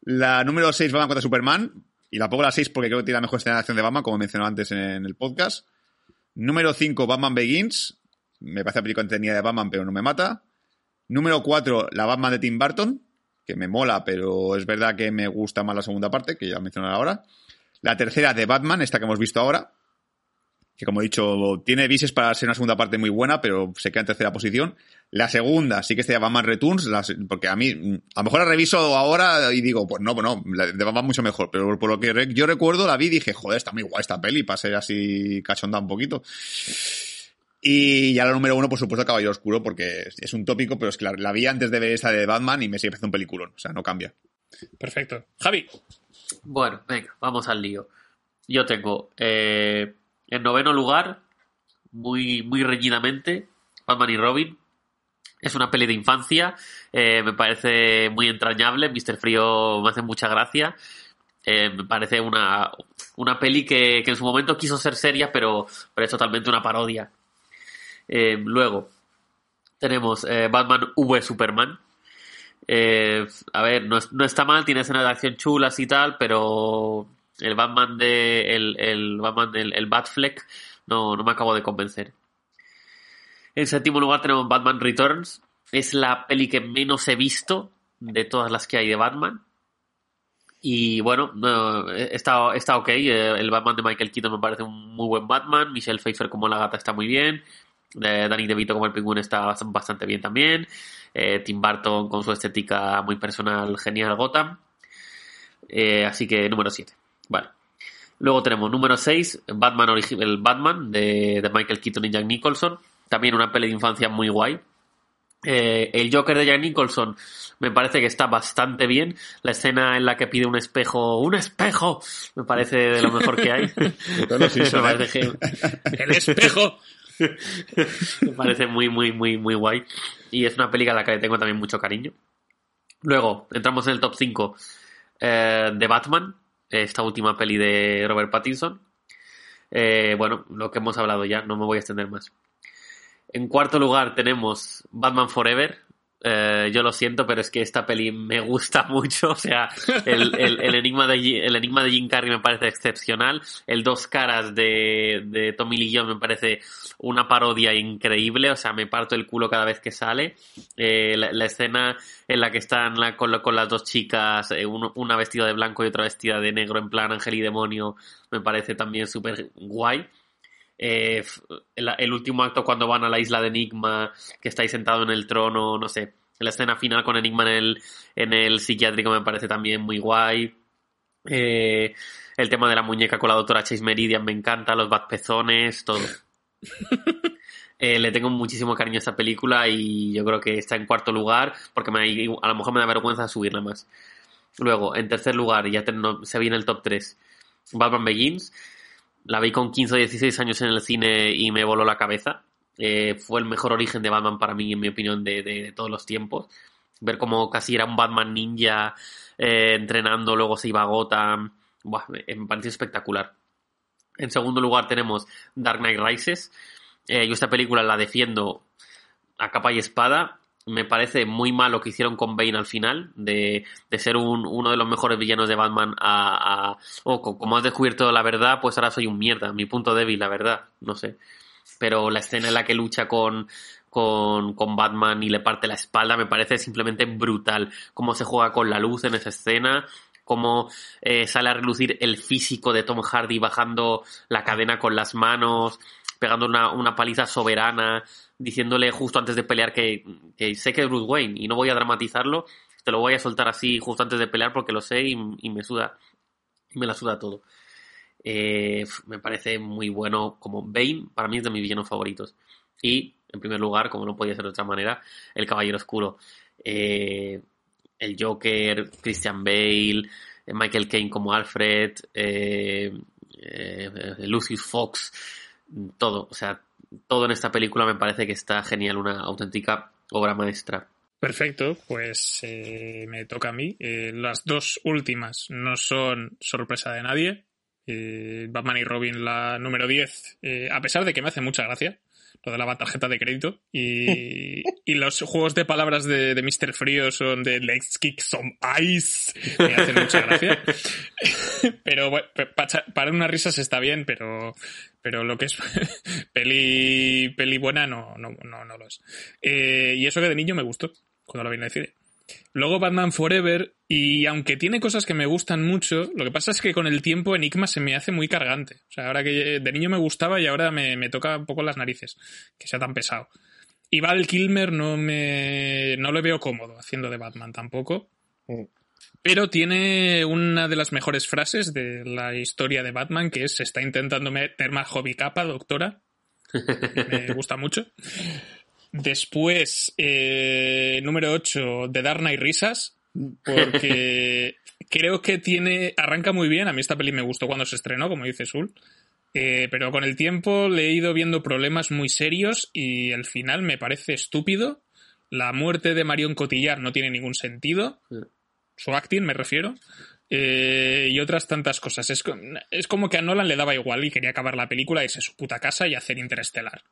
Speaker 1: La número 6, Batman contra Superman, y la pongo la 6 porque creo que tiene la mejor escena de acción de Batman, como he mencionado antes en el podcast. Número 5, Batman Begins, me parece la película entretenida de Batman, pero no me mata. Número 4, la Batman de Tim Burton, que me mola, pero es verdad que me gusta más la segunda parte, que ya mencionaré ahora. La tercera de Batman, esta que hemos visto ahora, que como he dicho, tiene vises para ser una segunda parte muy buena, pero se queda en tercera posición. La segunda sí que se llama Batman Returns, porque a mí, a lo mejor la reviso ahora y digo, pues no, pues no, la de Batman mucho mejor, pero por lo que yo recuerdo la vi y dije, joder, está muy guay esta peli, para ser así cachonda un poquito. Y ya la número uno, por supuesto, Caballero Oscuro, porque es, un tópico, pero es que la, vi antes de ver esta de Batman y me sigue un peliculón, o sea, no cambia.
Speaker 4: Perfecto. Javi,
Speaker 3: Bueno, venga, vamos al lío. Yo tengo eh, en noveno lugar, muy, muy reñidamente, Batman y Robin. Es una peli de infancia, eh, me parece muy entrañable, Mr. Frío me hace mucha gracia. Eh, me parece una, una peli que, en su momento quiso ser seria, pero, pero es totalmente una parodia. Eh, luego, tenemos Batman V Superman. Eh, a ver, no, no está mal, tiene escenas de acción chulas y tal, pero el Batman de. El, el Batman el Batfleck no, no me acabo de convencer. En séptimo lugar tenemos Batman Returns. Es la peli que menos he visto de todas las que hay de Batman. Y bueno, no, está, está ok. El Batman de Michael Keaton me parece un muy buen Batman. Michelle Pfeiffer como la gata está muy bien. Eh, Danny DeVito como el pingüino está bast- bastante bien también. Eh, Tim Burton con su estética muy personal, genial Gotham. Eh, así que número 7. Vale. Luego tenemos número 6, Batman el Batman de, de Michael Keaton y Jack Nicholson. También una peli de infancia muy guay. Eh, el Joker de Jack Nicholson me parece que está bastante bien. La escena en la que pide un espejo, ¡un espejo! Me parece de lo mejor que hay. Me, parece que-
Speaker 4: ¡El espejo!
Speaker 3: Me parece muy, muy, muy, muy guay. Y es una película a la que le tengo también mucho cariño. Luego, entramos en el top 5 eh, de Batman, esta última peli de Robert Pattinson. Eh, bueno, lo que hemos hablado ya, no me voy a extender más. En cuarto lugar tenemos Batman Forever. Eh, yo lo siento, pero es que esta peli me gusta mucho. O sea, el, el- enigma, de, el enigma de Jim Carrey me parece excepcional. El Dos Caras de, de Tommy Lee Jones me parece una parodia increíble. O sea, me parto el culo cada vez que sale. Eh, la, escena en la que están con, con las dos chicas, eh, una vestida de blanco y otra vestida de negro, en plan ángel y demonio, me parece también súper guay. Eh, el, el último acto cuando van a la isla de Enigma, que está ahí sentado en el trono, no sé. La escena final con Enigma en el, en el psiquiátrico me parece también muy guay. Eh, el tema de la muñeca con la doctora Chase Meridian me encanta, los batpezones, todo. Eh, le tengo muchísimo cariño a esta película y yo creo que está en cuarto lugar porque me, a lo mejor me da vergüenza subirla más. Luego, en tercer lugar, ya no- se viene el top 3, Batman Begins. La vi con 15 o 16 años en el cine y me voló la cabeza. Eh, fue el mejor origen de Batman para mí, en mi opinión, de, de- todos los tiempos. Ver cómo casi era un Batman ninja eh, entrenando, luego se iba a Gotham. Buah, me, me pareció espectacular. En segundo lugar tenemos Dark Knight Rises. Eh, yo esta película la defiendo a capa y espada. Me parece muy mal lo que hicieron con Bane al final, de, de ser un- uno de los mejores villanos de Batman a... a- oh, co- como has descubierto la verdad, pues ahora soy un mierda, mi punto débil, la verdad, no sé. Pero la escena en la que lucha con, con, con Batman y le parte la espalda me parece simplemente brutal. Cómo se juega con la luz en esa escena, cómo eh, sale a relucir el físico de Tom Hardy bajando la cadena con las manos, pegando una, una paliza soberana, diciéndole justo antes de pelear que, sé que es Bruce Wayne y no voy a dramatizarlo, te lo voy a soltar así justo antes de pelear porque lo sé y, me suda, y me la suda todo. Eh, me parece muy bueno como Bane, para mí es de mis villanos favoritos. Y, en primer lugar, como no podía ser de otra manera, el Caballero Oscuro. Eh, el Joker, Christian Bale, eh, Michael Caine como Alfred, eh, Lucius Fox, todo, o sea, todo en esta película me parece que está genial, una auténtica obra maestra.
Speaker 4: Perfecto, pues eh, me toca a mí. Eh, las dos últimas no son sorpresa de nadie. Eh, Batman y Robin, la número 10, eh, a pesar de que me hace mucha gracia lo de la tarjeta de crédito. Y, y los juegos de palabras de, de Mr. Frío son de Let's Kick Some Ice. Me hacen mucha gracia. pero bueno, pa- pa- para unas risas está bien, pero, pero lo que es peli, peli buena no, no, no, no lo es. Eh, y eso que de niño me gustó cuando lo vine a decir. Luego Batman Forever, y aunque tiene cosas que me gustan mucho, lo que pasa es que con el tiempo Enigma se me hace muy cargante. O sea, ahora que de niño me gustaba y ahora me, me toca un poco las narices, que sea tan pesado. Y Val Kilmer no me. no le veo cómodo haciendo de Batman tampoco.
Speaker 5: Mm.
Speaker 4: Pero tiene una de las mejores frases de la historia de Batman, que es se está intentando meter más hobby capa, doctora. Me gusta mucho. Después, eh, número 8, The Dark Knight Risas, porque creo que tiene, arranca muy bien. A mí esta peli me gustó cuando se estrenó, como dice Sul. Eh, pero con el tiempo le he ido viendo problemas muy serios y el final me parece estúpido. La muerte de Marion Cotillard no tiene ningún sentido. Su acting, me refiero. eh, y otras tantas cosas. Es, es, como que a Nolan le daba igual y quería acabar la película, irse a su puta casa y hacer Interestelar.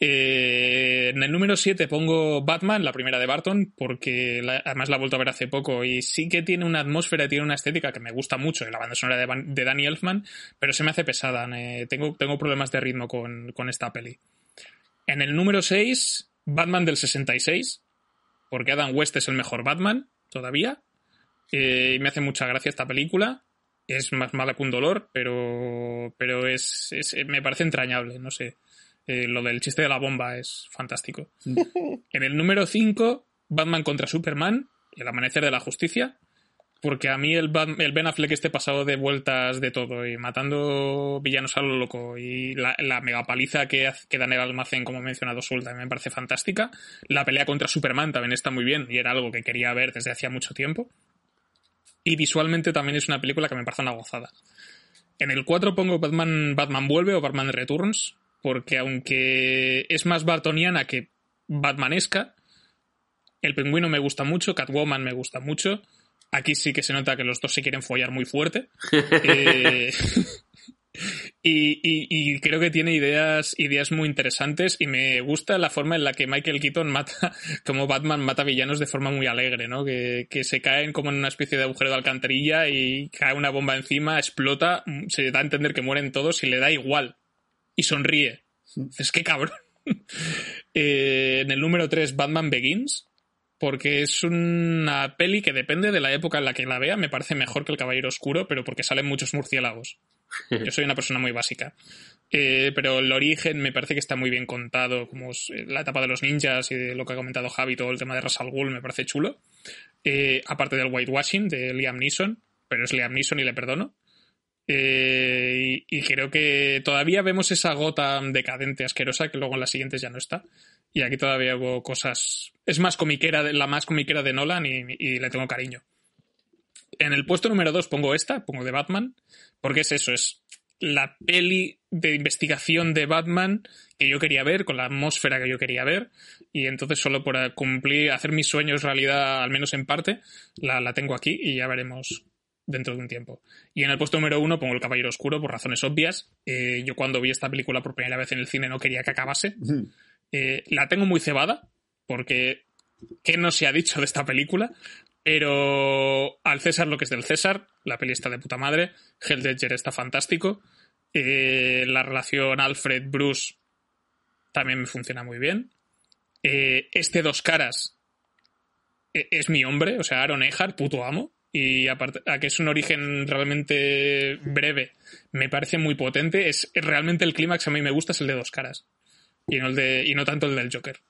Speaker 4: Eh, en el número 7 pongo Batman, la primera de Barton, porque además la he vuelto a ver hace poco y sí que tiene una atmósfera, tiene una estética que me gusta mucho, la banda sonora de, Danny Elfman, pero se me hace pesada. Tengo, tengo problemas de ritmo con, con esta peli. En el número 6, Batman del 66, porque Adam West es el mejor Batman todavía. Eh, me hace mucha gracia esta película. Es más mala que un dolor, pero, pero es me parece entrañable, no sé. Eh, lo del chiste de la bomba es fantástico. en el número 5, Batman contra Superman, El Amanecer de la Justicia, porque a mí el, el Ben Affleck esté pasado de vueltas de todo y matando villanos a lo loco y la, la megapaliza que, que da en el almacén, como he mencionado Sulta, me parece fantástica. La pelea contra Superman también está muy bien y era algo que quería ver desde hacía mucho tiempo. Y visualmente también es una película que me parece una gozada. En el 4 pongo Batman, Batman Vuelve o Batman Returns, porque aunque es más bartoniana que batmanesca, el pingüino me gusta mucho, Catwoman me gusta mucho. Aquí sí que se nota que los dos se quieren follar muy fuerte. eh, y, y, y, creo que tiene ideas, ideas muy interesantes y me gusta la forma en la que Michael Keaton mata, como Batman mata villanos de forma muy alegre, ¿no? Que, que se caen como en una especie de agujero de alcantarilla y cae una bomba encima, explota, se da a entender que mueren todos y le da igual. Y sonríe. Es que cabrón. eh, en el número 3, Batman Begins, porque es una peli que depende de la época en la que la vea, me parece mejor que El Caballero Oscuro, pero porque salen muchos murciélagos. Yo soy una persona muy básica. Eh, pero el origen me parece que está muy bien contado, como la etapa de los ninjas y de lo que ha comentado Javi, todo el tema de Ras al Ghul me parece chulo. Eh, aparte del whitewashing de Liam Neeson, pero es Liam Neeson y le perdono. Eh, y, creo que todavía vemos esa gota decadente, asquerosa, que luego en las siguientes ya no está. Y aquí todavía hubo cosas. Es más comiquera, la más comiquera de Nolan y, y le tengo cariño. En el puesto número 2 pongo esta, pongo de Batman, porque es eso, es la peli de investigación de Batman que yo quería ver, con la atmósfera que yo quería ver, y entonces solo por cumplir, hacer mis sueños realidad, al menos en parte, la, la tengo aquí y ya veremos dentro de un tiempo. Y en el puesto número uno pongo El Caballero Oscuro por razones obvias. Eh, yo cuando vi esta película por primera vez en el cine no quería que acabase. Eh, la tengo muy cebada porque ¿qué no se ha dicho de esta película? Pero al César lo que es del César, la peli está de puta madre, Hell Ledger está fantástico, eh, la relación Alfred-Bruce también me funciona muy bien. este Dos Caras es mi hombre, o sea, Aaron Eckhart, puto amo y aparte a que es un origen realmente breve, me parece muy potente. Es realmente el clímax a mí me gusta es el de dos caras y no el de y no tanto el del Joker.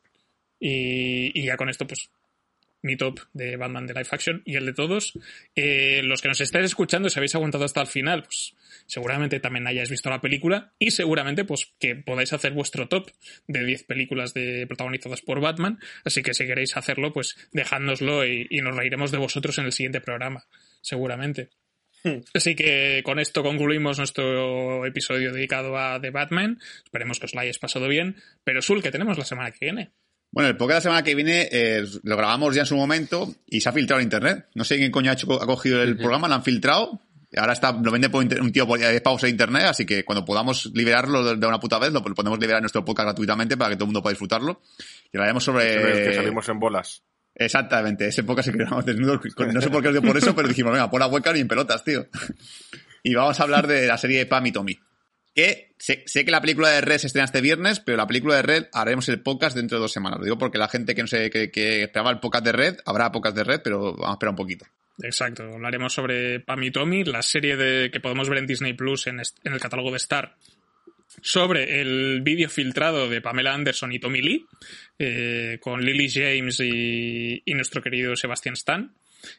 Speaker 4: Y, y ya con esto pues mi top de Batman de Live Action y el de todos. Eh, los que nos estáis escuchando, si habéis aguantado hasta el final, pues seguramente también hayáis visto la película y seguramente pues que podáis hacer vuestro top de 10 películas de, protagonizadas por Batman. Así que si queréis hacerlo, pues dejádnoslo y, y nos reiremos de vosotros en el siguiente programa, seguramente. Hmm. Así que con esto concluimos nuestro episodio dedicado a The Batman. Esperemos que os lo hayáis pasado bien. Pero Sul, que tenemos la semana que viene.
Speaker 1: Bueno, el podcast de la semana que viene eh, lo grabamos ya en su momento y se ha filtrado en internet. No sé quién coño ha, hecho, ha cogido el uh -huh. programa, lo han filtrado. Ahora está, lo vende por un tío de pausa de internet, así que cuando podamos liberarlo de una puta vez, lo podemos liberar en nuestro podcast gratuitamente para que todo el mundo pueda disfrutarlo. Y hablaremos sobre.
Speaker 2: Es que salimos en bolas.
Speaker 1: Exactamente, ese podcast que grabamos desnudos. No sé por qué os dio por eso, pero dijimos, venga, pon la webcam y en pelotas, tío. Y vamos a hablar de la serie de Pam y Tommy. Que sé, sé, que la película de Red se estrena este viernes, pero la película de Red haremos el podcast dentro de dos semanas. Lo digo porque la gente que no sé que, que esperaba el podcast de Red, habrá podcast de Red, pero vamos a esperar un poquito.
Speaker 4: Exacto, hablaremos sobre Pam y Tommy, la serie de, que podemos ver en Disney Plus en, en el catálogo de Star, sobre el vídeo filtrado de Pamela Anderson y Tommy Lee, eh, con Lily James y, y, nuestro querido Sebastian Stan.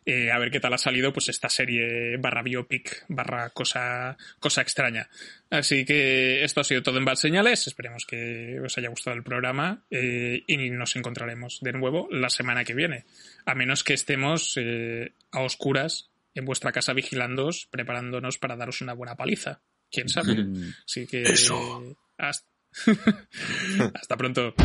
Speaker 4: Eh, a ver qué tal ha salido pues esta serie barra biopic barra cosa, cosa extraña. Así que esto ha sido todo en Bad Señales. Esperemos que os haya gustado el programa eh, y nos encontraremos de nuevo la semana que viene. A menos que estemos eh, a oscuras en vuestra casa vigilándoos, preparándonos para daros una buena paliza. ¿Quién sabe? Así que...
Speaker 2: Eso.
Speaker 4: Hasta, hasta pronto.